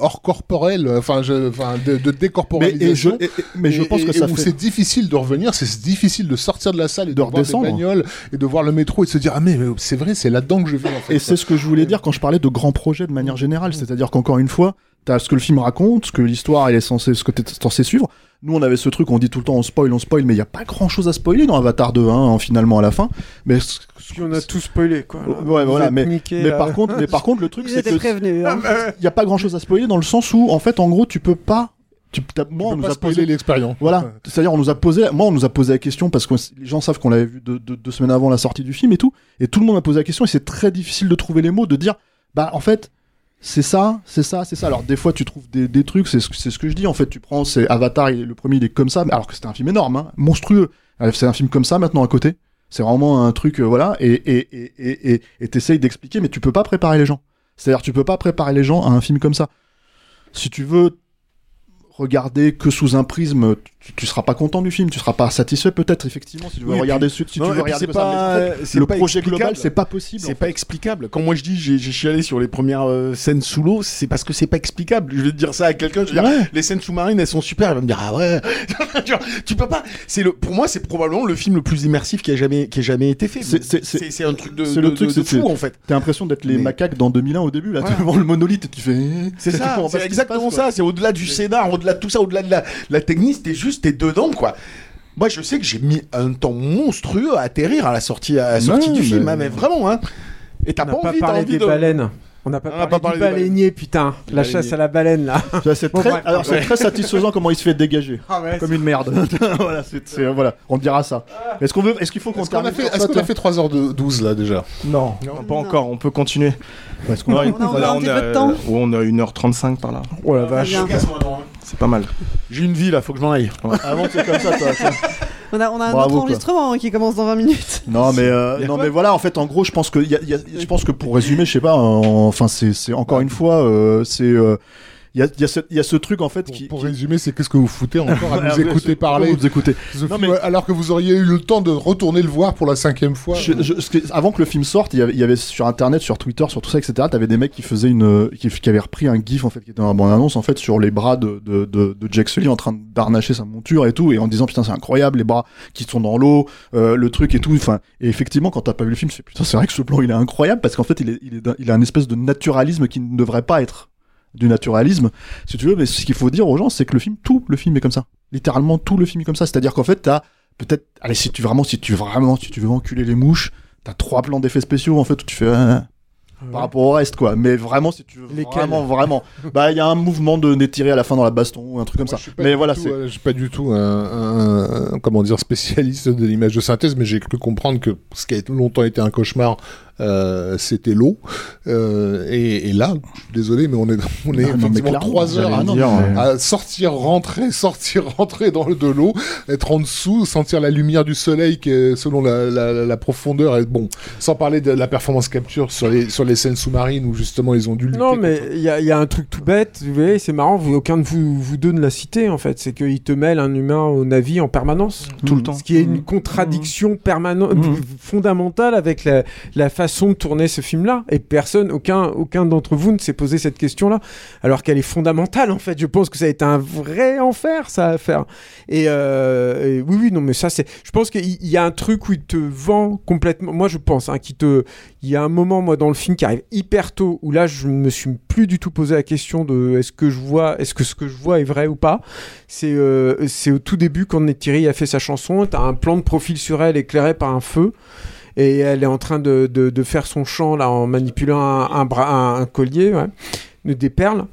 hors corporelle enfin de, de décorporalisation Mais- et je- et- et- mais je pense que ça où fait- c'est difficile de revenir c'est difficile de sortir de la salle et de, voir des redescendre. bagnoles et de voir le métro et de se dire ah mais, mais c'est vrai c'est là-dedans que je vis en fait Et c'est ce que je voulais dire quand je parlais de grands projets de manière générale. C'est-à-dire qu'encore une fois, t'as ce que le film raconte, ce que l'histoire elle est censée, ce que t'es censé suivre. Nous, on avait ce truc, on dit tout le temps on spoil, on spoil, mais il n'y a pas grand chose à spoiler dans Avatar 2, hein, en- finalement à la fin. Mais ce- Puis on a tout spoilé, quoi. là. Ouais, Vous voilà, mais, niqués, mais là. par contre, mais par contre, le truc, Ils c'est étaient que prévenus. hein. il n'y a pas grand chose à spoiler dans le sens où, en fait, en gros, tu peux pas. Tu, moi, on peux nous pas a spoiler posé l'expérience. Voilà, Ouais. c'est-à-dire on nous a posé, moi, on nous a posé la question parce que les gens savent qu'on l'avait vu deux, deux- deux semaines avant la sortie du film et tout, et tout le monde a posé la question et c'est très difficile de trouver les mots, de dire, bah, en fait, c'est ça, c'est ça, c'est ça. Alors des fois tu trouves des, des trucs, c'est ce, ce que je dis en fait. Tu prends, c'est Avatar, le premier il est comme ça, alors que c'était un film énorme, hein, monstrueux. Euh, C'est un film comme ça maintenant à côté. C'est vraiment un truc, euh, voilà, et et et et- et t'essayes d'expliquer, mais tu peux pas préparer les gens. C'est-à-dire tu peux pas préparer les gens à un film comme ça. Si tu veux regarder que sous un prisme, tu, tu seras pas content du film, tu seras pas satisfait peut-être effectivement si tu veux Oui, regarder puis- si tu non, veux et puis regarder c'est mais en pas- fait, c'est le pas projet global c'est pas possible. C'est pas fait. explicable. Quand moi je dis j'ai chialé sur les premières euh, scènes sous l'eau, c'est parce que c'est pas explicable. Je vais te dire ça à quelqu'un, je vais dire les scènes sous-marines elles sont super, il va me dire ah ouais. tu, tu peux pas. C'est le pour moi c'est probablement le film le plus immersif qui a jamais qui a jamais été fait. C'est- c'est- C'est c'est un truc de, c'est de, le truc, de- c'est fou c'est- en fait. T'as l'impression d'être les macaques dans 2001 au début, là, devant le monolithe, et tu fais. C'est tu ça, c'est ce exactement ça. C'est au-delà du scénar, au-delà de tout ça, au-delà de la, la technique, t'es juste, t'es dedans, quoi. Moi, je sais que j'ai mis un temps monstrueux à atterrir à la sortie, à la sortie du film, mais- hein, mais vraiment, hein. Et t'as On pas n'a pas envie, parlé envie des de... baleines. On n'a pas, parlé pas du parlé des baleinier, putain. La baleinier. chasse à la baleine, là. C'est Bon, très, alors c'est très satisfaisant comment il se fait dégager, Ah ouais, comme une merde. voilà, on dira ça. Est-ce qu'on veut, est-ce qu'il faut qu'on Est-ce qu'on a fait, est-ce qu'on a fait 3h12 là déjà Non, pas encore, on peut continuer. Est-ce qu'on a- On a encore un petit peu de temps. euh, on a 1h35 par là. Oh la vache. C'est pas mal. J'ai une vie, là, faut que je m'en aille. Avant c'est comme ça, toi. tiens. On a, on a un Bravo, autre quoi. enregistrement hein, qui commence dans 20 minutes. Non mais euh, non mais voilà en fait en gros je pense que y a- y a- je pense que pour résumer je sais pas en- enfin c'est c'est encore une fois euh, c'est euh, il y a, y a y a ce truc en fait qui. Pour résumer, c'est qu'est-ce que vous foutez encore à nous écouter parler Vous écoutez. Non, film, mais- Alors que vous auriez eu le temps de retourner le voir pour la cinquième fois. Je- je- avant que le film sorte, il y, avait, il y avait sur internet, sur Twitter, sur tout ça, etc. T'avais des mecs qui faisaient une, qui, qui avaient repris un gif en fait qui était dans la bande annonce en fait sur les bras de, de, de, de Jack Sully en train d'arnacher sa monture et tout, et en disant putain c'est incroyable les bras qui sont dans l'eau, euh, le truc et tout. Enfin, et effectivement quand t'as pas vu le film, fais putain c'est vrai que ce plan il est incroyable parce qu'en fait il est, il est, il a un espèce de naturalisme qui ne devrait pas être du naturalisme, si tu veux. Mais ce qu'il faut dire aux gens, c'est que le film, tout le film est comme ça. Littéralement tout le film est comme ça. C'est-à-dire qu'en fait t'as peut-être, allez si tu vraiment, si tu vraiment, si tu veux enculer les mouches, t'as trois plans d'effets spéciaux en fait où tu fais euh, par rapport au reste quoi. Mais vraiment si tu veux Lesquels vraiment vraiment, bah il y a un mouvement de nez tiré à la fin dans la baston ou un truc comme ça. Mais voilà c'est. euh, je suis pas du tout un, un- un- comment dire spécialiste de l'image de synthèse, mais j'ai cru comprendre que ce qui a longtemps été un cauchemar, euh, c'était l'eau. Euh, et, et là, désolé, mais on est on est Non, effectivement trois heures à, dire, ouais. à sortir, rentrer, sortir, rentrer dans le de l'eau, être en dessous, sentir la lumière du soleil qui est selon la, la, la profondeur. Et bon, sans parler de la performance capture sur les sur les scènes sous-marines où justement ils ont dû lutter Non, mais il y, a- il y a un truc tout bête, vous voyez, c'est marrant, vous, aucun de vous, vous deux ne l'a cité en fait, c'est qu'il te mêle un humain au navire en permanence. Tout le temps. Ce qui est une contradiction permanente, fondamentale avec la, la façon de tourner ce film-là. Et personne, aucun, aucun d'entre vous ne s'est posé cette question-là, alors qu'elle est fondamentale en fait. Je pense que ça a été un vrai enfer ça à faire. Et, euh, oui, oui, non, mais ça c'est. Je pense qu'il il y a un truc où il te vend complètement. Moi, je pense, hein, qui te. Il y a un moment, moi, dans le film qui arrive hyper tôt, où là, je me suis plus du tout posé la question de est-ce que je vois, est-ce que ce que je vois est vrai ou pas. C'est euh, c'est au tout début quand Thierry a fait sa chanson. T'as un plan de profil sur elle éclairé par un feu. Et elle est en train de, de, faire son chant là en manipulant un, bras, un, un collier, ouais, des perles.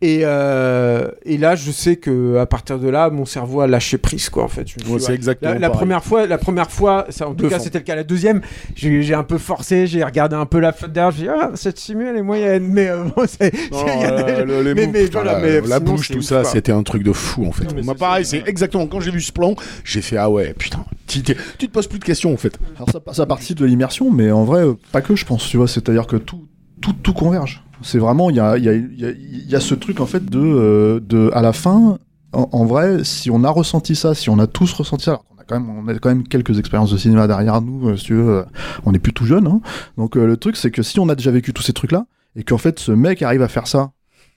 Et, euh, et là, je sais que à partir de là, mon cerveau a lâché prise, quoi. En fait, Je me Ouais, exactement La, la première fois, la première fois, ça, en tout Deux cas, c'était le cas. La deuxième, j'ai un peu forcé, j'ai regardé un peu la flotte derrière, j'ai dit ah cette simu elle est moyenne, mais euh, bon, c'est. Non, il y a des- le- les mais, voilà, la, mais la sinon, bouche, tout ça, c'était un truc de fou en fait. Moi, pareil, c'est exactement quand j'ai vu ce plan, j'ai fait ah ouais, putain, tu te poses plus de questions en fait. Alors ça, ça participe de l'immersion, mais en vrai, euh, pas que je pense, tu vois. C'est-à-dire que tout, tout, tout converge. C'est vraiment, il y a, y, a, y, a, y a ce truc en fait de, euh, de à la fin, en, en vrai, si on a ressenti ça, si on a tous ressenti ça, alors qu'on a quand même, on a quand même quelques expériences de cinéma derrière nous, euh, si tu veux, euh, on est plus tout jeune. Hein. Donc le truc, c'est que si on a déjà vécu tous ces trucs-là, et qu'en fait ce mec arrive à faire ça,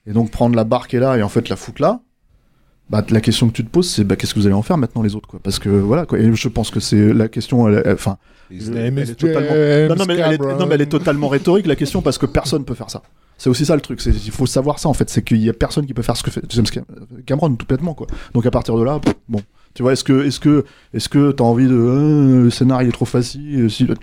et donc prendre la barque est là et en fait la foutre là, bah, la question que tu te poses, c'est bah, qu'est-ce que vous allez en faire maintenant les autres, quoi? Parce que voilà, quoi. Et je pense que c'est la question, elle- elle- enfin, elle est totalement- non, non, mais elle est, Cameron. non, mais elle est totalement rhétorique la question parce que personne peut faire ça. C'est aussi ça le truc. Il faut savoir ça en fait, c'est qu'il y a personne qui peut faire ce que fait James Cam- Cameron tout bêtement quoi. Donc à partir de là, pff, bon, tu vois, est-ce que, est-ce que, est-ce que t'as envie de, euh, le scénario est trop facile, si, pff,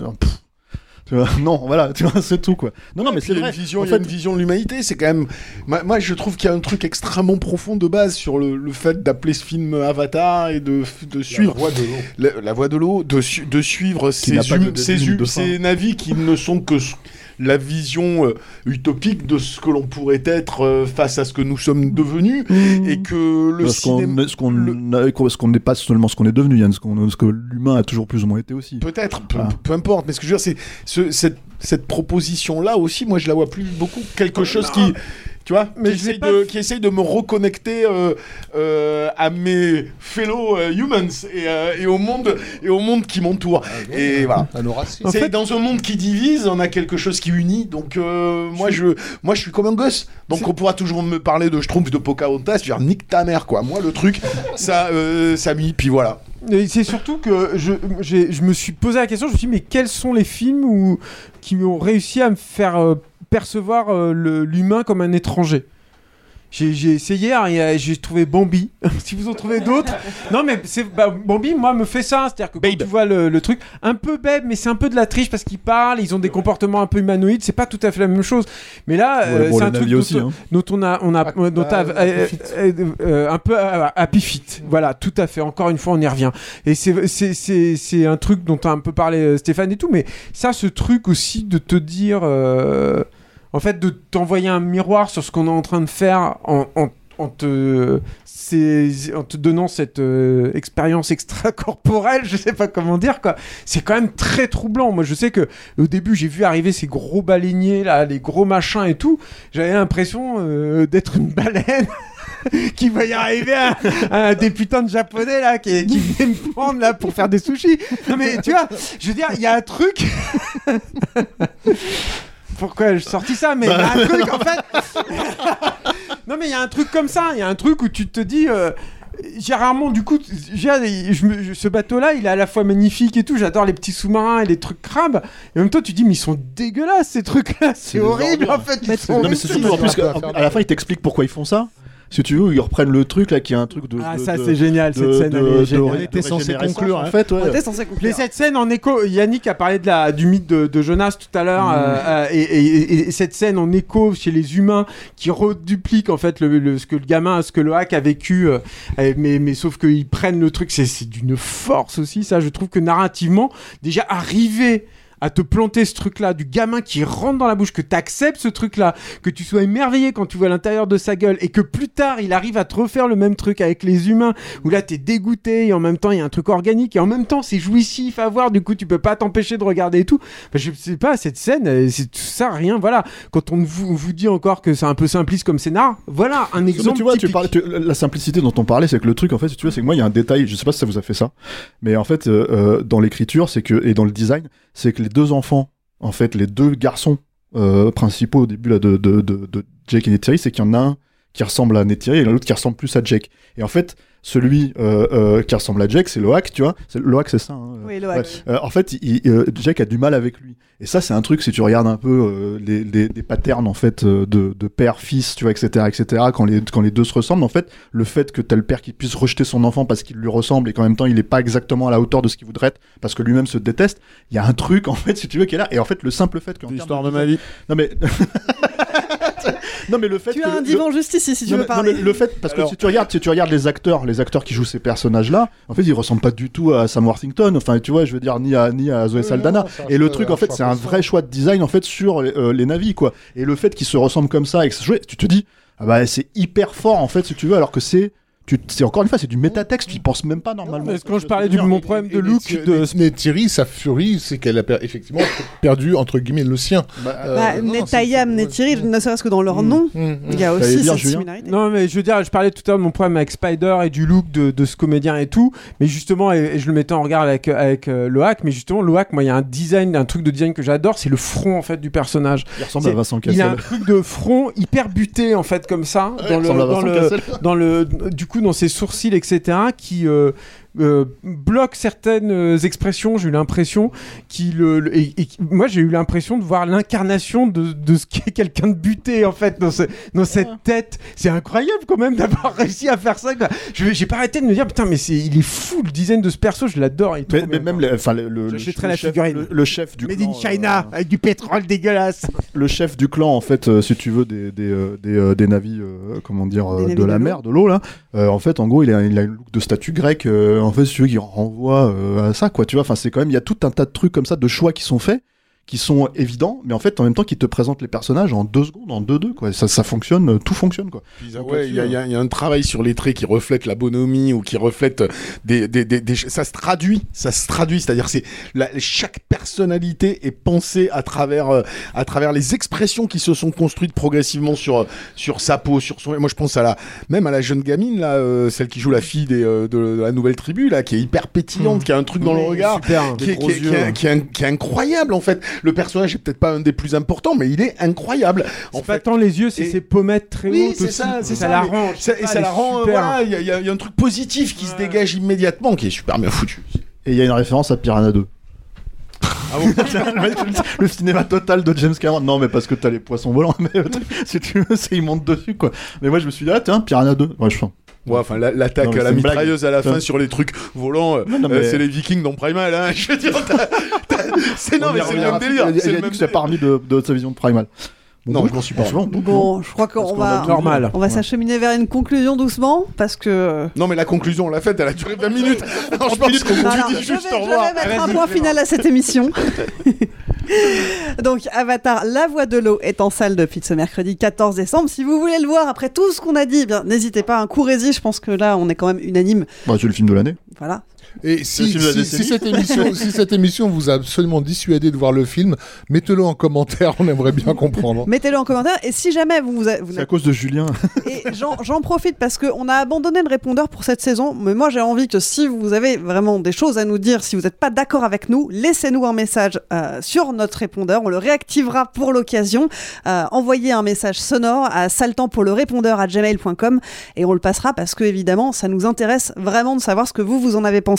tu vois, non, voilà, tu vois, c'est tout quoi. Non, non, mais c'est vrai. une vision, En il y a fait- une vision de l'humanité. C'est quand même. Moi, moi, je trouve qu'il y a un truc extrêmement profond de base sur le, le fait d'appeler ce film Avatar et de, de suivre voie de l'eau. la, la voie de l'eau, de, su- de suivre ces, hum- ces, ces navis qui ne sont que la vision euh, utopique de ce que l'on pourrait être euh, face à ce que nous sommes devenus et que le Parce qu'on cinéma ce qu'on a- ce qu'on n'est pas seulement ce qu'on est devenu, Yann, ce, qu'on- ce que l'humain a toujours plus ou moins été aussi. Peut-être, peu, Ah. peu importe. Mais ce que je veux dire, c'est ce- cette, cette proposition-là aussi, moi, je la vois plus beaucoup quelque chose qui, tu vois, Mais qui, essaye de, qui essaye de me reconnecter euh, euh, à mes fellow euh, humans et, euh, et au monde et au monde qui m'entoure. et voilà. C'est fait- dans un monde qui divise, on a quelque chose qui unit. Donc euh, moi je moi je suis comme un gosse. Donc on pourra toujours me parler de Schtroumpf, de Pocahontas, je veux dire nique ta mère quoi. Moi le truc ça euh, ça m'y puis voilà. C'est surtout que je, je me suis posé la question, je me suis dit, mais quels sont les films où, qui ont réussi à me faire euh, percevoir euh, l'humain comme un étranger? J'ai, essayé, hein, euh, j'ai trouvé Bambi. si vous en trouvez d'autres. Non, mais c'est, bah, Bambi, moi, me fait ça. C'est-à-dire que quand tu vois le, le truc, un peu bête, mais c'est un peu de la triche parce qu'ils parlent, ils ont des comportements un peu humanoïdes, c'est pas tout à fait la même chose. Mais là, Ouais, euh, bon, c'est un truc navis dont, aussi, hein. dont on a, on a, dont ah, a- euh, euh, euh, un peu euh, happy fit. Voilà, tout à fait. Encore une fois, on y revient. Et c'est, c'est, c'est, c'est un truc dont a un peu parlé Stéphane et tout, mais ça, ce truc aussi de te dire, euh, en fait, de t'envoyer un miroir sur ce qu'on est en train de faire en, te, donnant cette euh, expérience extracorporelle, je sais pas comment dire quoi. C'est quand même très troublant. Moi, je sais que au début, j'ai vu arriver ces gros baleiniers là, les gros machins et tout. J'avais l'impression euh, d'être une baleine. qui va y arriver un, un des putains de japonais là qui, qui venait me prendre là pour faire des sushis. Non mais tu vois, je veux dire, il y a un truc. Pourquoi j'ai sorti ça Mais il y a un truc en fait. non mais il y a un truc comme ça. Il y a un truc où tu te dis. euh, j'ai rarement du coup je je- ce bateau là il est à la fois magnifique et tout j'adore les petits sous-marins et les trucs crabes et en même temps tu dis mais ils sont dégueulasses ces trucs là c'est horrible en fait ils sont Non, mais c'est surtout en plus qu'à à la fin, ils t'expliquent pourquoi ils font ça. Si tu veux, ils reprennent le truc là qui est un truc de. Ah, de- ça, c'est génial, de- cette scène, de- elle est géniale. On était censé conclure, En hein. fait, ouais. On était censé conclure. Mais cette scène en écho, Yannick a parlé de la, du mythe de, de Jonas tout à l'heure, Mmh. euh, euh, et, et- et cette scène en écho chez les humains qui reduplique en fait le, le- ce que le gamin, ce que le hack a vécu, euh, mais, mais sauf qu'ils prennent le truc, c'est c'est d'une force aussi, ça je trouve que narrativement, déjà arriver à te planter ce truc-là, du gamin qui rentre dans la bouche, que tu acceptes ce truc-là, que tu sois émerveillé quand tu vois l'intérieur de sa gueule, et que plus tard il arrive à te refaire le même truc avec les humains, où là t'es dégoûté, et en même temps il y a un truc organique, et en même temps c'est jouissif à voir, du coup tu peux pas t'empêcher de regarder et tout. Enfin, je sais pas, cette scène, euh, c'est tout ça, rien, voilà. Quand on vous, vous dit encore que c'est un peu simpliste comme scénar, voilà un exemple. tu vois, tu typique. parlais, tu- la simplicité dont on parlait, c'est que le truc, en fait, si tu veux, c'est que moi, il y a un détail, je sais pas si ça vous a fait ça, mais en fait, euh, euh, dans l'écriture, c'est que, et dans le design, c'est que les deux enfants, en fait, les deux garçons euh, principaux au début de, de, de, de Jake et Neytiri, c'est qu'il y en a un qui ressemble à Neytiri et l'autre qui ressemble plus à Jake. Et en fait, celui euh, euh, qui ressemble à Jake, c'est Loak, tu vois. C'est- Loak, c'est ça. hein, Oui, Loak. ouais. Euh, en fait, il- il- euh, Jake a du mal avec lui. Et ça, c'est un truc, si tu regardes un peu euh, les, les, les patterns en fait de, de père-fils, tu vois, etc., etc. Quand les quand les deux se ressemblent, en fait, le fait que t'as le père qui puisse rejeter son enfant parce qu'il lui ressemble et qu'en même temps il est pas exactement à la hauteur de ce qu'il voudrait être parce que lui-même se déteste, il y a un truc en fait, si tu veux, qui est là. Et en fait, le simple fait que L'histoire de ma vie. Non mais non mais le fait Tu que as un le- divan juste ici si tu non, veux mais- non, parler. mais le fait parce que si tu regardes si tu regardes les acteurs les acteurs qui jouent ces personnages là en fait ils ressemblent pas du tout à Sam Worthington. Enfin tu vois je veux dire ni à ni à Zoé Saldana. non, et le truc en fait c'est un vrai choix de design en fait sur euh, les navis quoi. Et le fait qu'ils se ressemblent comme ça et que ça joue, tu te dis ah bah c'est hyper fort en fait si tu veux alors que c'est tu c'est encore une fois c'est du métatexte tu y penses même pas normalement. Mais quand je parlais du mon problème de look, de Mais Thierry, sa furie, c'est qu'elle a per- effectivement perdu, entre guillemets, le sien. Euh, Bah, non, non, Netayam, Netiri, ne serait-ce que dans leur nom, il y a aussi cette similarité. Non, mais je veux dire, je parlais tout à l'heure de mon problème avec Spider et du look de, de ce comédien et tout, mais justement, et, et je le mettais en regard avec, avec euh, Loak, mais justement, Loak, moi, il y a un design, un truc de design que j'adore, c'est le front, en fait, du personnage. Il ressemble C'est- à Vincent Il a un truc de front hyper buté, en fait, comme ça, dans, le, dans le, du coup, dans ses sourcils, etc., qui euh, euh, bloque certaines euh, expressions, j'ai eu l'impression, qui le, le- et, moi, j'ai eu l'impression de voir l'incarnation de, de ce qu'est quelqu'un de buté, en fait, dans, ce- dans cette tête. C'est incroyable, quand même, d'avoir réussi à faire ça. quoi. Je J'ai pas arrêté de me dire, putain, mais c'est, il est fou, le design de ce perso, je l'adore. il mais, mais même le, enfin le, le, le la chef, figurine. le, le chef du Made clan, in China, euh, avec du pétrole dégueulasse. le chef du clan en fait euh, si tu veux des des euh, des, euh, des navis euh, comment dire euh, Des de la mer de l'eau là euh, en fait en gros il a il a une look de statue grecque euh, en fait si tu qui renvoie euh, à ça quoi tu vois. Enfin c'est quand même il y a tout un tas de trucs comme ça de choix qui sont faits qui sont évidents mais en fait en même temps qui te présentent les personnages en deux secondes en deux deux quoi ça ça fonctionne euh, tout fonctionne quoi ouais, il y, a- y a il y a un travail sur les traits qui reflète la bonhomie ou qui reflète des, des, des, des- ça se traduit, ça se traduit, c'est-à-dire c'est la- chaque personnalité est pensée à travers euh, à travers les expressions qui se sont construites progressivement sur sur sa peau, sur son. Moi, je pense à la même à la jeune gamine là, euh, celle qui joue la fille des, euh, de, de la nouvelle tribu là, qui est hyper pétillante, qui a un truc dans le regard, super, qui est, qui est- qui yeux. est- qui est- qui est incroyable en fait. Le personnage est peut-être pas un des plus importants, mais il est incroyable. En pas tant les yeux, c'est Et- ses pommettes très oui, hautes ça, c'est ça. ça. la mais rend. ça- et ça la rend. voilà, il y, a- il y il un truc positif qui se dégage immédiatement, qui est super bien foutu. et il y a une référence à Piranha 2 le cinéma total de James Cameron. Non, mais parce que t'as les poissons volants, mais si tu veux, c'est ils montent dessus, quoi. Mais moi, je me suis dit, ah, tiens, Piranha 2. Ouais, je sens. Ouais, enfin la- l'attaque à la blague. mitrailleuse à la fin sur les trucs volants, euh, euh, mais- c'est les Vikings dans Primal. Hein, je veux dire, c'est non, mais c'est le même délire. Il y a- dit même que c'est pas remis de, de sa vision de Primal. Bon, Non, je m'en suis pas bon, je crois qu'on va, Normal. on va Ouais. s'acheminer vers une conclusion doucement parce que. Non, mais la conclusion, on l'a faite, elle a duré 20 minutes. Non, je pense qu'on je, juste je au revoir. vais mettre un point final à cette émission. Donc Avatar, la voix de l'eau est en salle depuis ce mercredi 14 décembre. Si vous voulez le voir après tout ce qu'on a dit, eh bien n'hésitez pas, un courez-y. Je pense que là, on est quand même unanime. Bah, c'est le film de l'année. Voilà. Et si, si, si cette émission, si cette émission vous a absolument dissuadé de voir le film, mettez-le en commentaire, on aimerait bien comprendre. Mettez-le en commentaire. Et si jamais vous, vous, vous C'est à cause de Julien. Et j'en j'en profite parce qu'on a abandonné le répondeur pour cette saison. Mais moi, j'ai envie que si vous avez vraiment des choses à nous dire, si vous n'êtes pas d'accord avec nous, laissez-nous un message euh, sur notre répondeur. On le réactivera pour l'occasion. Euh, envoyez un message sonore à saltant pour le répondeur à gmail.com et on le passera parce que, évidemment, ça nous intéresse vraiment de savoir ce que vous, vous en avez pensé.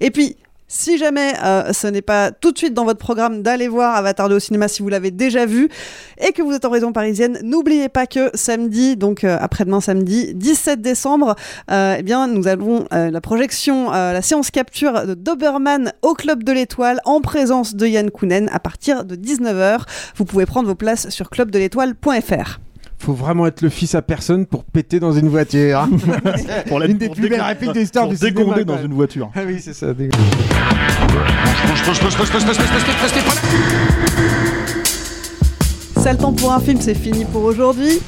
Et puis, si jamais euh, ce n'est pas tout de suite dans votre programme d'aller voir Avatar 2 au cinéma si vous l'avez déjà vu et que vous êtes en région parisienne, n'oubliez pas que samedi, donc euh, après-demain samedi, 17 décembre, euh, eh bien nous avons la projection, la séance capture de Doberman au Club de l'Étoile en présence de Yann Kounen à partir de 19h. Vous pouvez prendre vos places sur clubdelétoile.fr. Faut vraiment être le fils à personne pour péter dans une voiture. hein. Pour la- une des pour plus belles répliques de l'histoire pour du cinéma. dans une voiture. Ah oui, c'est ça. C'est le temps pour un film, c'est fini pour aujourd'hui.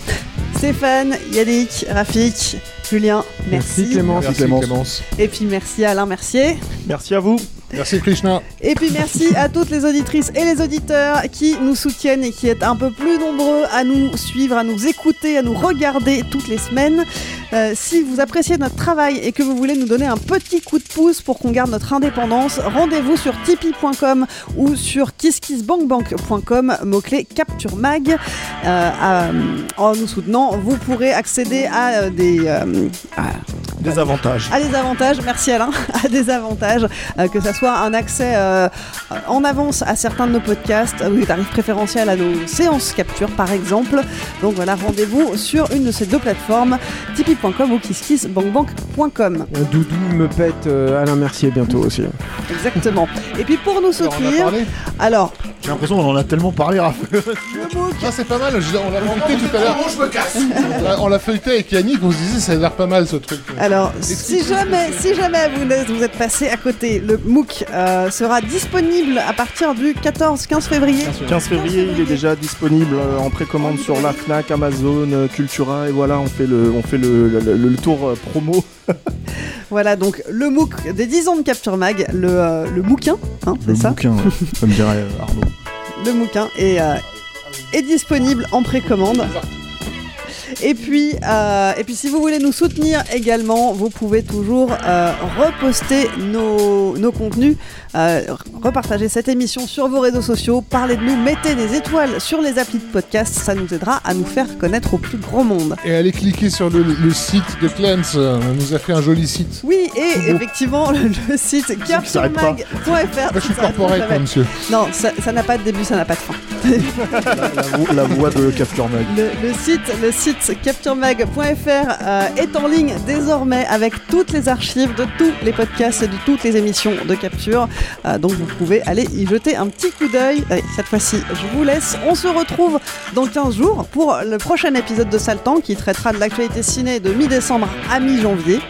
Stéphane, Yannick, Rafik, Julien, merci. Merci Clémence. Merci Clémence. Et puis merci à Alain Mercier. Merci à vous. Merci Krishna. Et puis merci à toutes les auditrices et les auditeurs qui nous soutiennent et qui êtes un peu plus nombreux à nous suivre, à nous écouter, à nous regarder toutes les semaines. Euh, si vous appréciez notre travail et que vous voulez nous donner un petit coup de pouce pour qu'on garde notre indépendance, rendez-vous sur tipeee.com ou sur kisskissbankbank.com, mot-clé Capture Mag. Euh, en nous soutenant, vous pourrez accéder à euh, des, Des avantages. à des avantages, merci Alain, à des avantages, euh, que ça soit un accès euh, en avance à certains de nos podcasts, ou des tarifs préférentiels à nos séances capture par exemple. Donc voilà, rendez-vous sur une de ces deux plateformes, tipeee.com ou kisskissbankbank.com. Un Doudou me pète euh, Alain Mercier bientôt aussi. Exactement. Et puis pour nous soutenir, alors, J'ai l'impression qu'on en a tellement parlé, Raphaël. Ça c'est pas mal, on l'a feuilleté tout à l'heure. On l'a- On l'a feuilleté avec Yannick, on se disait ça a l'air pas mal ce truc. Alors, si jamais, si jamais vous, vous êtes passé à côté, le MOOC euh, sera disponible à partir du 14-15 février. 15 février, il est déjà disponible euh, en précommande sur la Fnac, Amazon, euh, Cultura et voilà, on fait le, on fait le, le- le- le tour promo. Voilà, donc le MOOC des 10 ans de Capture Mag, le, euh, le bouquin, hein, Le c'est ça bouquin, ouais, comme dirait Arnaud. Le bouquin est, euh, est disponible en précommande. Et puis, euh, et puis, si vous voulez nous soutenir également, vous pouvez toujours euh, reposter nos, nos contenus, euh, repartager cette émission sur vos réseaux sociaux, parler de nous, mettez des étoiles sur les applis de podcast, ça nous aidera à nous faire connaître au plus grand monde. Et allez cliquer sur le, le site de euh, on nous a fait un joli site. Oui, et effectivement, le, le site pas. Moi je suis corporate, moi, monsieur. Non, ça n'a pas de début, ça n'a pas de fin. La, vo- la voix de Capture Mag. Le, le site, le site capturemag.fr euh, est en ligne désormais avec toutes les archives de tous les podcasts et de toutes les émissions de Capture. Euh, donc vous pouvez aller y jeter un petit coup d'œil. Cette fois-ci, je vous laisse. On se retrouve dans 15 jours pour le prochain épisode de Saltan qui traitera de l'actualité ciné de mi-décembre à mi-janvier.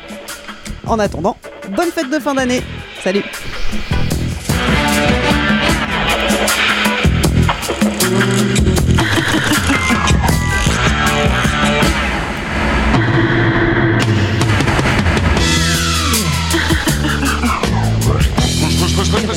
En attendant, bonne fête de fin d'année. Salut